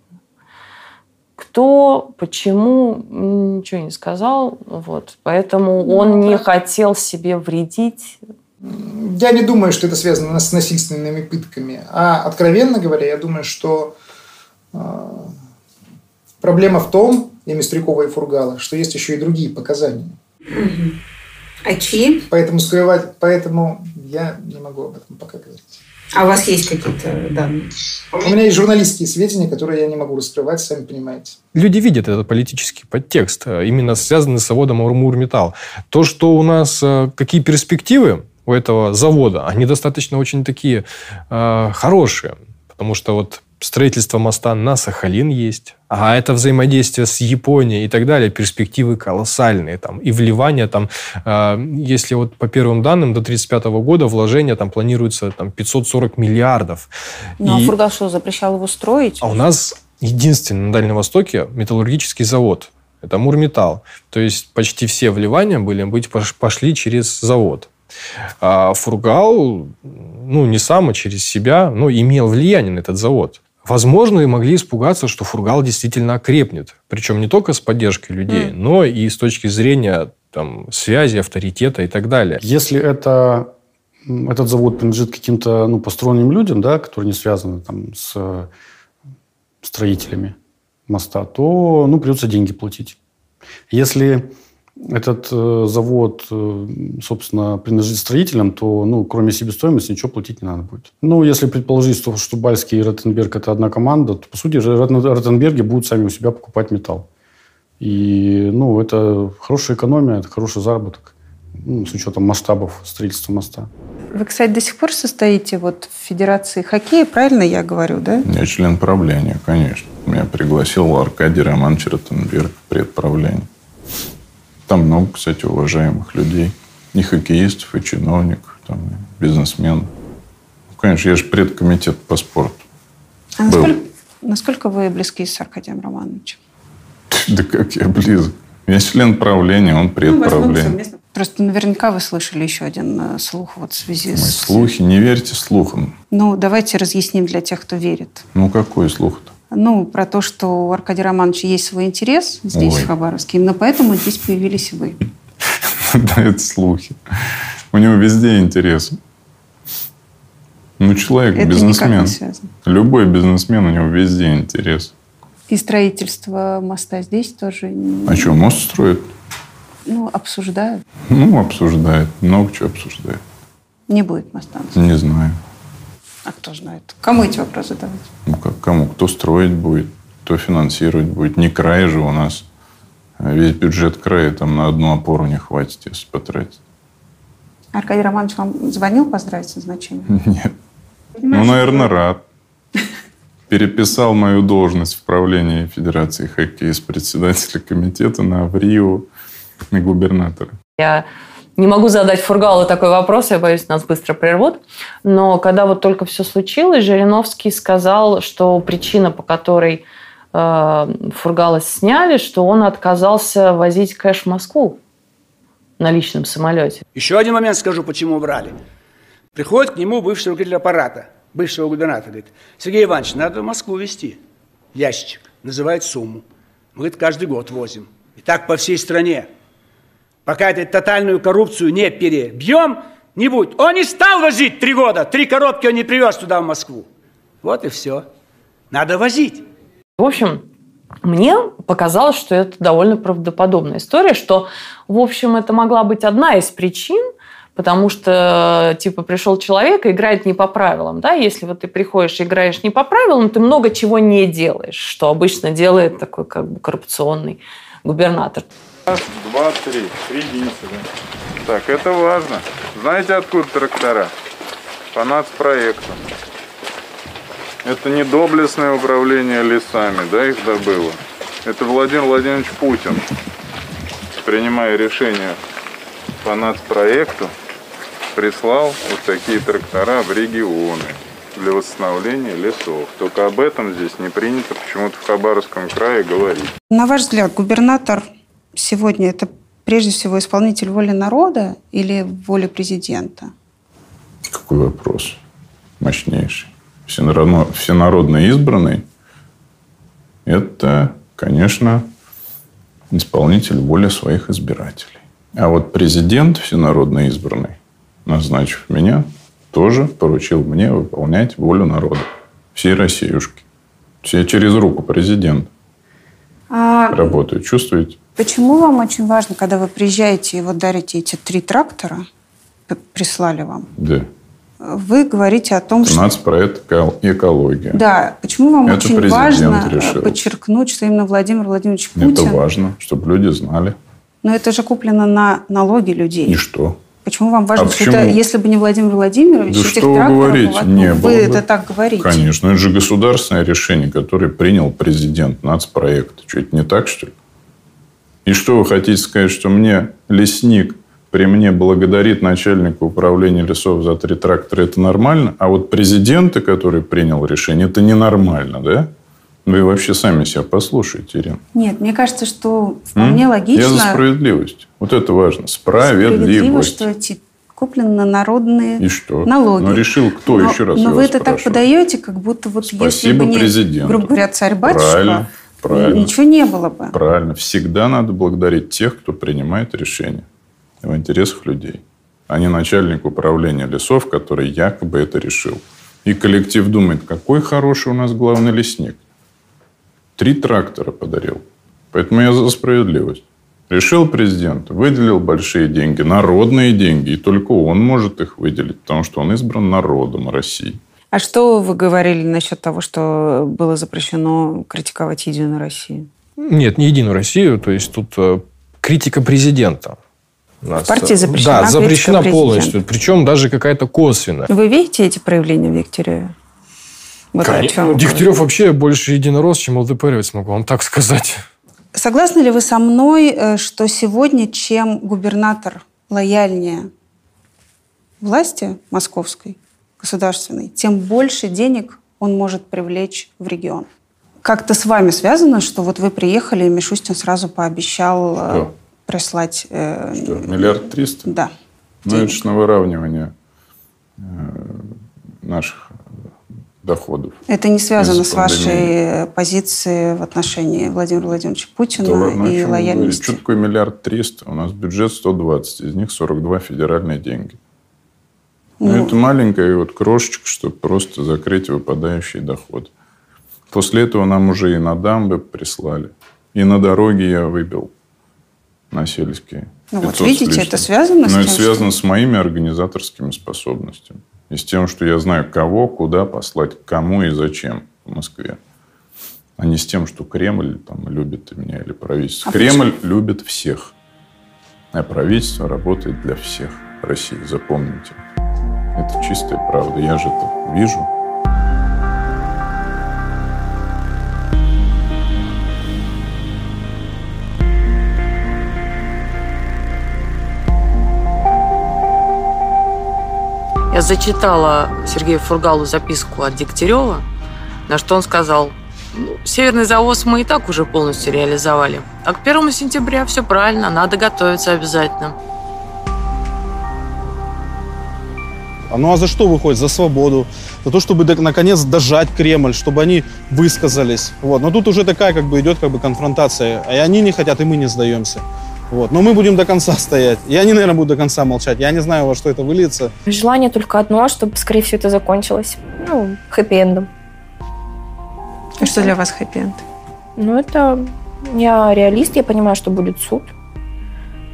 Кто, почему, ничего не сказал. Вот. Поэтому он не хотел себе вредить. Я не думаю, что это связано с насильственными пытками. А откровенно говоря, я думаю, что э, проблема в том, и Мистрюкова, и Фургала, что есть еще и другие показания. А чьи? Поэтому скрывать, поэтому я не могу об этом пока говорить. А у вас есть какие-то данные? У меня есть журналистские сведения, которые я не могу раскрывать, сами понимаете. Люди видят этот политический подтекст, э, именно связанный с заводом Урмурметалл. То, что у нас, э, какие перспективы у этого завода, они достаточно очень такие э, хорошие. Потому что вот строительство моста на Сахалин есть, а это взаимодействие с Японией и так далее, перспективы колоссальные. Там, и вливание там, э, если вот по первым данным, до 1935 года вложения там планируется там, 540 миллиардов. Ну, И- а Фургал что, запрещал его строить? а у нас единственный на Дальнем Востоке металлургический завод. Это Мурметалл. То есть почти все вливания были, пошли через завод. А Фургал, ну, не сам, а через себя, но имел влияние на этот завод. Возможно, и могли испугаться, что Фургал действительно окрепнет. Причем не только с поддержкой людей, но и с точки зрения там, связи, авторитета и так далее. Если это, этот завод принадлежит каким-то ну, посторонним людям, да, которые не связаны там, с э, строителями моста, то ну, придется деньги платить. Если этот э, завод, э, собственно, принадлежит строителям, то, ну, кроме себестоимости, ничего платить не надо будет. Ну, если предположить, что Штубальский и Ротенберг – это одна команда, то, по сути, Ротен- Ротенберги будут сами у себя покупать металл. И, ну, это хорошая экономия, это хороший заработок, ну, с учетом масштабов строительства моста. Вы, кстати, до сих пор состоите вот в Федерации хоккея, правильно я говорю, да? Я член правления, конечно. Меня пригласил Аркадий Романович Ротенберг в предправление. Там много, кстати, уважаемых людей. И хоккеистов, и чиновников, там, и бизнесменов. Ну, конечно, я же предкомитет по спорту. А Был. насколько, насколько вы близки с Аркадием Романовичем? Да как я близок. Я член правления, он предправление. Просто наверняка вы слышали еще один э, слух вот в связи Ой, с... слухи, не верьте слухам. Ну, давайте разъясним для тех, кто верит. Ну, какой слух-то? Ну, про то, что у Аркадия Романовича есть свой интерес здесь, Ой. в Хабаровске. Именно поэтому здесь появились вы. Да, это слухи. У него везде интерес. Ну, человек Это бизнесмен. Любой бизнесмен, у него везде интерес. И строительство моста здесь тоже А что, мост строит? ну, обсуждают. Ну, обсуждает. Много чего обсуждает. Не будет моста. Не знаю. А кто знает? Кому эти вопросы задавать? Ну, как кому? Кто строить будет, кто финансировать будет. Не край же у нас. А Весь бюджет края там на одну опору не хватит, если потратить. Аркадий Романович вам звонил поздравить с назначением? Нет. Ну, наверное, рад. Переписал мою должность в правлении Федерации хоккея с председателя комитета на Аврио и губернатора. Я не могу задать Фургалу такой вопрос, я боюсь, нас быстро прервут. Но когда вот только все случилось, Жириновский сказал, что причина, по которой э, Фургала сняли, что он отказался возить кэш в Москву на личном самолете. Еще один момент скажу, почему убрали. Приходит к нему бывший руководитель аппарата, бывшего губернатора, говорит, Сергей Иванович, надо в Москву везти ящик, называет сумму. Мы, говорит, каждый год возим. И так по всей стране. Пока эту тотальную коррупцию не перебьем, не будет. Он не стал возить три года, три коробки он не привез туда, в Москву. Вот и все. Надо возить. В общем, мне показалось, что это довольно правдоподобная история, что, в общем, это могла быть одна из причин, потому что, типа, пришел человек и играет не по правилам, да, если вот ты приходишь и играешь не по правилам, ты много чего не делаешь, что обычно делает такой, как бы, коррупционный губернатор. Раз, два, три. Три единицы, да. Так, это важно. Знаете, откуда трактора? По нацпроекту. Это не доблестное управление лесами, да, их добыло. Это Владимир Владимирович Путин, принимая решение по нацпроекту, прислал вот такие трактора в регионы для восстановления лесов. Только об этом здесь не принято почему-то в Хабаровском крае говорить. На ваш взгляд, губернатор сегодня это прежде всего исполнитель воли народа или воли президента? Какой вопрос? Мощнейший. Всенародно, избранный – это, конечно, исполнитель воли своих избирателей. А вот президент всенародно избранный, назначив меня, тоже поручил мне выполнять волю народа. Всей Россиюшки. Все через руку президент А работают. Чувствуете? Почему вам очень важно, когда вы приезжаете и вот дарите эти три трактора, прислали вам, Да. вы говорите о том, Это что... нацпроект эко- экология. Да, почему вам Это очень важно э, решил. подчеркнуть, что именно Владимир Владимирович Это Путин, важно, чтобы люди знали. но это же куплено на налоги людей. И что? Почему вам важно, А что это, если бы не Владимир Владимирович, Да этих что вы говорите? вот, Не вы было бы. это так говорите. Конечно, это же государственное решение, которое принял президент нацпроект. Что, это не так, что ли? И что вы хотите сказать, что мне лесник при мне благодарит начальника управления лесов за три трактора, это нормально? А вот президента, который принял решение, это ненормально, да? Вы вообще сами себя послушайте, Ирина. Нет, мне кажется, что вполне М? логично, Я за справедливость. Вот это важно. справедливо, Справедливость. что эти куплены на народные И что? налоги. Ну, решил кто но, еще раз? Но вы это так спрашиваю. подаете, как будто вот если Спасибо бы не, президенту. грубо говоря, царь-батюшка, Правильно, правильно. ничего не было бы. Правильно. Всегда надо благодарить тех, кто принимает решения в интересах людей, а не начальник управления лесов, который якобы это решил. И коллектив думает, какой хороший у нас главный лесник. Три трактора подарил. Поэтому я за справедливость. Решил президент, выделил большие деньги, народные деньги, и только он может их выделить, потому что он избран народом России. А что вы говорили насчет того, что было запрещено критиковать Единую Россию? Нет, не Единую Россию. То есть тут э, критика президента. У нас, партии э, запрещена Да, запрещена полностью. Причем даже какая-то косвенная. Вы видите эти проявления в Дегтяреве? Вот Конечно. Ну, Дегтярев вообще больше единорос, чем ЛДПРовец, могу вам так сказать. Согласны ли вы со мной, э, что сегодня, чем губернатор лояльнее власти московской, государственной, тем больше денег он может привлечь в регион? Как-то с вами связано, что вот вы приехали, и Мишустин сразу пообещал э, Кто? прислать... э, Что, миллиард триста? Да. Ну, это же на выравнивание э, наших доходов. Это не связано с вашей позицией в отношении Владимира Владимировича Путина Да ладно, и лояльности. Что такое миллиард триста? У нас бюджет 120, из них 42 федеральные деньги. Ну, Ну. это маленькая вот крошечка, чтобы просто закрыть выпадающий доход. После этого нам уже и на дамбы прислали, и на дороги я выбил на сельские. Ну вот 500 с видите, это связано с Но тем, это связано с моими организаторскими способностями. И с тем, что я знаю, кого, куда послать, кому и зачем в Москве. А не с тем, что Кремль там, любит меня или правительство. А Кремль любит всех. А правительство работает для всех России. Запомните. Это чистая правда. Я же это вижу. Я зачитала Сергею Фургалу записку от Дегтярева, на что он сказал, «Ну, северный завоз мы и так уже полностью реализовали. А к первому сентября все правильно, надо готовиться обязательно. Ну а за что выходит? За свободу. За то, чтобы наконец дожать Кремль, чтобы они высказались. Вот. Но тут уже такая как бы идет как бы конфронтация. И они не хотят, и мы не сдаемся. Вот. Но мы будем до конца стоять. И они, наверное, будут до конца молчать. Я не знаю, во что это выльется. Желание только одно, чтобы скорее всего это закончилось. Ну, хэппи-эндом. А что для вас хэппи-энд? Ну, это... Я реалист, я понимаю, что будет суд.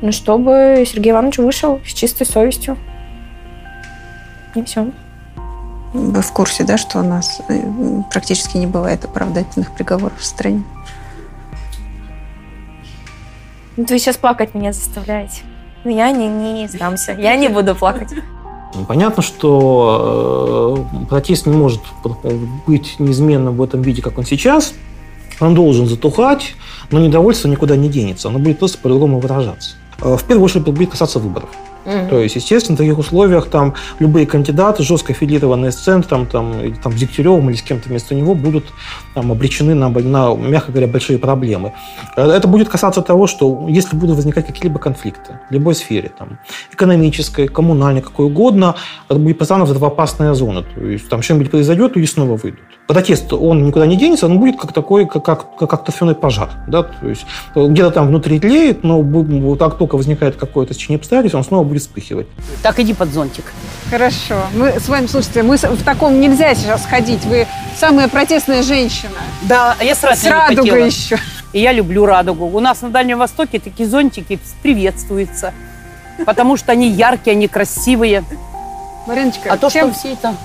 Но чтобы Сергей Иванович вышел с чистой совестью. И все. Вы в курсе, да, что у нас э, практически не бывает оправдательных приговоров в стране? Ну, Вы сейчас плакать меня заставляете. Ну, я не, не сдамся. Я не буду плакать. Понятно, что э, протест не может быть неизменным в этом виде, как он сейчас. Он должен затухать, но недовольство никуда не денется. Оно будет просто по-другому выражаться. Э, В первую очередь будет касаться выборов. Мгм. То есть, естественно, в таких условиях там любые кандидаты, жестко аффилированные с центром, там, или там, с Дегтяревым или с кем-то вместо него, будут там, обречены на, на, мягко говоря, большие проблемы. Э, Это будет касаться того, что если будут возникать какие-либо конфликты в любой сфере, там, экономической, коммунальной, какой угодно, это будет постоянно взрывоопасная зона. То есть там что-нибудь произойдет, люди снова выйдут. Протест, он никуда не денется, он будет как такой, как, как, как, торфяной пожар. Да? То есть э, где-то там внутри тлеет, но как только возникает какое-то течение обстоятельств, он снова будет вспыхивать. Так иди под зонтик. Хорошо. Мы с вами, слушайте, мы в таком нельзя сейчас ходить. Вы самая протестная женщина. Да, а я с радугой С радугой хотела. еще. И я люблю радугу. У нас на Дальнем Востоке такие зонтики приветствуются. Потому что они яркие, они красивые. Мариночка, А то, чем, что все это...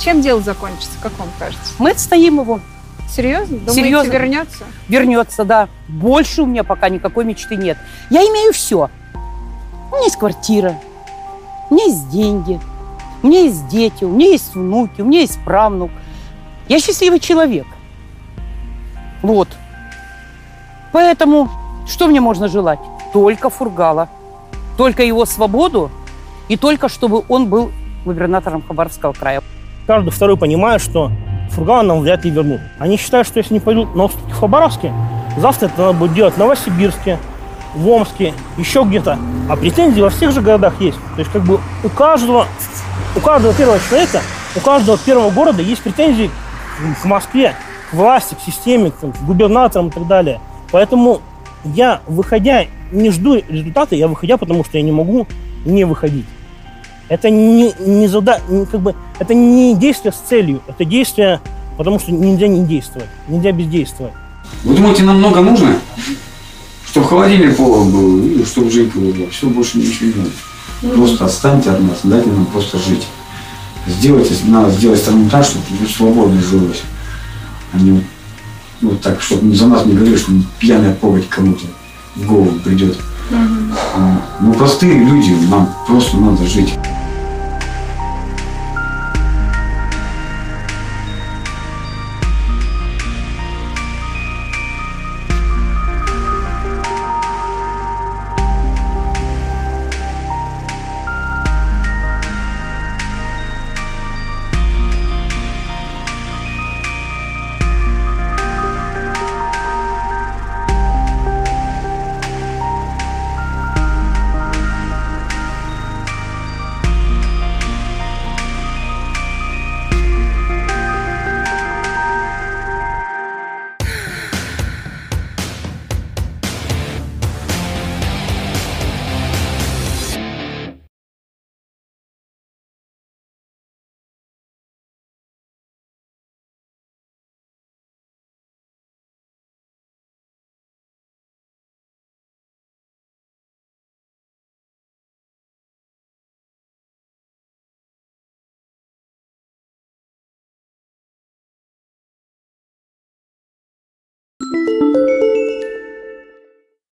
чем дело закончится, как вам кажется? Мы отстоим его. Серьезно? Думаете, Серьезно. вернется? Вернется, да. Больше у меня пока никакой мечты нет. Я имею все. У меня есть квартира, у меня есть деньги, у меня есть дети, у меня есть внуки, у меня есть правнук. Я счастливый человек. Вот. Поэтому что мне можно желать? Только Фургала. Только его свободу и только чтобы он был губернатором Хабаровского края. Каждый второй понимает, что Фургала нам вряд ли вернут. Они считают, что если не пойдут на уступки Хабаровске, завтра это надо будет делать в Новосибирске, в Омске, еще где-то. А претензии во всех же городах есть. То есть как бы у каждого, у каждого первого человека, у каждого первого города есть претензии к- Москве, к власти, к системе, к губернаторам и так далее. Поэтому я, выходя, не жду результата, я выходя, потому что я не могу не выходить. Это не, не зада... не как бы, это не действие с целью, это действие, потому что нельзя не действовать, нельзя бездействовать. Вы думаете, нам много нужно? Чтобы холодильник полон был, и чтобы жить было. Все, больше ничего не надо. Просто отстаньте от нас, дайте нам просто жить. Сделайте, надо сделать страну так, чтобы свободно жилось. А не вот, так, чтобы за нас не говорили, что пьяная поводь кому-то в голову придет. А, Мы простые люди, нам просто надо жить.